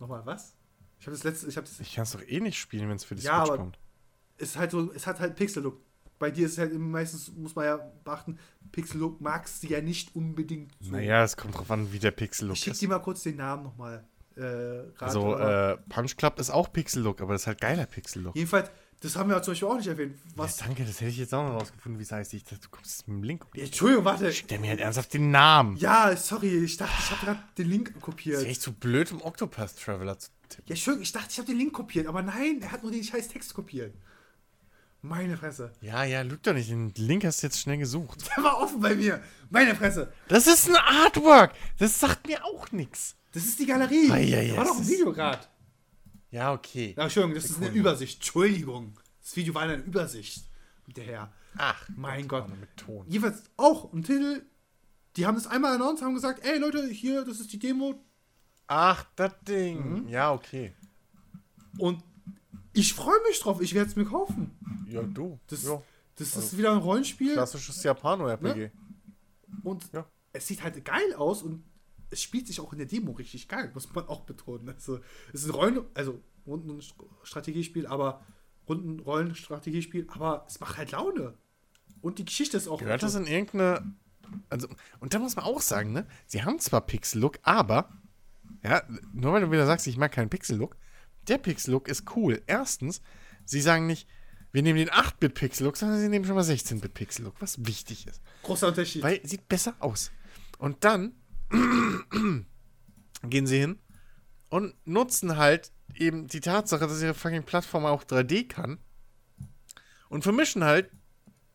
Nochmal was? Ich habe das letzte, ich das Ich kann es doch eh nicht spielen, wenn es für die Ja, Switch kommt. ist halt so, es hat halt Pixel-Look. Bei dir ist es halt meistens, muss man ja beachten, Pixel-Look magst du ja nicht unbedingt so. Naja, es kommt drauf an, wie der Pixel-Look ich schick ist. dir mal kurz den Namen nochmal. Äh, Also, äh, Punch Club ist auch Pixel-Look, aber das ist halt geiler Pixel-Look. Jedenfalls, das haben wir ja zum Beispiel auch nicht erwähnt. Ja, Was? danke, das hätte ich jetzt auch noch rausgefunden, wie es heißt. Ich dachte, du kommst mit dem Link. Ja, Entschuldigung, warte. Schickt der mir halt ernsthaft den Namen. Ja, sorry, ich dachte, ich habe gerade den Link Ist kopiert. echt zu blöd, um Octopath Traveler zu tippen. Ja, Entschuldigung, ich dachte, ich habe den Link kopiert, aber nein, er hat nur den scheiß Text kopiert. Meine Fresse. Ja, ja, lügt doch nicht. Den Link hast du jetzt schnell gesucht. Der war offen bei mir. Meine Fresse. Das ist ein Artwork. Das sagt mir auch nichts. Das ist die Galerie. Ah, ja, ja, da war doch ein Video gerade. Ja, okay. Ja, Entschuldigung, das ist eine Sekunde. Übersicht. Entschuldigung. Das Video war eine Übersicht. Der Herr. Ach, Mein Gott. Ton. Jedenfalls auch ein Titel. Die haben das einmal announced, haben gesagt, ey Leute, hier, das ist die Demo. Ach, das Ding. Ja, okay. Und ich freue mich drauf. Ich werde es mir kaufen. Ja, du. Das, ja. das ist wieder ein Rollenspiel. Klassisches Japano-RPG. Und Ja. es sieht halt geil aus und es spielt sich auch in der Demo richtig geil, muss man auch betonen. Also, es ist ein Rollen, also Rundenstrategiespiel, aber Rundenrollenstrategiespiel, aber es macht halt Laune. Und die Geschichte ist auch. Gehört das in irgendeine. Also, und da muss man auch sagen, ne? Sie haben zwar Pixel-Look, aber. Ja, nur weil du wieder sagst, ich mag keinen Pixel-Look. Der Pixel-Look ist cool. Erstens, sie sagen nicht, wir nehmen den 8-Bit-Pixel-Look, sondern sie nehmen schon mal 16-Bit-Pixel-Look, was wichtig ist. Großer Unterschied. Weil sieht besser aus. Und dann [CLEARS THROAT] gehen sie hin und nutzen halt eben die Tatsache, dass ihre fucking Plattform auch 3D kann und vermischen halt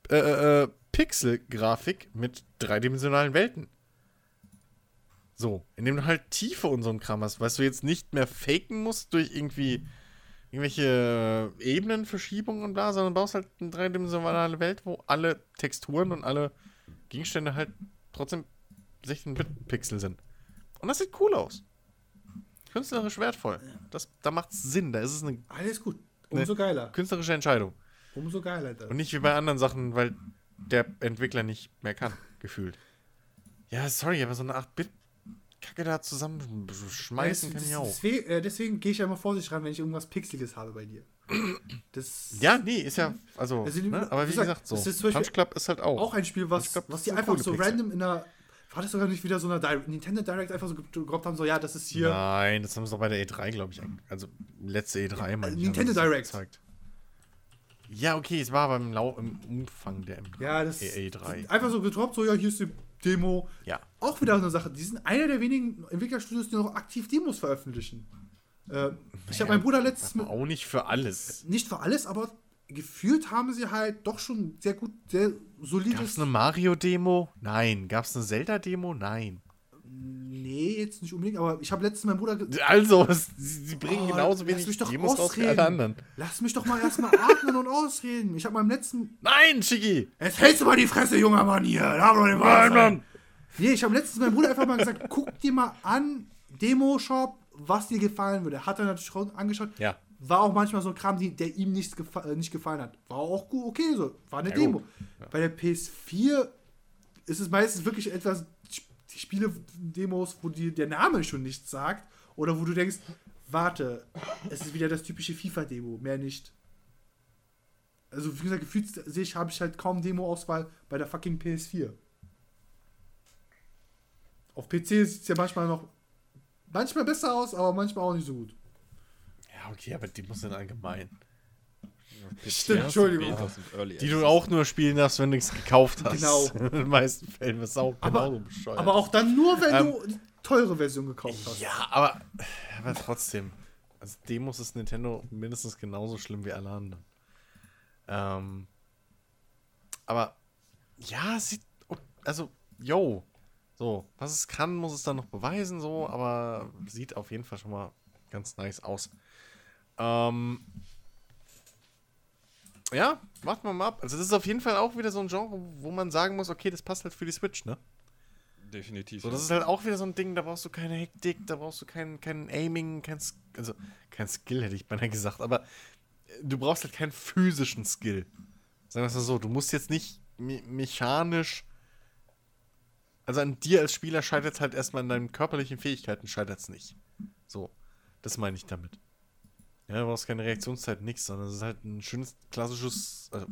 äh, äh, Pixel-Grafik mit dreidimensionalen Welten. So, indem du halt Tiefe und so ein Kram hast, weißt du jetzt nicht mehr faken musst durch irgendwie irgendwelche Ebenenverschiebungen und bla, sondern baust halt eine dreidimensionale Welt, wo alle Texturen und alle Gegenstände halt trotzdem 16-Bit-Pixel sind. Und das sieht cool aus. Künstlerisch wertvoll. Das, da macht es Sinn. Da ist es eine Alles gut. Umso geiler. künstlerische Entscheidung. Umso geiler. Das. Und nicht wie bei anderen Sachen, weil der Entwickler nicht mehr kann, [LAUGHS] gefühlt. Ja, sorry, aber so eine 8-Bit-Kacke da zusammen schmeißen kann ich auch. Deswegen, äh, deswegen gehe ich ja immer vorsichtig ran, wenn ich irgendwas Pixeliges habe bei dir. Das Ja, nee, ist ja, also, Also ne? aber wie gesagt, gesagt, so. Punch Club ist halt auch. auch ein Spiel, was, was das die einfach so Pixel. random in der. War das sogar nicht wieder so eine Di Nintendo Direct einfach so geglaubt haben, so ja, das ist hier. Nein, das haben sie doch bei der E3, glaube ich. Also, letzte E3 meine ich, Nintendo Direct. gezeigt. Ja, okay, es war aber im, Lau im Umfang der M3. Ja, das E3. einfach so gedroppt, so ja, hier ist die Demo. Ja. Auch wieder eine Sache. Die sind einer der wenigen Entwicklerstudios, die noch aktiv Demos veröffentlichen. Äh, ich habe meinen Bruder letztes Aber auch nicht für alles. nicht für alles, aber gefühlt haben sie halt doch schon sehr gut, sehr Gab solides. es eine Mario-Demo? Nein. Gab es eine Zelda-Demo? Nein. nee, jetzt nicht unbedingt, aber ich habe letztens meinen Bruder. Also, sie, [LAUGHS] sie bringen Oh, genauso lass wenig mich doch Demos raus wie alle anderen. Lass mich doch mal erstmal atmen und ausreden. Ich habe meinem letzten. Nein, Chigi! Jetzt hältst du mal die Fresse, junger Mann hier. Da haben wir den Nein, Mann! Nee, ich habe letztens meinem Bruder einfach mal gesagt, guck dir mal an, Demo-Shop, was dir gefallen würde. Hat er natürlich angeschaut. Ja. War auch manchmal so ein Kram, der ihm nicht, gefa äh, nicht gefallen hat. War auch gut, okay, so. War eine Ja, Demo. gut. Bei der PS4 ist es meistens wirklich etwas, die Spiele-Demos, wo dir der Name schon nichts sagt. Oder wo du denkst, warte, es ist wieder das typische FIFA-Demo, mehr nicht. Also, wie gesagt, gefühlt sehe ich, habe ich halt kaum Demo-Auswahl bei der fucking PS4. Auf PC sieht es ja manchmal noch manchmal besser aus, aber manchmal auch nicht so gut. Ja, okay, aber die muss sind allgemein. Stimmt, Entschuldigung. Die du auch nur spielen darfst, wenn du es gekauft hast. Genau. [LAUGHS] In den meisten Fällen ist es auch Aber- genauso bescheuert. Aber auch dann nur, wenn Ähm, du teure Version gekauft hast. Ja, aber, aber trotzdem. Also Demos ist Nintendo mindestens genauso schlimm wie alle anderen. Ähm, aber ja, es sieht. Also, yo. So, was es kann, muss es dann noch beweisen, so, aber sieht auf jeden Fall schon mal ganz nice aus. Ähm, ja, warten wir mal ab. Also, das ist auf jeden Fall auch wieder so ein Genre, wo man sagen muss, okay, das passt halt für die Switch, ne? Definitiv. So, das ist halt auch wieder so ein Ding, da brauchst du keine Hektik, da brauchst du kein, kein Aiming, kein, also kein Skill hätte ich beinahe gesagt, aber äh, du brauchst halt keinen physischen Skill. Sagen wir es mal so, du musst jetzt nicht me mechanisch, also an dir als Spieler scheitert es halt erstmal an deinen körperlichen Fähigkeiten, scheitert es nicht. So, das meine ich damit. Ja, du brauchst keine Reaktionszeit, nix, sondern es ist halt ein schönes, klassisches, also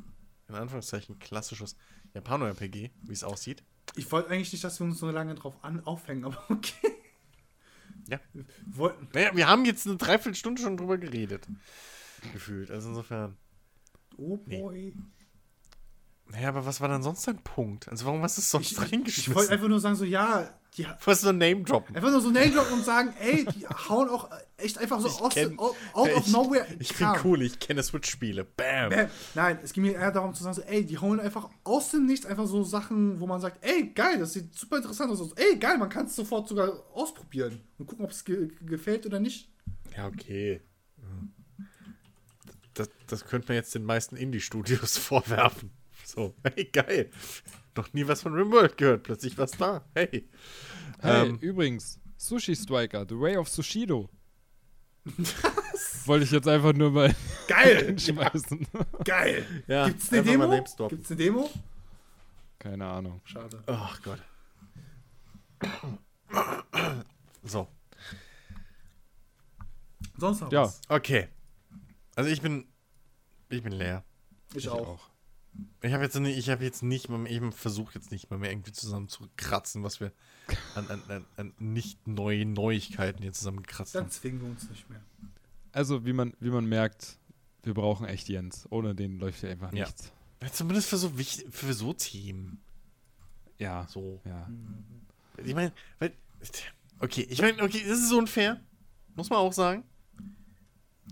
in Anführungszeichen klassisches Japano-RPG, wie es aussieht. Ich wollte eigentlich nicht, dass wir uns so lange drauf an aufhängen, aber [LAUGHS] okay. Ja. Wir wollten. Naja, wir haben jetzt eine Dreiviertelstunde schon drüber geredet. Gefühlt. Also insofern. Oh Nee. Naja, aber was war dann sonst dein Punkt? Also warum hast du es sonst Ich, ich wollte reingeschmissen? einfach nur sagen, so, ja, die, Was so Name droppen? einfach nur so Name droppen und sagen, ey, die hauen auch echt einfach so Ich aus, kenn- out, out of ich, nowhere. Ich bin cool, ich kenne Switch-Spiele. Bam. Bam. Nein, es ging mir eher darum zu sagen, so, ey, die hauen einfach aus dem Nichts einfach so Sachen, wo man sagt, ey, geil, das sieht super interessant aus. Ey, geil, man kann es sofort sogar ausprobieren und gucken, ob es ge gefällt oder nicht. Ja, okay. Das, das könnte man jetzt den meisten Indie-Studios [LAUGHS] vorwerfen. So, [LAUGHS] hey, geil. Noch nie was von Rimworld gehört. Plötzlich was da. Hey. Hey, Ähm, übrigens, Sushi Striker, The Way of Sushido. [LAUGHS] Wollte ich jetzt einfach nur mal [LAUGHS] Geil! hinschmeißen. Geil! Ja, Gibt's eine Demo? Gibt's eine Demo? Keine Ahnung. Schade. Ach Gott. So. Sonst noch Ja. was? Okay. Also ich bin. Ich bin leer. Ich, auch. Ich habe jetzt nicht, ich habe jetzt nicht mal, ich versuche jetzt nicht mal mehr irgendwie zusammen zu kratzen, was wir [LAUGHS] an, an, an, an nicht neuen Neuigkeiten hier zusammengekratzt Dann haben. zwingen wir uns nicht mehr. Also, wie man, wie man merkt, wir brauchen echt Jens. Ohne den läuft hier einfach Ja. nichts. Ja, zumindest für so wichtig, für so Themen. Ja. So. Ja. Ich meine, weil. Okay, ich meine, okay, das ist so unfair. Muss man auch sagen.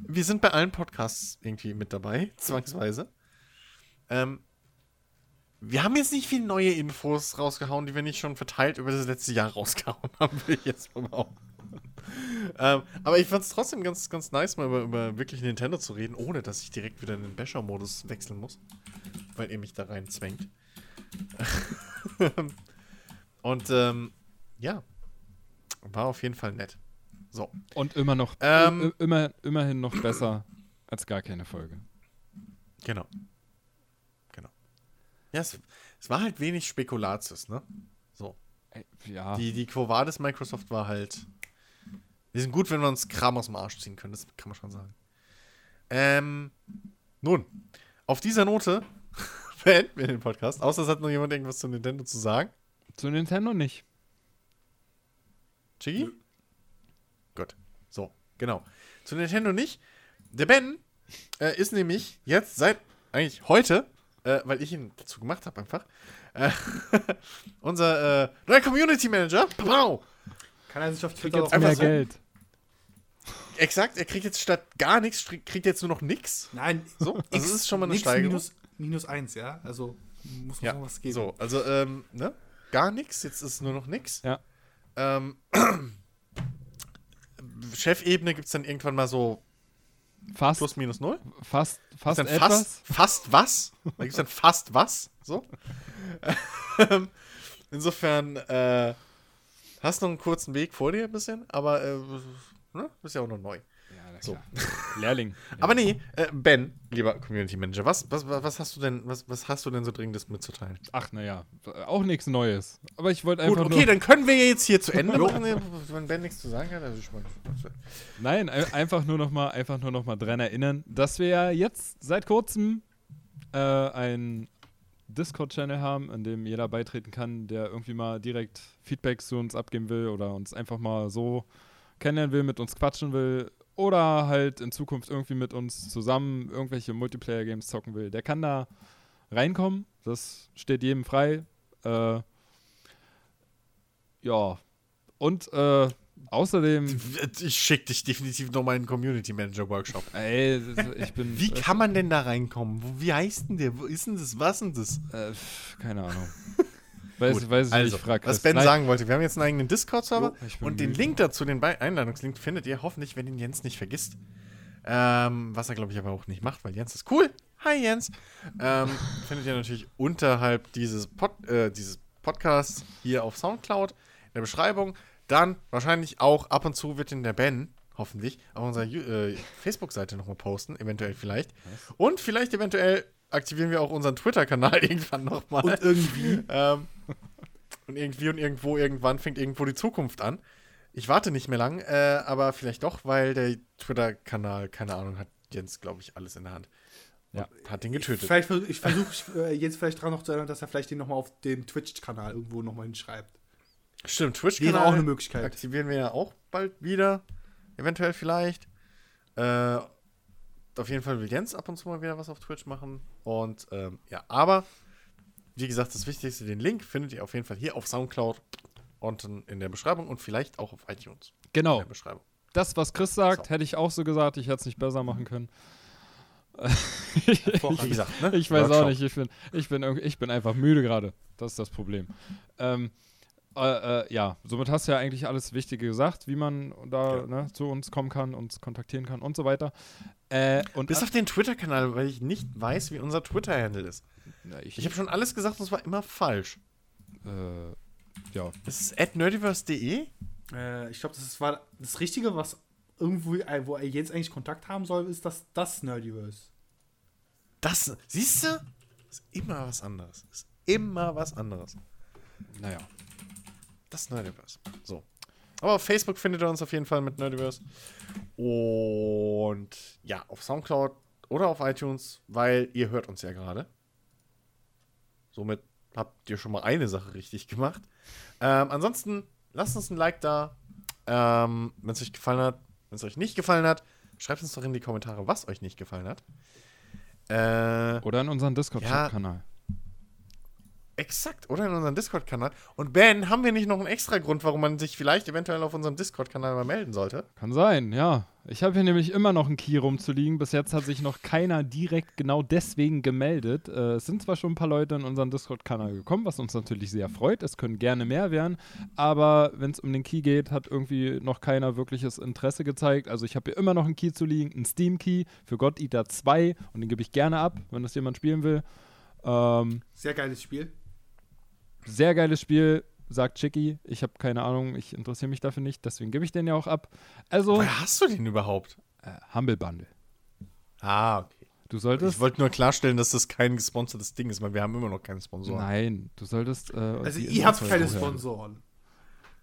Wir sind bei allen Podcasts irgendwie mit dabei, [LAUGHS] zwangsweise. Ähm, wir haben jetzt nicht viele neue Infos rausgehauen, die wir nicht schon verteilt über das letzte Jahr [LAUGHS] rausgehauen haben, will ich jetzt mal behaupten. ähm, aber ich fand es trotzdem ganz, ganz nice, mal über, über wirklich Nintendo zu reden, ohne dass ich direkt wieder in den Basher-Modus wechseln muss. Weil ihr mich da rein zwängt. [LAUGHS] Und ähm, ja, war auf jeden Fall nett. So. Und immer noch, Ähm. immer, immerhin noch besser als gar keine Folge. Genau. Ja, es, es war halt wenig Spekulatius, ne? So. Ey, ja. Die, die Quo Vadis Microsoft war halt. Wir sind gut, wenn wir uns Kram aus dem Arsch ziehen können, das kann man schon sagen. Ähm, nun, auf dieser Note [LAUGHS] beenden wir den Podcast. Außer es hat noch jemand irgendwas zu Nintendo zu sagen. Zu Nintendo nicht. Chigi? Nö. Gut. So, genau. Zu Nintendo nicht. Der Ben äh, ist nämlich jetzt seit eigentlich heute, äh, weil ich ihn dazu gemacht habe einfach, äh, [LAUGHS] unser äh, neuer Community Manager. Wow. Kann er sich auf Twitter jetzt mehr so. Geld. Exakt, er kriegt jetzt statt gar nichts, kriegt jetzt nur noch nix. Nein, So, [LAUGHS] also das ist schon mal eine nix Steigerung. Minus, minus eins, ja? Also muss man Ja, noch was geben. so, also, ähm, ne? Gar nichts, jetzt ist nur noch nix. Ja. Ähm, [CLEARS THROAT] Chefebene gibt es dann irgendwann mal so Fast, plus minus null. fast, fast etwas. fast, fast was? Da gibt es dann fast was? So. Ähm, Insofern, äh, hast noch einen kurzen Weg vor dir ein bisschen, aber äh, ne? bist ja auch noch neu. So. Lehrling. [LAUGHS] Aber nee, äh, Ben, lieber Community Manager, was, was, was hast du denn, was, was hast du denn so dringendes mitzuteilen? Ach, naja, auch nichts Neues. Aber ich wollte Gut, einfach okay, nur. dann können wir jetzt hier zu Ende [LAUGHS] machen, wenn Ben nichts zu sagen hat. Also ich meine, Nein, ein- einfach nur noch mal, einfach nur noch mal dran erinnern, dass wir ja jetzt seit kurzem äh, ein Discord-Channel haben, in dem jeder beitreten kann, der irgendwie mal direkt Feedback zu uns abgeben will oder uns einfach mal so kennenlernen will, mit uns quatschen will oder halt in Zukunft irgendwie mit uns zusammen irgendwelche Multiplayer-Games zocken will. Der kann da reinkommen. Das steht jedem frei. Äh, ja. Und äh, außerdem. [LAUGHS] ich schicke dich definitiv noch mal in den Community Manager Workshop. Ey, ich bin. Wie kann man denn da reinkommen? Wie heißt denn der? Wo ist denn das? Was ist denn das? Äh, keine Ahnung. [LAUGHS] weiß, weiß ich also, nicht, frag was. Ben Nein, sagen wollte, wir haben jetzt einen eigenen Discord-Server ich und den. Link dazu, den Be- Einladungslink, findet ihr hoffentlich, wenn ihn Jens nicht vergisst. Ähm, was er, glaube ich, aber auch nicht macht, weil Jens ist cool. Hi, Jens. Ähm, [LAUGHS] findet ihr natürlich unterhalb dieses, Pod, äh, dieses Podcasts hier auf Soundcloud in der Beschreibung. Dann wahrscheinlich auch ab und zu wird in der Ben, hoffentlich, auf unserer äh, Facebook-Seite nochmal posten, eventuell vielleicht. Und vielleicht eventuell aktivieren wir auch unseren Twitter-Kanal [LAUGHS] irgendwann nochmal. Und irgendwie. Ähm, und irgendwie und irgendwo, irgendwann fängt irgendwo die Zukunft an. Ich warte nicht mehr lang, äh, aber vielleicht doch, weil der Twitter-Kanal, keine Ahnung, hat Jens, glaube ich, alles in der Hand. Ja. Hat den getötet. Vielleicht, vers- ich versuche äh, jetzt vielleicht dran noch zu erinnern, dass er vielleicht den nochmal auf dem Twitch-Kanal irgendwo nochmal hinschreibt. Stimmt, Wäre Twitch-Kanal auch eine Möglichkeit. aktivieren wir ja auch bald wieder. Eventuell vielleicht. Äh, auf jeden Fall will Jens ab und zu mal wieder was auf Twitch machen. Und ähm, ja, aber wie gesagt, das Wichtigste, den Link findet ihr auf jeden Fall hier auf Soundcloud unten in der Beschreibung und vielleicht auch auf iTunes Genau, das, was Chris sagt, So. hätte ich auch so gesagt. Ich hätte es nicht besser machen können. [LAUGHS] Wie gesagt, ne? Ich weiß auch Workshop. nicht, ich bin, ich, bin, ich bin einfach müde gerade. Das ist das Problem. Ähm, äh, äh, ja, somit hast du ja eigentlich alles Wichtige gesagt, wie man da Ja. ne, zu uns kommen kann, uns kontaktieren kann und so weiter. Äh, und Bis auf den Twitter-Kanal, weil ich nicht weiß, wie unser Twitter-Handle ist. Na, ich, Ich habe schon alles gesagt und es war immer falsch. äh, ja, Es ist at nerdiverse.de. Äh, ich glaube, das war das Richtige, was irgendwo, äh, wo er jetzt eigentlich Kontakt haben soll, ist das, das Nerdiverse. Das, siehst du? Ist immer was anderes. Ist immer was anderes. naja. Das Nerdiverse. So. Aber auf Facebook findet ihr uns auf jeden Fall mit Nerdiverse. Und ja, auf Soundcloud oder auf iTunes, weil ihr hört uns ja gerade. Somit habt ihr schon mal eine Sache richtig gemacht. Ähm, ansonsten lasst uns ein Like da. Ähm, wenn es euch gefallen hat. Wenn es euch nicht gefallen hat, schreibt uns doch in die Kommentare, was euch nicht gefallen hat. Äh, Oder in unseren Discord-Kanal. Exakt, oder in unserem Discord-Kanal. Und Ben, haben wir nicht noch einen extra Grund, warum man sich vielleicht eventuell auf unserem Discord-Kanal mal melden sollte? Kann sein, ja. Ich habe hier nämlich immer noch einen Key rumzuliegen. Bis jetzt hat sich noch keiner direkt genau deswegen gemeldet. Äh, es sind zwar schon ein paar Leute in unseren Discord-Kanal gekommen, was uns natürlich sehr freut. Es können gerne mehr werden. Aber wenn es um den Key geht, hat irgendwie noch keiner wirkliches Interesse gezeigt. Also ich habe hier immer noch einen Key zu liegen, einen Steam-Key für God Eater 2. Und den gebe ich gerne ab, wenn das jemand spielen will. Ähm, Sehr geiles Spiel. Sehr geiles Spiel, sagt Chicky. Ich habe keine Ahnung, ich interessiere mich dafür nicht, deswegen gebe ich den ja auch ab. Also, Woher hast du den überhaupt? äh, Humble Bundle. Ah, okay. Du solltest. Ich wollte nur klarstellen, dass das kein gesponsertes Ding ist, weil wir haben immer noch keinen Sponsor. Nein, du solltest. Äh, Also ihr habt keine. Sponsoren.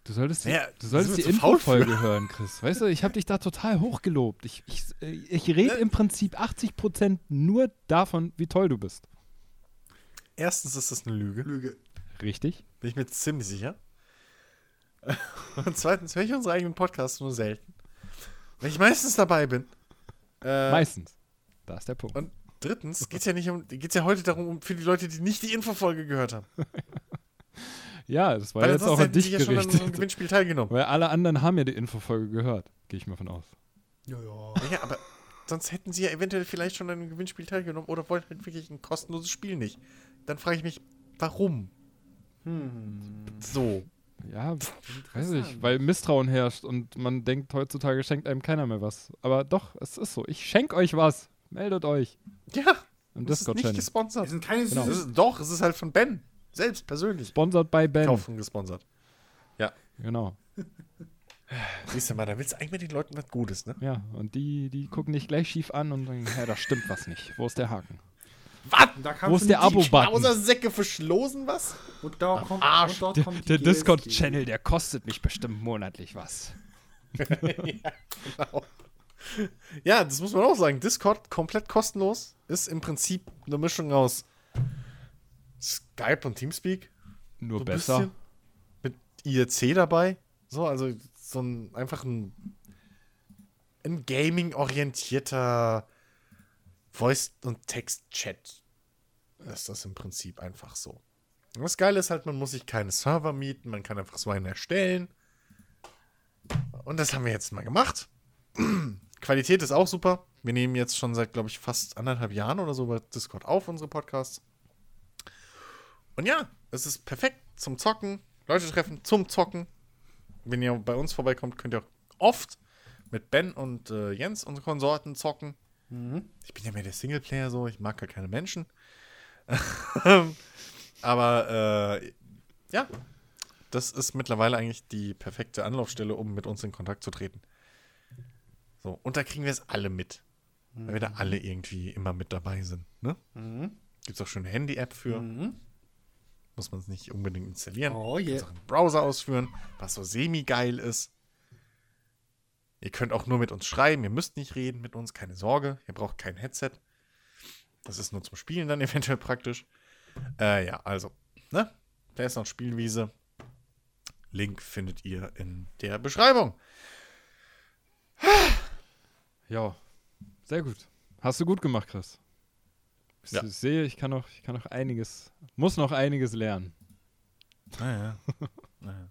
Du solltest die, Naja, du solltest die. Infofolge hören, Chris. Weißt du, ich habe dich da total hochgelobt. Ich, ich, äh, ich rede Ne? im Prinzip 80% nur davon, wie toll du bist. Erstens ist das eine Lüge, Lüge. Richtig? bin ich mir ziemlich sicher. [LAUGHS] Und zweitens höre ich unsere eigenen Podcasts nur selten. Weil ich meistens dabei bin. Äh, Meistens. Da ist der Punkt. Und drittens geht es ja nicht um, geht's ja heute darum, um, für die Leute, die nicht die Infofolge gehört haben. [LAUGHS] Ja, das war Weil jetzt auch an dich ja schon an unserem gerichtet. Gewinnspiel teilgenommen. Weil alle anderen haben ja die Infofolge gehört. Gehe ich mal von aus. Ja, ja. Ja, aber sonst hätten sie ja eventuell vielleicht schon an einem Gewinnspiel teilgenommen oder wollten halt wirklich ein kostenloses Spiel nicht. Dann frage ich mich, warum? So. Ja, weiß ich, weil Misstrauen herrscht und man denkt, heutzutage schenkt einem keiner mehr was. Aber doch, es ist so. Ich schenke euch was. Meldet euch Ja, im das ist nicht Discord-Channel. Wir gesponsert. sind keine Genau. Süßen. ist, doch, es ist halt von Ben. Selbst persönlich. Sponsored by Ben. Kaufen gesponsert. Genau. [LAUGHS] Siehst du mal, da willst du eigentlich mit den Leuten was Gutes, ne? Ja, und die, die gucken dich gleich schief an und sagen, ja, da stimmt was nicht. Wo ist der Haken? Was? Da kam Wo ist der die- Abo-Button? Knausersäcke verschlosen was? Und da kommt, Arsch. und dort Der, kommt der. Discord-Channel, der kostet mich bestimmt monatlich was. [LAUGHS] ja, genau. Ja, das muss man auch sagen. Discord komplett kostenlos. Ist im Prinzip eine Mischung aus Skype und Teamspeak. Nur So besser. Mit IRC dabei. So, also so ein einfach ein, ein Gaming-orientierter Voice- und Text-Chat. Ist das im Prinzip einfach so. Und das Geile ist halt, man muss sich keine Server mieten, man kann einfach so einen erstellen. Und das haben wir jetzt mal gemacht. [CLEARS THROAT] Qualität ist auch super. Wir nehmen jetzt schon seit, glaube ich, fast anderthalb Jahren oder so bei Discord auf, unsere Podcasts. Und ja, es ist perfekt zum Zocken. Leute treffen zum Zocken. Wenn ihr bei uns vorbeikommt, könnt ihr auch oft mit Ben und äh, Jens, unsere Konsorten, zocken. Ich bin ja mehr der Singleplayer so, ich mag gar keine Menschen. [LAUGHS] Aber äh, ja, das ist mittlerweile eigentlich die perfekte Anlaufstelle, um mit uns in Kontakt zu treten. So, und da kriegen wir es alle mit. Weil wir da alle irgendwie immer mit dabei sind. Ne? Gibt es auch schon eine Handy-App für. Muss man es nicht unbedingt installieren. Oh yeah. auch im Browser ausführen, was so semi-geil ist. Ihr könnt auch nur mit uns schreiben, ihr müsst nicht reden mit uns, keine Sorge. Ihr braucht kein Headset. Das ist nur zum Spielen dann [LAUGHS] eventuell praktisch. Äh, ja, also, ne? Da ist noch Spielwiese. Link findet ihr in der Beschreibung. [SIGHS] Ja, sehr gut. Hast du gut gemacht, Chris. Ich Ja. sehe, ich kann noch, ich kann noch einiges, muss noch einiges lernen. Naja. [LAUGHS] naja. naja.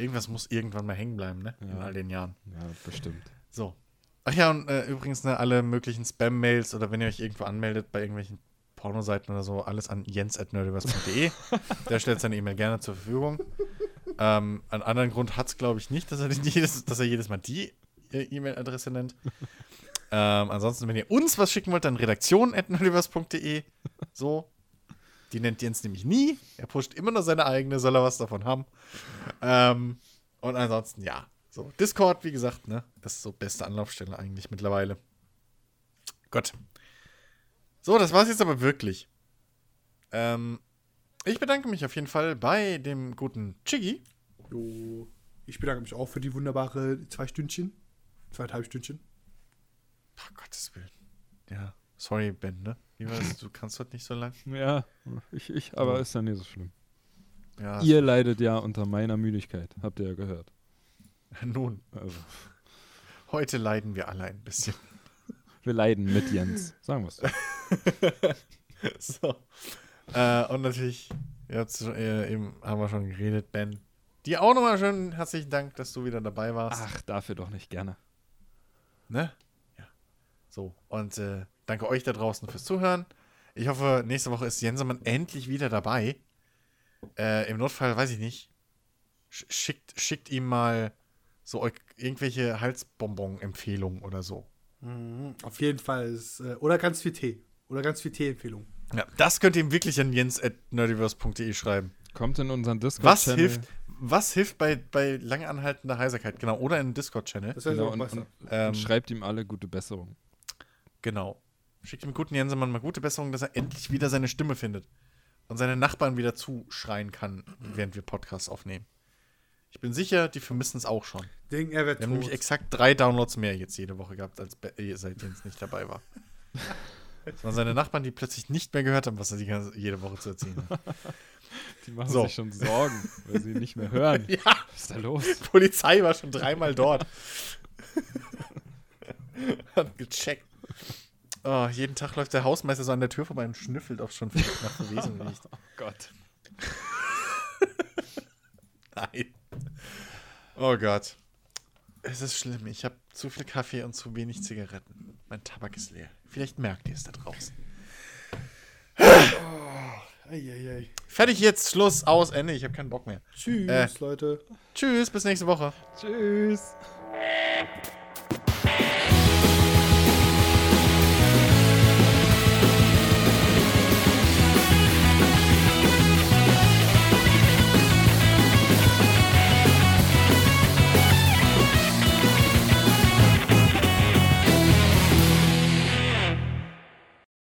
Irgendwas muss irgendwann mal hängen bleiben, ne? In all den Jahren. Ja, bestimmt. So. Ach ja, und äh, übrigens, ne, alle möglichen Spam-Mails oder wenn ihr euch irgendwo anmeldet bei irgendwelchen Pornoseiten oder so, alles an jens.nerdiverse.de. Der stellt seine E-Mail gerne zur Verfügung. Ähm, einen anderen Grund hat es, glaube ich, nicht, dass er, [LAUGHS] jedes, dass er jedes Mal die äh, E-Mail-Adresse nennt. ähm, ansonsten, wenn ihr uns was schicken wollt, dann redaktion.nerdiverse.de. So. Die nennt Jens nämlich nie. Er pusht immer nur seine eigene, soll er was davon haben. Ähm, und ansonsten, ja. So, Discord, wie gesagt, ne? Das ist so beste Anlaufstelle eigentlich mittlerweile. Gott. So, das war's jetzt aber wirklich. Ähm, ich bedanke mich auf jeden Fall bei dem guten Chiggy Jo. Ich bedanke mich auch für die wunderbare zwei Stündchen. Zweieinhalb Stündchen. Ach, Gottes Willen. Ja, sorry, Ben, ne? Das? Du kannst heute nicht so lang. Ja, ich, ich, aber ist ja nicht so schlimm. Ja, Ihr leidet ja unter meiner Müdigkeit, habt ihr ja gehört. [LAUGHS] nun, Also, heute leiden wir alle ein bisschen. [LAUGHS] wir leiden mit Jens, sagen wir es so. so. Äh, und natürlich, jetzt äh, eben haben wir schon geredet, Ben. Dir auch nochmal schön herzlichen Dank, dass du wieder dabei warst. Ach, dafür doch nicht gerne. Ne? Ja. So, und äh, danke euch da draußen fürs Zuhören. Ich hoffe, nächste Woche ist Jensemann endlich wieder dabei. Äh, Im Notfall, weiß ich nicht, sch- schickt, schickt ihm mal so irgendwelche Halsbonbon-Empfehlungen oder so. Mhm. Auf jeden Fall. Ist, äh, oder ganz viel Tee. Oder ganz viel Tee-Empfehlung. Ja, das könnt ihr ihm wirklich an jens.nerdiverse.de schreiben. Kommt in unseren Was Discord-Channel. hilft, was hilft bei, bei lang anhaltender Heiserkeit? Genau, oder in den Discord-Channel. Das wäre Genau, auch und, besser. und, Ähm, und schreibt ihm alle gute Besserung. Genau. Schickt dem guten Jensemann mal gute Besserung, dass er endlich wieder seine Stimme findet. Und seine Nachbarn wieder zuschreien kann, während wir Podcasts aufnehmen. Ich bin sicher, die vermissen es auch schon. Ding, er wird Wir haben nämlich tot. exakt drei Downloads mehr jetzt jede Woche gehabt, als äh, seit Jens nicht dabei war. [LAUGHS] Das waren seine Nachbarn, die plötzlich nicht mehr gehört haben, was er die ganze, jede Woche zu erzählen hat. [LAUGHS] Die machen so. sich schon Sorgen, weil sie nicht mehr hören. [LAUGHS] Ja, Was ist da los? Polizei war schon dreimal dort. Hat gecheckt. Oh, jeden Tag läuft der Hausmeister so an der Tür vorbei und schnüffelt auch schon nach Verwesung riecht. Oh Gott. [LAUGHS] Nein. Oh Gott. Es ist schlimm. Ich habe zu viel Kaffee und zu wenig Zigaretten. Mein Tabak ist leer. Vielleicht merkt ihr es da draußen. Eieiei. Fertig jetzt. Schluss. Aus. Ende. Ich habe keinen Bock mehr. Tschüss, Äh. Leute. Tschüss. Bis nächste Woche. Tschüss.